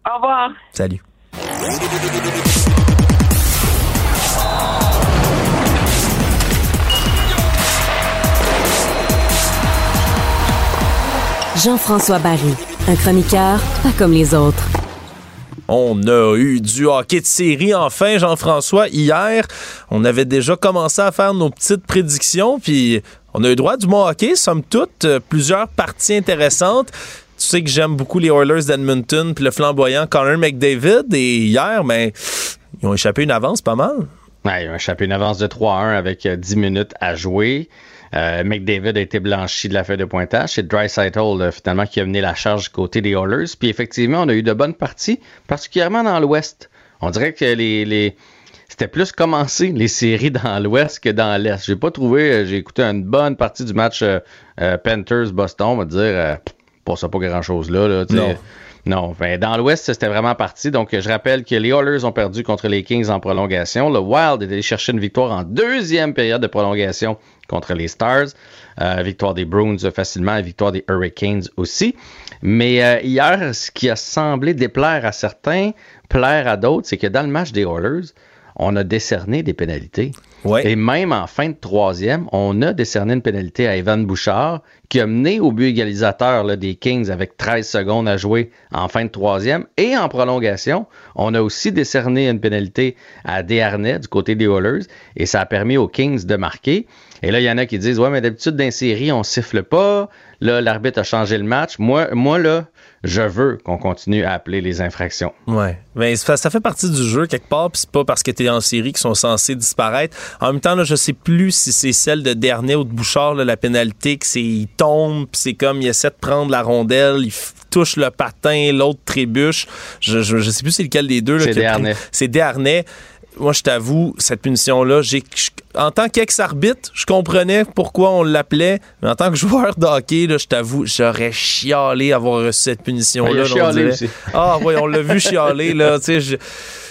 Au revoir. Salut. Jean-François Barry, un chroniqueur pas comme les autres. On a eu du hockey de série enfin, Jean-François. Hier, on avait déjà commencé à faire nos petites prédictions, puis on a eu droit du bon hockey, somme toute, euh, plusieurs parties intéressantes. Tu sais que j'aime beaucoup les Oilers d'Edmonton puis le flamboyant Connor McDavid. Et hier, ben, ils ont échappé une avance pas mal. Ouais, ils ont échappé une avance de 3-1 avec 10 euh, minutes à jouer. Euh, McDavid a été blanchi de la feuille de pointage. C'est Dreisaitl, euh, finalement, qui a mené la charge du côté des Oilers. Puis effectivement, on a eu de bonnes parties, particulièrement dans l'Ouest. On dirait que les, les... c'était plus commencé, les séries dans l'Ouest que dans l'Est. J'ai pas trouvé, euh, j'ai écouté une bonne partie du match Panthers-Boston, on va dire, pour ça pas grand-chose là. là non. Non, ben, dans l'Ouest, c'était vraiment parti. Donc, je rappelle que les Oilers ont perdu contre les Kings en prolongation. Le Wild est allé chercher une victoire en deuxième période de prolongation contre les Stars. Euh, victoire des Bruins facilement, victoire des Hurricanes aussi. Mais euh, hier, ce qui a semblé déplaire à certains, plaire à d'autres, c'est que dans le match des Oilers, on a décerné des pénalités. Et même en fin de troisième, on a décerné une pénalité à Evan Bouchard qui a mené au but égalisateur des Kings avec 13 secondes à jouer en fin de troisième. Et en prolongation, on a aussi décerné une pénalité à Desharnais du côté des Oilers et ça a permis aux Kings de marquer. Et là, il y en a qui disent Ouais, mais d'habitude, dans les séries, on siffle pas. Là, l'arbitre a changé le match. Moi, moi là, je veux qu'on continue à appeler les infractions. Ouais. Ben, ça, fait partie du jeu quelque part, puis c'est pas parce que tu es en série qu'ils sont censés disparaître. En même temps, là, je sais plus si c'est celle de Dernier ou de Bouchard, la pénalité, que c'est il tombe, puis c'est comme il essaie de prendre la rondelle, il touche le patin, l'autre trébuche. Je, je, sais plus c'est lequel des deux. C'est Dernier. C'est Dernier moi, je t'avoue, cette punition-là, j'ai, en tant qu'ex-arbitre, je comprenais pourquoi on l'appelait, mais en tant que joueur de hockey, là, je t'avoue, j'aurais chialé avoir reçu cette punition-là. Ah oui, on l'a vu chialer, là, tu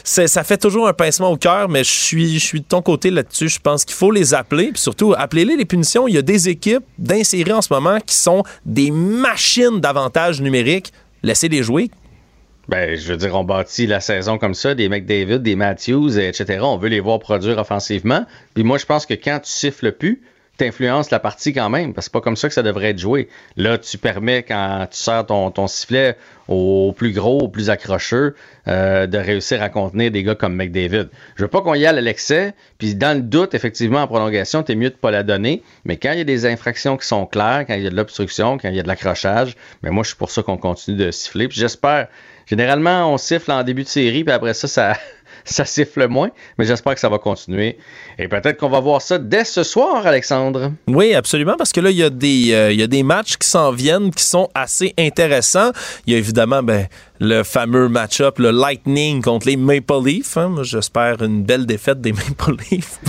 sais, ça fait toujours un pincement au cœur, mais je suis, je suis de ton côté là-dessus. Je pense qu'il faut les appeler. Puis surtout, appelez-les les punitions. Il y a des équipes d'insérer en ce moment qui sont des machines d'avantages numériques. Laissez-les jouer. Ben, je veux dire, on bâtit la saison comme ça, des McDavid, des Matthews, etc. On veut les voir produire offensivement. Puis moi, je pense que quand tu siffles plus, t'influences la partie quand même, parce que c'est pas comme ça que ça devrait être joué. Là, tu permets, quand tu sers ton, sifflet au plus gros, au plus accrocheux, euh, de réussir à contenir des gars comme McDavid. Je veux pas qu'on y aille à l'excès, puis dans le doute, effectivement, en prolongation, t'es mieux de pas la donner, mais quand il y a des infractions qui sont claires, quand il y a de l'obstruction, quand il y a de l'accrochage, mais ben moi, je suis pour ça qu'on continue de siffler, puis j'espère Généralement, on siffle en début de série, puis après ça, ça, ça siffle moins, mais j'espère que ça va continuer. Et peut-être qu'on va voir ça dès ce soir, Alexandre. Oui, absolument, parce que là, il y, a des, euh, y a des matchs qui s'en viennent qui sont assez intéressants. Il y a évidemment ben, le fameux match-up, le Lightning contre les Maple Leafs. Hein. J'espère une belle défaite des Maple Leafs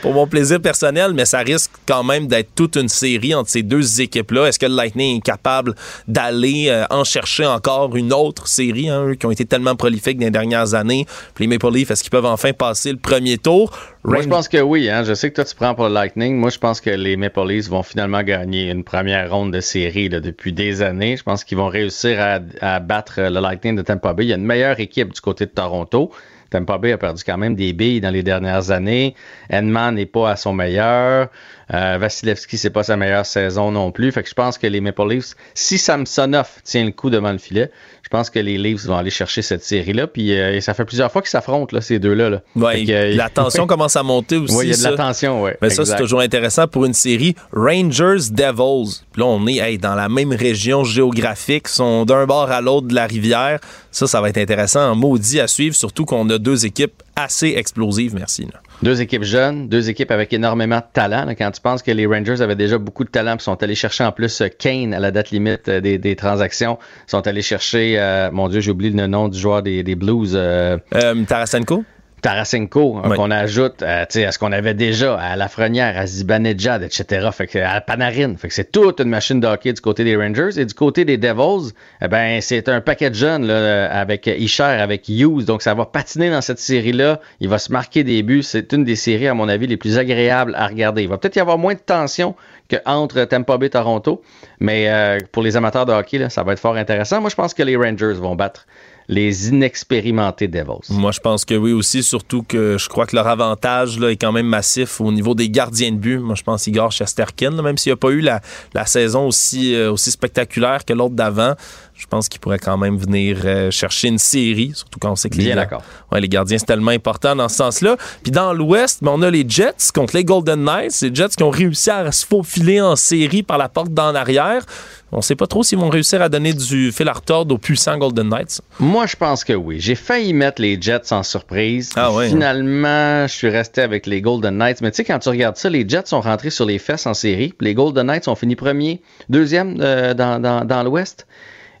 pour, mon plaisir personnel, mais ça risque quand même d'être toute une série entre ces deux équipes-là. Est-ce que le Lightning est capable d'aller euh, en chercher encore une autre série, hein, eux qui ont été tellement prolifiques dans les dernières années? Les Maple Leafs, est-ce qu'ils peuvent enfin passer le premier tour? Moi, je pense que oui. Hein. Je sais que toi, tu prends pour le Lightning. Moi, je pense que les Maple Leafs vont finalement gagner une première ronde de série là, depuis des années. Je pense qu'ils vont réussir à, à, battre le Lightning de Tampa Bay. Il y a une meilleure équipe du côté de Toronto. Tampa Bay a perdu quand même des billes dans les dernières années. Edman n'est pas à son meilleur. Euh, Vasilevski, c'est pas sa meilleure saison non plus. Fait que je pense que les Maple Leafs, si Samsonov tient le coup devant le filet, pense que les Leafs vont aller chercher cette série-là. Puis euh, ça fait plusieurs fois qu'ils s'affrontent, là, ces deux-là. Là. Ouais, euh, la tension commence à monter aussi. Oui, il y a de la tension, oui. Mais ça, c'est toujours intéressant pour une série. Rangers Devils. Puis là, on est hey, dans la même région géographique, sont d'un bord à l'autre de la rivière. Ça, ça va être intéressant, maudit à suivre, surtout qu'on a deux équipes assez explosives. Merci. Là. Deux équipes jeunes, deux équipes avec énormément de talent. Quand tu penses que les Rangers avaient déjà beaucoup de talent, puis sont allés chercher en plus Kane à la date limite des, des transactions, sont allés chercher, euh, mon Dieu, j'ai oublié le nom du joueur des, Blues. Euh, euh, Tarasenko? Tarasenko, oui. qu'on ajoute euh, à ce qu'on avait déjà à Lafrenière, à Zibanejad, etc. Fait que, à Panarin. Fait que c'est toute une machine de hockey du côté des Rangers. Et du côté des Devils, eh ben, c'est un paquet de jeunes là, avec Isher, avec Hughes. Donc ça va patiner dans cette série-là. Il va se marquer des buts. C'est une des séries, à mon avis, les plus agréables à regarder. Il va peut-être y avoir moins de tension qu'entre Tampa Bay et Toronto. Mais euh, pour les amateurs de hockey, là, ça va être fort intéressant. Moi, je pense que les Rangers vont battre les inexpérimentés Devils. Moi, je pense que oui aussi, surtout que je crois que leur avantage là, est quand même massif au niveau des gardiens de but. Moi, je pense Igor Chesterkin, même s'il n'a pas eu la, la saison aussi, euh, aussi spectaculaire que l'autre d'avant, je pense qu'il pourrait quand même venir euh, chercher une série, surtout quand on sait que Bien les. Ouais, les gardiens, c'est tellement important dans ce sens-là. Puis dans l'Ouest, ben, on a les Jets contre les Golden Knights. Les Jets qui ont réussi à se faufiler en série par la porte d'en arrière. On ne sait pas trop s'ils vont réussir à donner du fil à retordre aux puissants Golden Knights. Moi, je pense que oui. J'ai failli mettre les Jets en surprise. Ah ouais, Finalement, je suis resté avec les Golden Knights. Mais tu sais, quand tu regardes ça, les Jets sont rentrés sur les fesses en série. Les Golden Knights ont fini premier, deuxième euh, dans, dans, dans l'Ouest.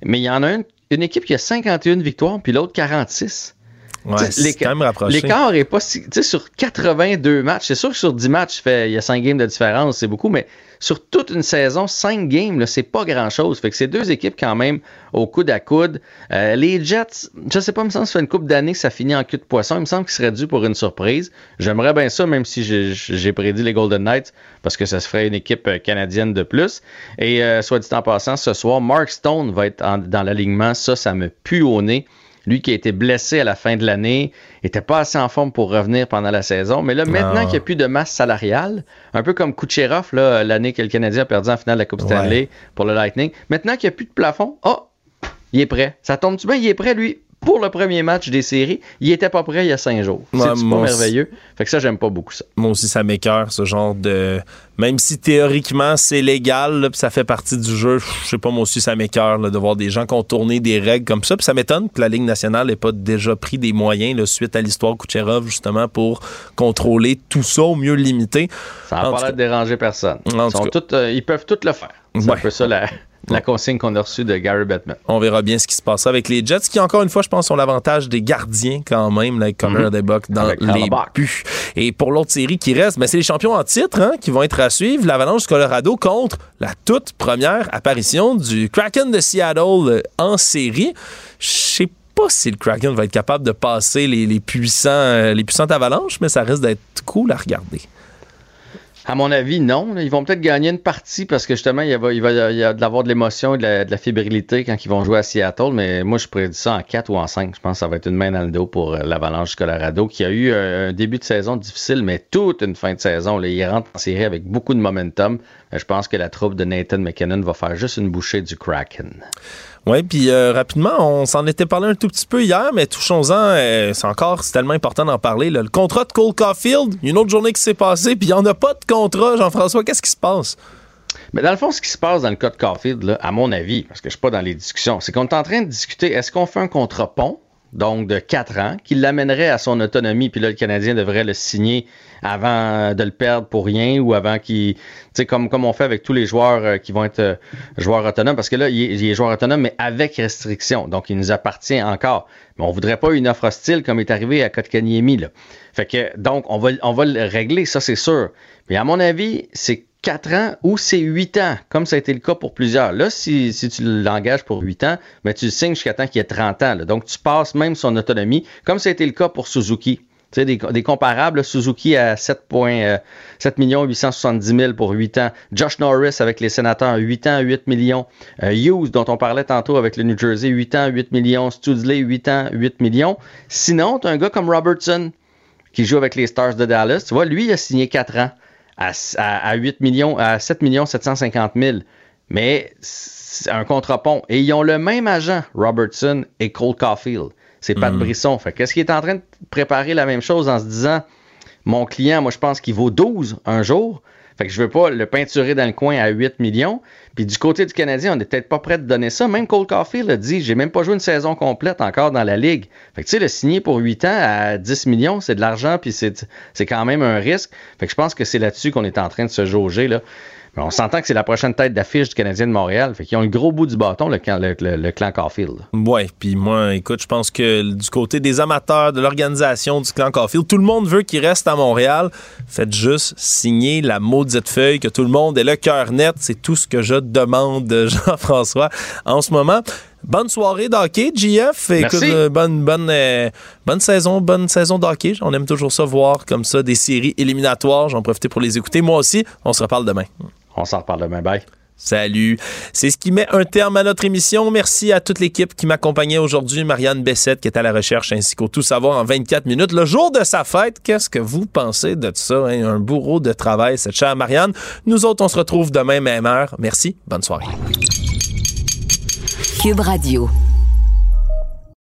Mais il y en a une, une équipe qui a 51 victoires, puis l'autre 46. Ouais, c'est quand même rapproché. L'écart est pas si. Tu sais, sur 82 matchs, c'est sûr que sur 10 matchs, fait, il y a 5 games de différence, c'est beaucoup, mais sur toute une saison, 5 games, c'est pas grand chose. Fait que c'est deux équipes quand même au coude à coude. Euh, les Jets, je sais pas, il me semble que ça fait une coupe d'années que ça finit en cul de poisson. Il me semble qu'ils seraient dû pour une surprise. J'aimerais bien ça, même si j'ai prédit les Golden Knights, parce que ça se ferait une équipe euh, canadienne de plus. Et euh, soit dit en passant, ce soir, Mark Stone va être dans l'alignement. Ça, ça me pue au nez. Lui qui a été blessé à la fin de l'année, était pas assez en forme pour revenir pendant la saison. Mais là, maintenant Ah. qu'il n'y a plus de masse salariale, un peu comme Kucherov, l'année que le Canadien a perdu en finale de la Coupe Stanley pour le Lightning, maintenant qu'il n'y a plus de plafond, oh, il est prêt. Ça tombe-tu bien? Il est prêt, lui, pour le premier match des séries. Il était pas prêt il y a cinq jours. Ouais, C'est pas merveilleux? Fait que ça, j'aime pas beaucoup ça. Moi aussi, ça m'écœure, ce genre de. Même si théoriquement c'est légal, là, ça fait partie du jeu, je sais pas, moi aussi, ça m'écœure de voir des gens contourner des règles comme ça. Puis ça m'étonne que la Ligue nationale n'ait pas déjà pris des moyens là, suite à l'histoire Kucherov, justement, pour contrôler tout ça, au mieux limiter. Ça n'a pas l'air de déranger personne. Ils, sont euh, ils peuvent tout le faire. C'est Ouais. un peu ça la, la consigne qu'on a reçue de Gary Bettman. On verra bien ce qui se passe avec les Jets, qui encore une fois, je pense, ont l'avantage des gardiens quand même, là, Connor Mhm. Debbuck dans Avec les buts. Et pour l'autre série qui reste, ben, c'est les champions en titre hein, qui vont être à suivre. L'Avalanche Colorado contre la toute première apparition du Kraken de Seattle euh, en série. Je sais pas si le Kraken va être capable de passer les, les puissants, euh, les puissantes avalanches, mais ça risque d'être cool à regarder. À mon avis, non. Ils vont peut-être gagner une partie parce que justement, il va, y avoir de l'émotion et de la, fébrilité quand ils vont jouer à Seattle. Mais moi, je prédis ça en 4 ou en 5. Je pense que ça va être une main dans le dos pour euh, l'Avalanche Colorado qui a eu euh, un début de saison difficile, mais toute une fin de saison. Là, ils rentrent en série avec beaucoup de momentum. Euh, Je pense que la troupe de Nathan McKinnon va faire juste une bouchée du Kraken. Oui, puis euh, rapidement, on s'en était parlé un tout petit peu hier, mais touchons-en, euh, c'est encore, c'est tellement important d'en parler. Le contrat de Cole Caulfield, une autre journée qui s'est passée, puis il n'y en a pas de contrat, Jean-François, qu'est-ce qui se passe? Mais dans le fond, ce qui se passe dans le cas de Caulfield, là, à mon avis, parce que je ne suis pas dans les discussions, c'est qu'on est en train de discuter est-ce qu'on fait un contrat pont, donc de 4 ans, qui l'amènerait à son autonomie, puis là, le Canadien devrait le signer avant de le perdre pour rien ou avant qu'il. Tu sais, comme, comme on fait avec tous les joueurs euh, qui vont être euh, joueurs autonomes, parce que là, il est, il joueur autonome, mais avec restriction. Donc, il nous appartient encore. Mais on voudrait pas une offre hostile comme est arrivé à Kotkaniemi, là. Fait que, donc, on va, on va le régler, ça, c'est sûr. Mais à mon avis, c'est 4 ans ou c'est 8 ans, comme ça a été le cas pour plusieurs. Là, si, si tu l'engages pour 8 ans, mais tu le signes jusqu'à temps qu'il ait 30 ans. là. Donc, tu passes même son autonomie, comme ça a été le cas pour Suzuki. Tu sais, des, des comparables, Suzuki à 7, euh, 7 870 000 pour 8 ans. Josh Norris avec les sénateurs, 8 ans, 8 millions. Euh, Hughes, dont on parlait tantôt avec le New Jersey, 8 ans, 8 millions. Studley, 8 ans, 8 millions. Sinon, tu as un gars comme Robertson qui joue avec les Stars de Dallas. Tu vois, lui, il a signé 4 ans à, à, 8 millions, à 7 millions 750 000. Mais c'est un contre-pont. Et ils ont le même agent, Robertson et Cole Caulfield. C'est Pat mm. Brisson. Fait qu'est-ce qu'il est en train de préparer la même chose en se disant mon client, moi je pense qu'il vaut 12 un jour. Fait que je veux pas le peinturer dans le coin à 8 millions. Puis du côté du Canadien, on n'est peut-être pas prêt de donner ça. Même Cole Caulfield a dit j'ai même pas joué une saison complète encore dans la ligue. Fait que tu sais, le signer pour 8 ans à 10 millions, c'est de l'argent, puis c'est quand même un risque. Fait que je pense que c'est là-dessus qu'on est en train de se jauger. Là on s'entend que c'est la prochaine tête d'affiche du Canadien de Montréal. Fait qu'ils ont le gros bout du bâton, le, le, clan Caulfield. Ouais, puis moi, écoute, je pense que du côté des amateurs, de l'organisation du clan Caulfield, tout le monde veut qu'il reste à Montréal. Faites juste signer la maudite feuille, que tout le monde ait le cœur net. C'est tout ce que je demande, Jean-François, en ce moment. Bonne soirée d'hockey, GF. Écoute, euh, bonne, bonne, euh, bonne saison, bonne saison d'hockey. On aime toujours ça voir comme ça des séries éliminatoires. J'en profite pour les écouter. Moi aussi, on se reparle demain. On s'en reparle demain. Bye. Salut. C'est ce qui met un terme à notre émission. Merci à toute l'équipe qui m'accompagnait aujourd'hui. Marianne Bessette qui est à la recherche ainsi qu'au Tout Savoir en 24 minutes. Le jour de sa fête, qu'est-ce que vous pensez de ça? Hein? Un bourreau de travail, cette chère Marianne. Nous autres, on se retrouve demain, même heure. Merci. Bonne soirée. Cube Radio.